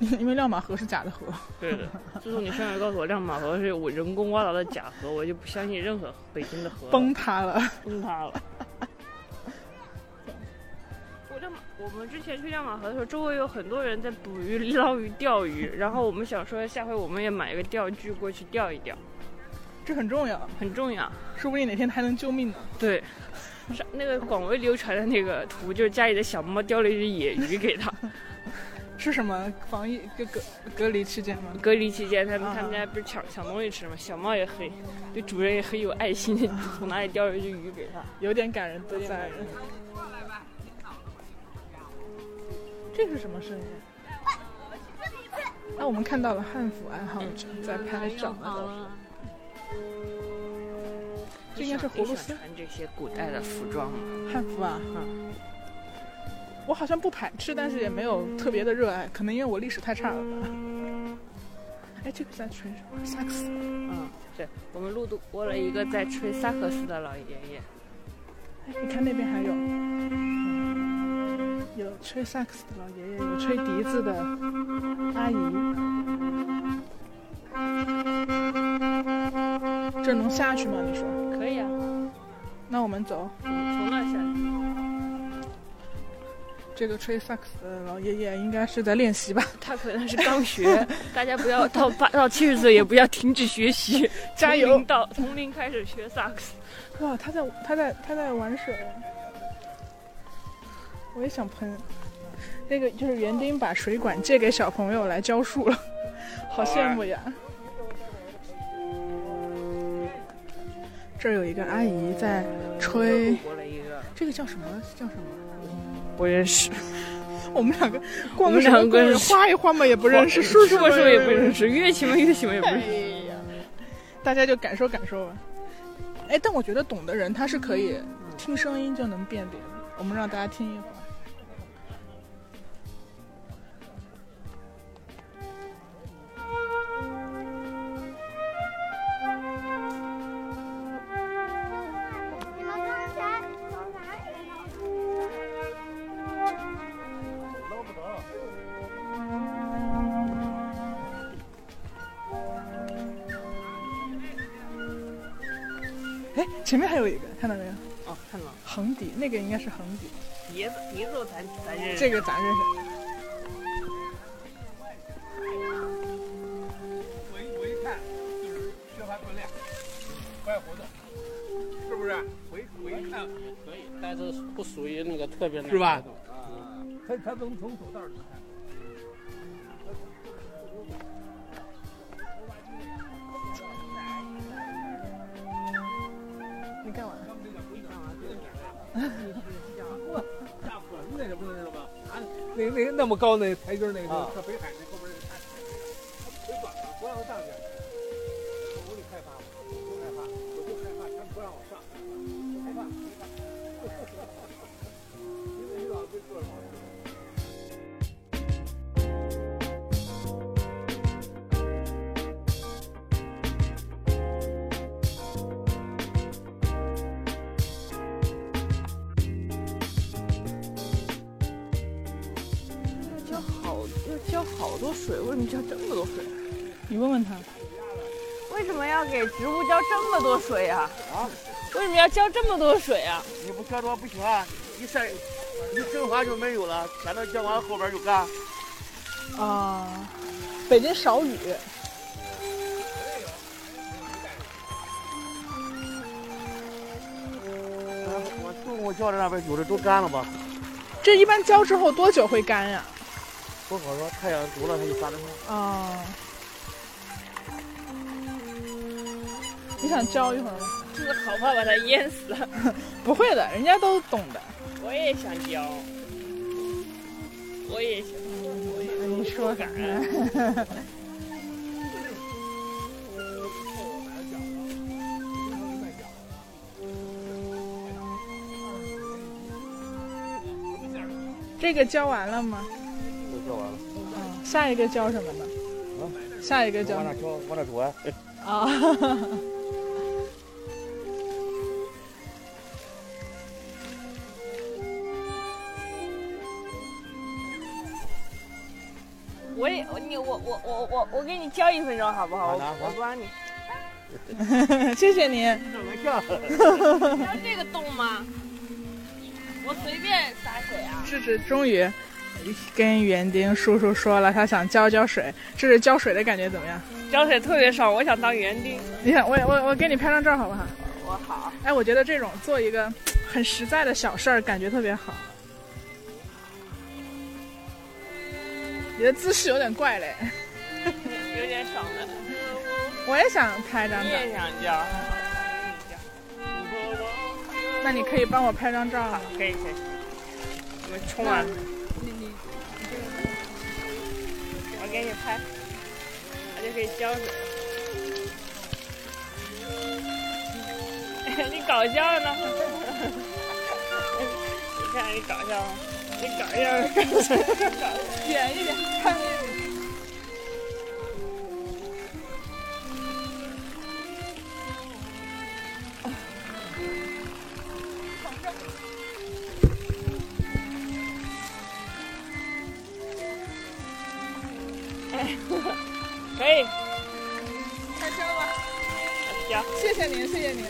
因为亮马河是假的河。对的，自 从你上回告诉我亮马河是我人工挖到的假河，我就不相信任何北京的河崩塌了。崩塌了。我亮马我们之前去亮马河的时候，周围有很多人在捕鱼、捞鱼、钓鱼，然后我们想说，下回我们也买一个钓具过去钓一钓，这很重要，很重要。说不定哪天还能救命呢。对，上那个广为流传的那个图，就是家里的小猫叼了一只野鱼给它。是什么防疫隔隔隔离期间吗？隔离期间，他们啊他们家不是抢抢东西吃吗？小猫也很对主人也很有爱心，从哪里钓了一只鱼给它。有点感人的在人。这是什么声音？那、我们看到了汉服爱好者在拍照。这应该是葫芦丝穿这些古代的服装吗？汉服啊，嗯，我好像不排斥，但是也没有特别的热爱，可能因为我历史太差了吧。哎，这个在吹什么？萨克斯。嗯，对，我们路过了一个在吹萨克斯的老爷爷。哎，你看那边还有，嗯有吹萨克斯的老爷爷，有吹笛子的阿姨。这能下去吗？你说？可以啊，那我们走。从那下去。这个吹萨克斯的老爷爷应该是在练习吧？他可能是刚学，大家不要到八到七十岁也不要停止学习，加油从到从零开始学萨克斯。哇，他在他在他在玩水，我也想喷。那个就是园丁把水管借给小朋友来浇树了，好羡慕呀！这儿有一个阿姨在吹，这个叫什么？叫什么？不认识，我们两个逛我们个什么公园两个是花一花嘛也不认识，说说说也不认识，乐器嘛乐器嘛也不认识。哎呀，大家就感受感受吧。哎，但我觉得懂的人他是可以听声音就能辨别的。我们让大家听一会儿。前面还有一个，看到没有？哦，看到了，横笛，那个应该是横笛，笛子笛子咱咱认识。这个咱认识。我一我一看就是缺乏锻炼，不爱活动，是不是？我一我一看可以，但是不属于那个特别难是吧啊，他他能从走道儿里看。你干嘛？下坡那个不知道吧？啊，那那那么高那台阶儿那个，搁北海那好多水，为什么浇这么多水？你问问他。为什么要给植物浇这么多水啊？啊？为什么要浇这么多水啊？你不浇多不行啊！一晒，一蒸发就没有了。前头浇完后边就干。啊，北京少雨。我中午浇的那边有的都干了吧？这一般浇之后多久会干呀？不好说，太阳毒了它就发的快。啊。你想浇一会儿吗？就是好怕把它淹死。不会的，人家都懂的。我也想浇，我也想。你说敢？这个浇完了吗？都浇完了。嗯，下一个叫什么呢？啊，下一个叫往那浇，往那转。啊。我也你我我我我我给你浇一分钟好不好？我我帮你。谢谢你。怎么浇？浇这个洞吗？我我随便洒水啊。智智终于跟园丁叔叔说了，他想浇浇水。这是浇水的感觉怎么样？浇水特别爽，我想当园丁。你想，我我我给你拍张照好不好？我好。哎，我觉得这种做一个很实在的小事儿，感觉特别好。你的姿势有点怪嘞，有点爽的。我也想拍张照。你也想浇？那你可以帮我拍张照吗？可以可以。我们冲完。给你拍，我就可以浇水。你搞笑呢？你看你搞笑吗？你搞笑，远一点，看那个。可以，开车吧。行，谢谢您，谢谢您。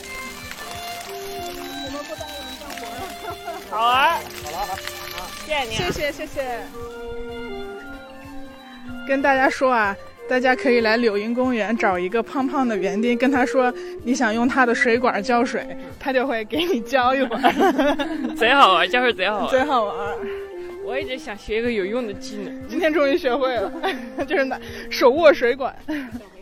我们不耽误您干活了。好玩。好了，好，谢谢您。谢谢谢谢。跟大家说啊，大家可以来柳荫公园找一个胖胖的园丁，跟他说你想用他的水管浇水，他就会给你浇一会儿。贼好玩，浇水贼好玩，贼好玩。我一直想学一个有用的技能，今天终于学会了，就是拿手握水管。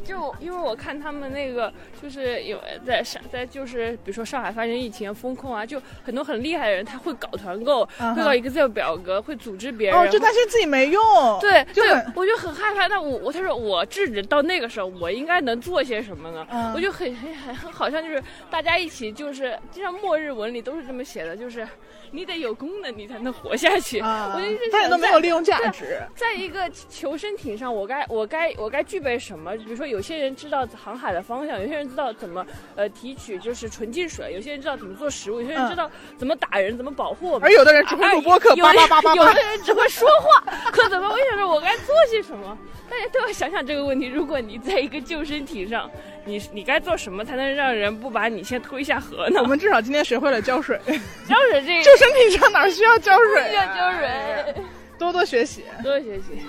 就因为我看他们那个，就是有在上在就是比如说上海发生疫情风控啊，就很多很厉害的人，他会搞团购，会搞 Excel 表格，会组织别人。哦，就担心自己没用。对，对，我就很害怕。那我我他说我制止到那个时候，我应该能做些什么呢？我就很很很很好像就是大家一起就是就像末日文里都是这么写的，就是你得有功能，你才能活下去。我就一直想，都没有利用价值。在一个求生艇上，我该我该我该具备什么？比如说有。些人知道航海的方向，有些人知道怎么呃提取就是纯净水，有些人知道怎么做食物，有些人知道怎么打人，怎么保护我们。而有的人只会录播客，叭叭叭叭。有的人只会说话，可怎么？我想说，我该做些什么？大家都要想想这个问题。如果你在一个救生艇上，你你该做什么才能让人不把你先推下河呢？我们至少今天学会了浇水。浇水这个 救生艇上哪需要浇水？需要浇水。多多学习，多多学习。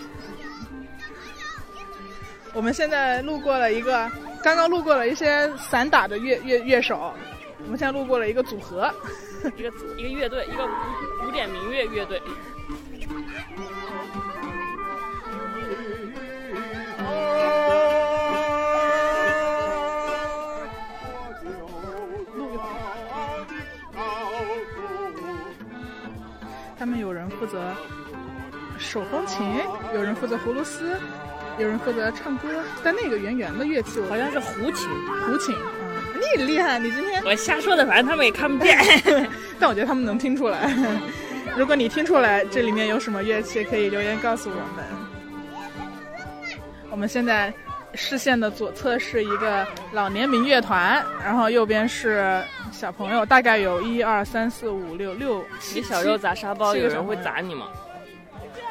我们现在路过了一个，刚刚路过了一些散打的乐乐乐手，我们现在路过了一个组合，一个一个乐队，一个古古典民乐乐队。他们有人负责手风琴，有人负责葫芦丝。有人负责唱歌，但那个圆圆的乐器好像是胡琴，胡琴。嗯，你厉害，你今天我瞎说的，反正他们也看不见，但我觉得他们能听出来。如果你听出来这里面有什么乐器，可以留言告诉我们。我们现在视线的左侧是一个老年民乐团，然后右边是小朋友，大概有一二三四五六六七小肉砸沙包，有人会砸你吗？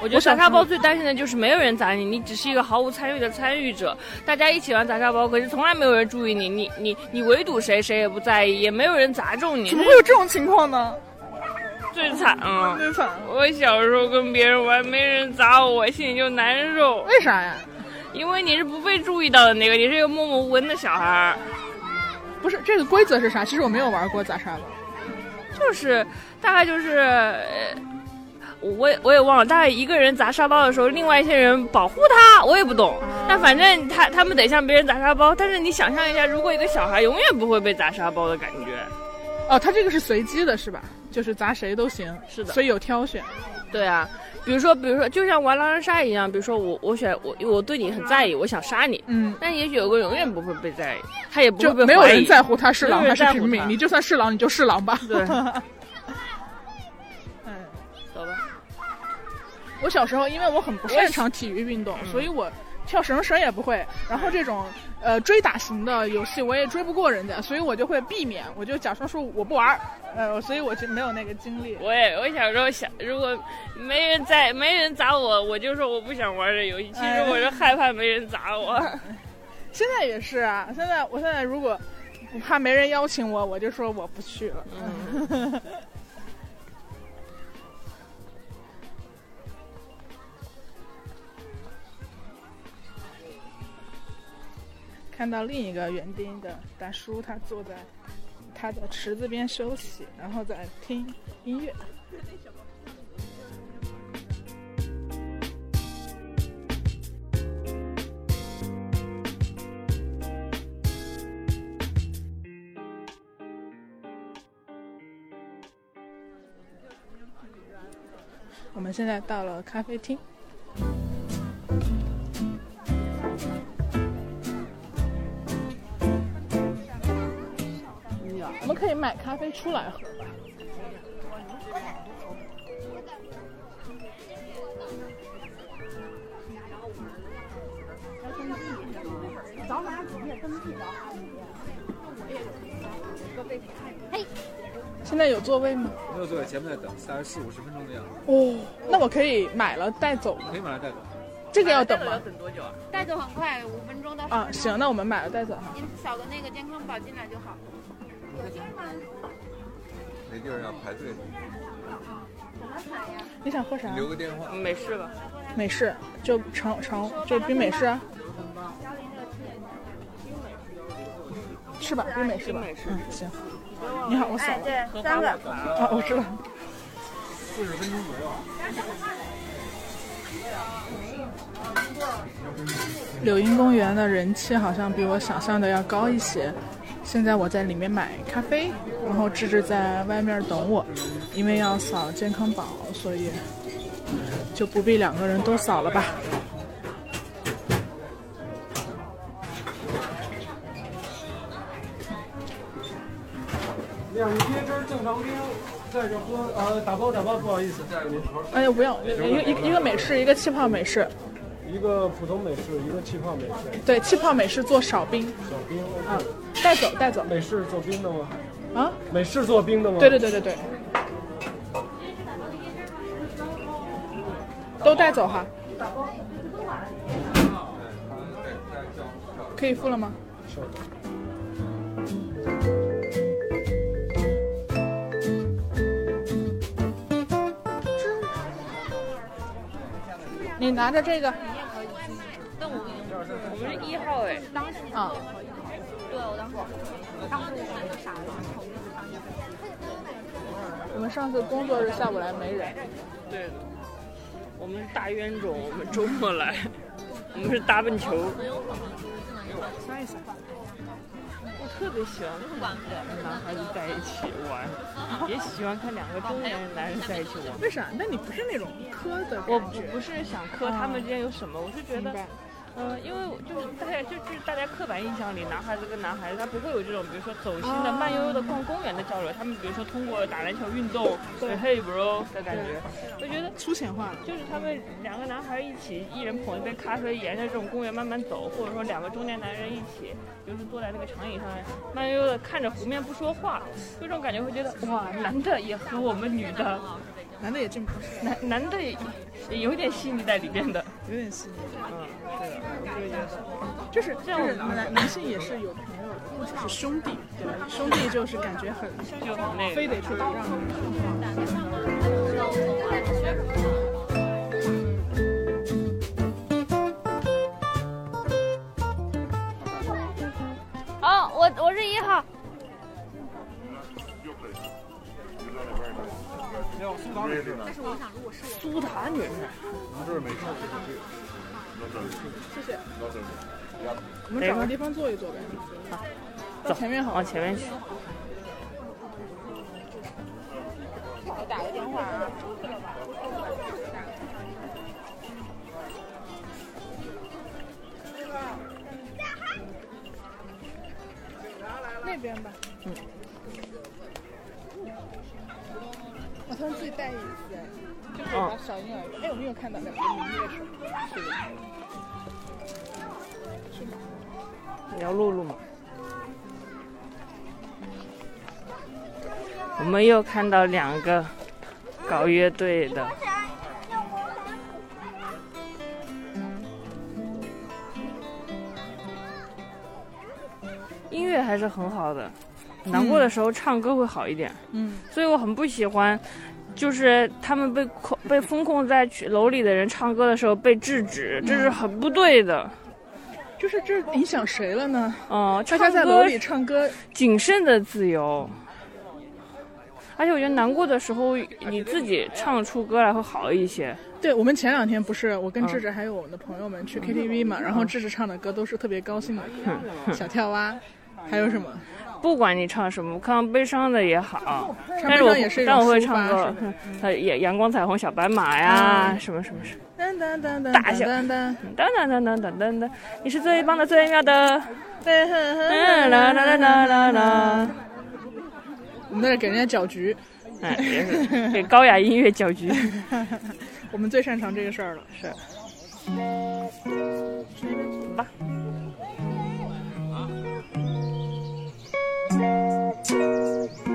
我觉得砸沙包最担心的就是没有人砸你，你只是一个毫无参与的参与者。大家一起玩砸沙包，可是从来没有人注意你，你你你围堵谁，谁也不在意，也没有人砸中你。怎么会有这种情况呢？最惨了，最惨！我小时候跟别人玩，没人砸我，我心里就难受。为啥呀？因为你是不被注意到的那个，你是一个默默无闻的小孩。不是这个规则是啥？其实我没有玩过砸沙包，就是大概就是。我也我也忘了，大概一个人砸沙包的时候，另外一些人保护他，我也不懂。但反正他他们得向别人砸沙包。但是你想象一下，如果一个小孩永远不会被砸沙包的感觉，哦，它这个是随机的，是吧？就是砸谁都行，是的，所以有挑选。对啊，比如说比如说，就像玩狼人杀一样，比如说我我选我我对你很在意，我想杀你，嗯，但也许有个永远不会被在意，他也不会被没有人在乎他是狼还是平民，你就算是狼你就是狼吧。对。嗯，走吧。我小时候，因为我很不擅长体育运动，所以我跳绳绳也不会。然后这种呃追打型的游戏，我也追不过人家，所以我就会避免，我就假装说我不玩儿。呃，所以我就没有那个精力。我也，我小时候想，如果没人在，没人砸我，我就说我不想玩这游戏。其实我是害怕没人砸我。现在也是啊，现在我现在如果不怕没人邀请我，我就说我不去了。看到另一个园丁的大叔，他坐在他的池子边休息，然后在听音乐。我们现在到了咖啡厅。我们可以买咖啡出来喝吧。找哪几页登记的？嘿，现在有座位吗？没有座位，前面在等，大概四五十分钟的样子。哦，那我可以买了带走吗？可以买了带走。这个要等吗？等多久啊？带走很快，五分钟到。啊，行，那我们买了带走哈。您扫个那个健康宝进来就好。有星吗？没地儿要排队。你想喝啥？留个电话。美式吧。美式，就长长就冰美式。是吧？冰美式吧。嗯，行。你好，我扫了。对，三个。啊，我知道。四十分钟左右。柳荫公园的人气好像比我想象的要高一些。现在我在里面买咖啡，然后智智在外面等我，因为要扫健康宝，所以就不必两个人都扫了吧。两个椰汁儿正常冰，在这喝呃打包打包，不好意思，再给您。哎呀，不要，一个一一个美式，一个气泡美式。一个普通美式，一个气泡美式。对，气泡美式做少冰。少冰。啊，带走带走。美式做冰的吗？啊？美式做冰的吗？对对对对对。都带走哈。可以付了吗？是。你拿着这个。那我我们是一号哎。当时。啊。对，我当时。当时。我就傻了，我们上次工作日下午来没人。对的。我们是大冤种，我们周末来，我们是大笨球。刷一下。我特别喜欢看两个男孩子在一起玩，也喜欢看两个中年男人在一起玩。为啥？那你不是那种磕的？我不不是想磕他们之间有什么，我是觉得。嗯，因为就是大家就就是大家刻板印象里，男孩子跟男孩子他不会有这种，比如说走心的、慢悠悠的逛公园的交流。他们比如说通过打篮球运动，对，Hey bro 的感觉，我觉得粗浅化了。就是他们两个男孩一起，一人捧一杯咖啡，沿着这种公园慢慢走，或者说两个中年男人一起，就是坐在那个长椅上，慢悠悠的看着湖面不说话，这种感觉会觉得哇，男的也和我们女的。男的也进步，男男的也也有点细腻在里边的，有点细腻。嗯，对的，我就觉得，就是这样，男男性也是有朋友的，或者是兄弟，对吧？兄弟就是感觉很就非得去让。哦，我我是一号。这是我想，如果是苏打女士，我们这是美式。谢谢。我们找个地方坐一坐呗。好，走前面好。往前面去。我打个电话啊。那边吧。自己带椅子，就是把小婴儿。哎，我没有看到两个明月手，是的。是吗？你要录录吗？我们又看到两个搞乐队的。音乐还是很好的。难过的时候唱歌会好一点，嗯，所以我很不喜欢，就是他们被控被封控在楼里的人唱歌的时候被制止，这是很不对的。就是这影响谁了呢？哦，大家在楼里唱歌，谨慎的自由。而且我觉得难过的时候，你自己唱出歌来会好一些。对我们前两天不是我跟智智还有我们的朋友们去 KTV 嘛，然后智智唱的歌都是特别高兴的歌，小跳蛙，还有什么？不管你唱什么，唱悲伤的也好，但是我但我会唱歌呃，阳阳光彩虹小白马呀，什么什么什么。噔噔噔噔大小噔噔噔噔噔噔噔噔噔，你是最棒的最妙的，噔嗯啦啦啦啦啦啦，我们在这给人家搅局，哎，也是给高雅音乐搅局。我们最擅长这个事儿了。是。Tchau.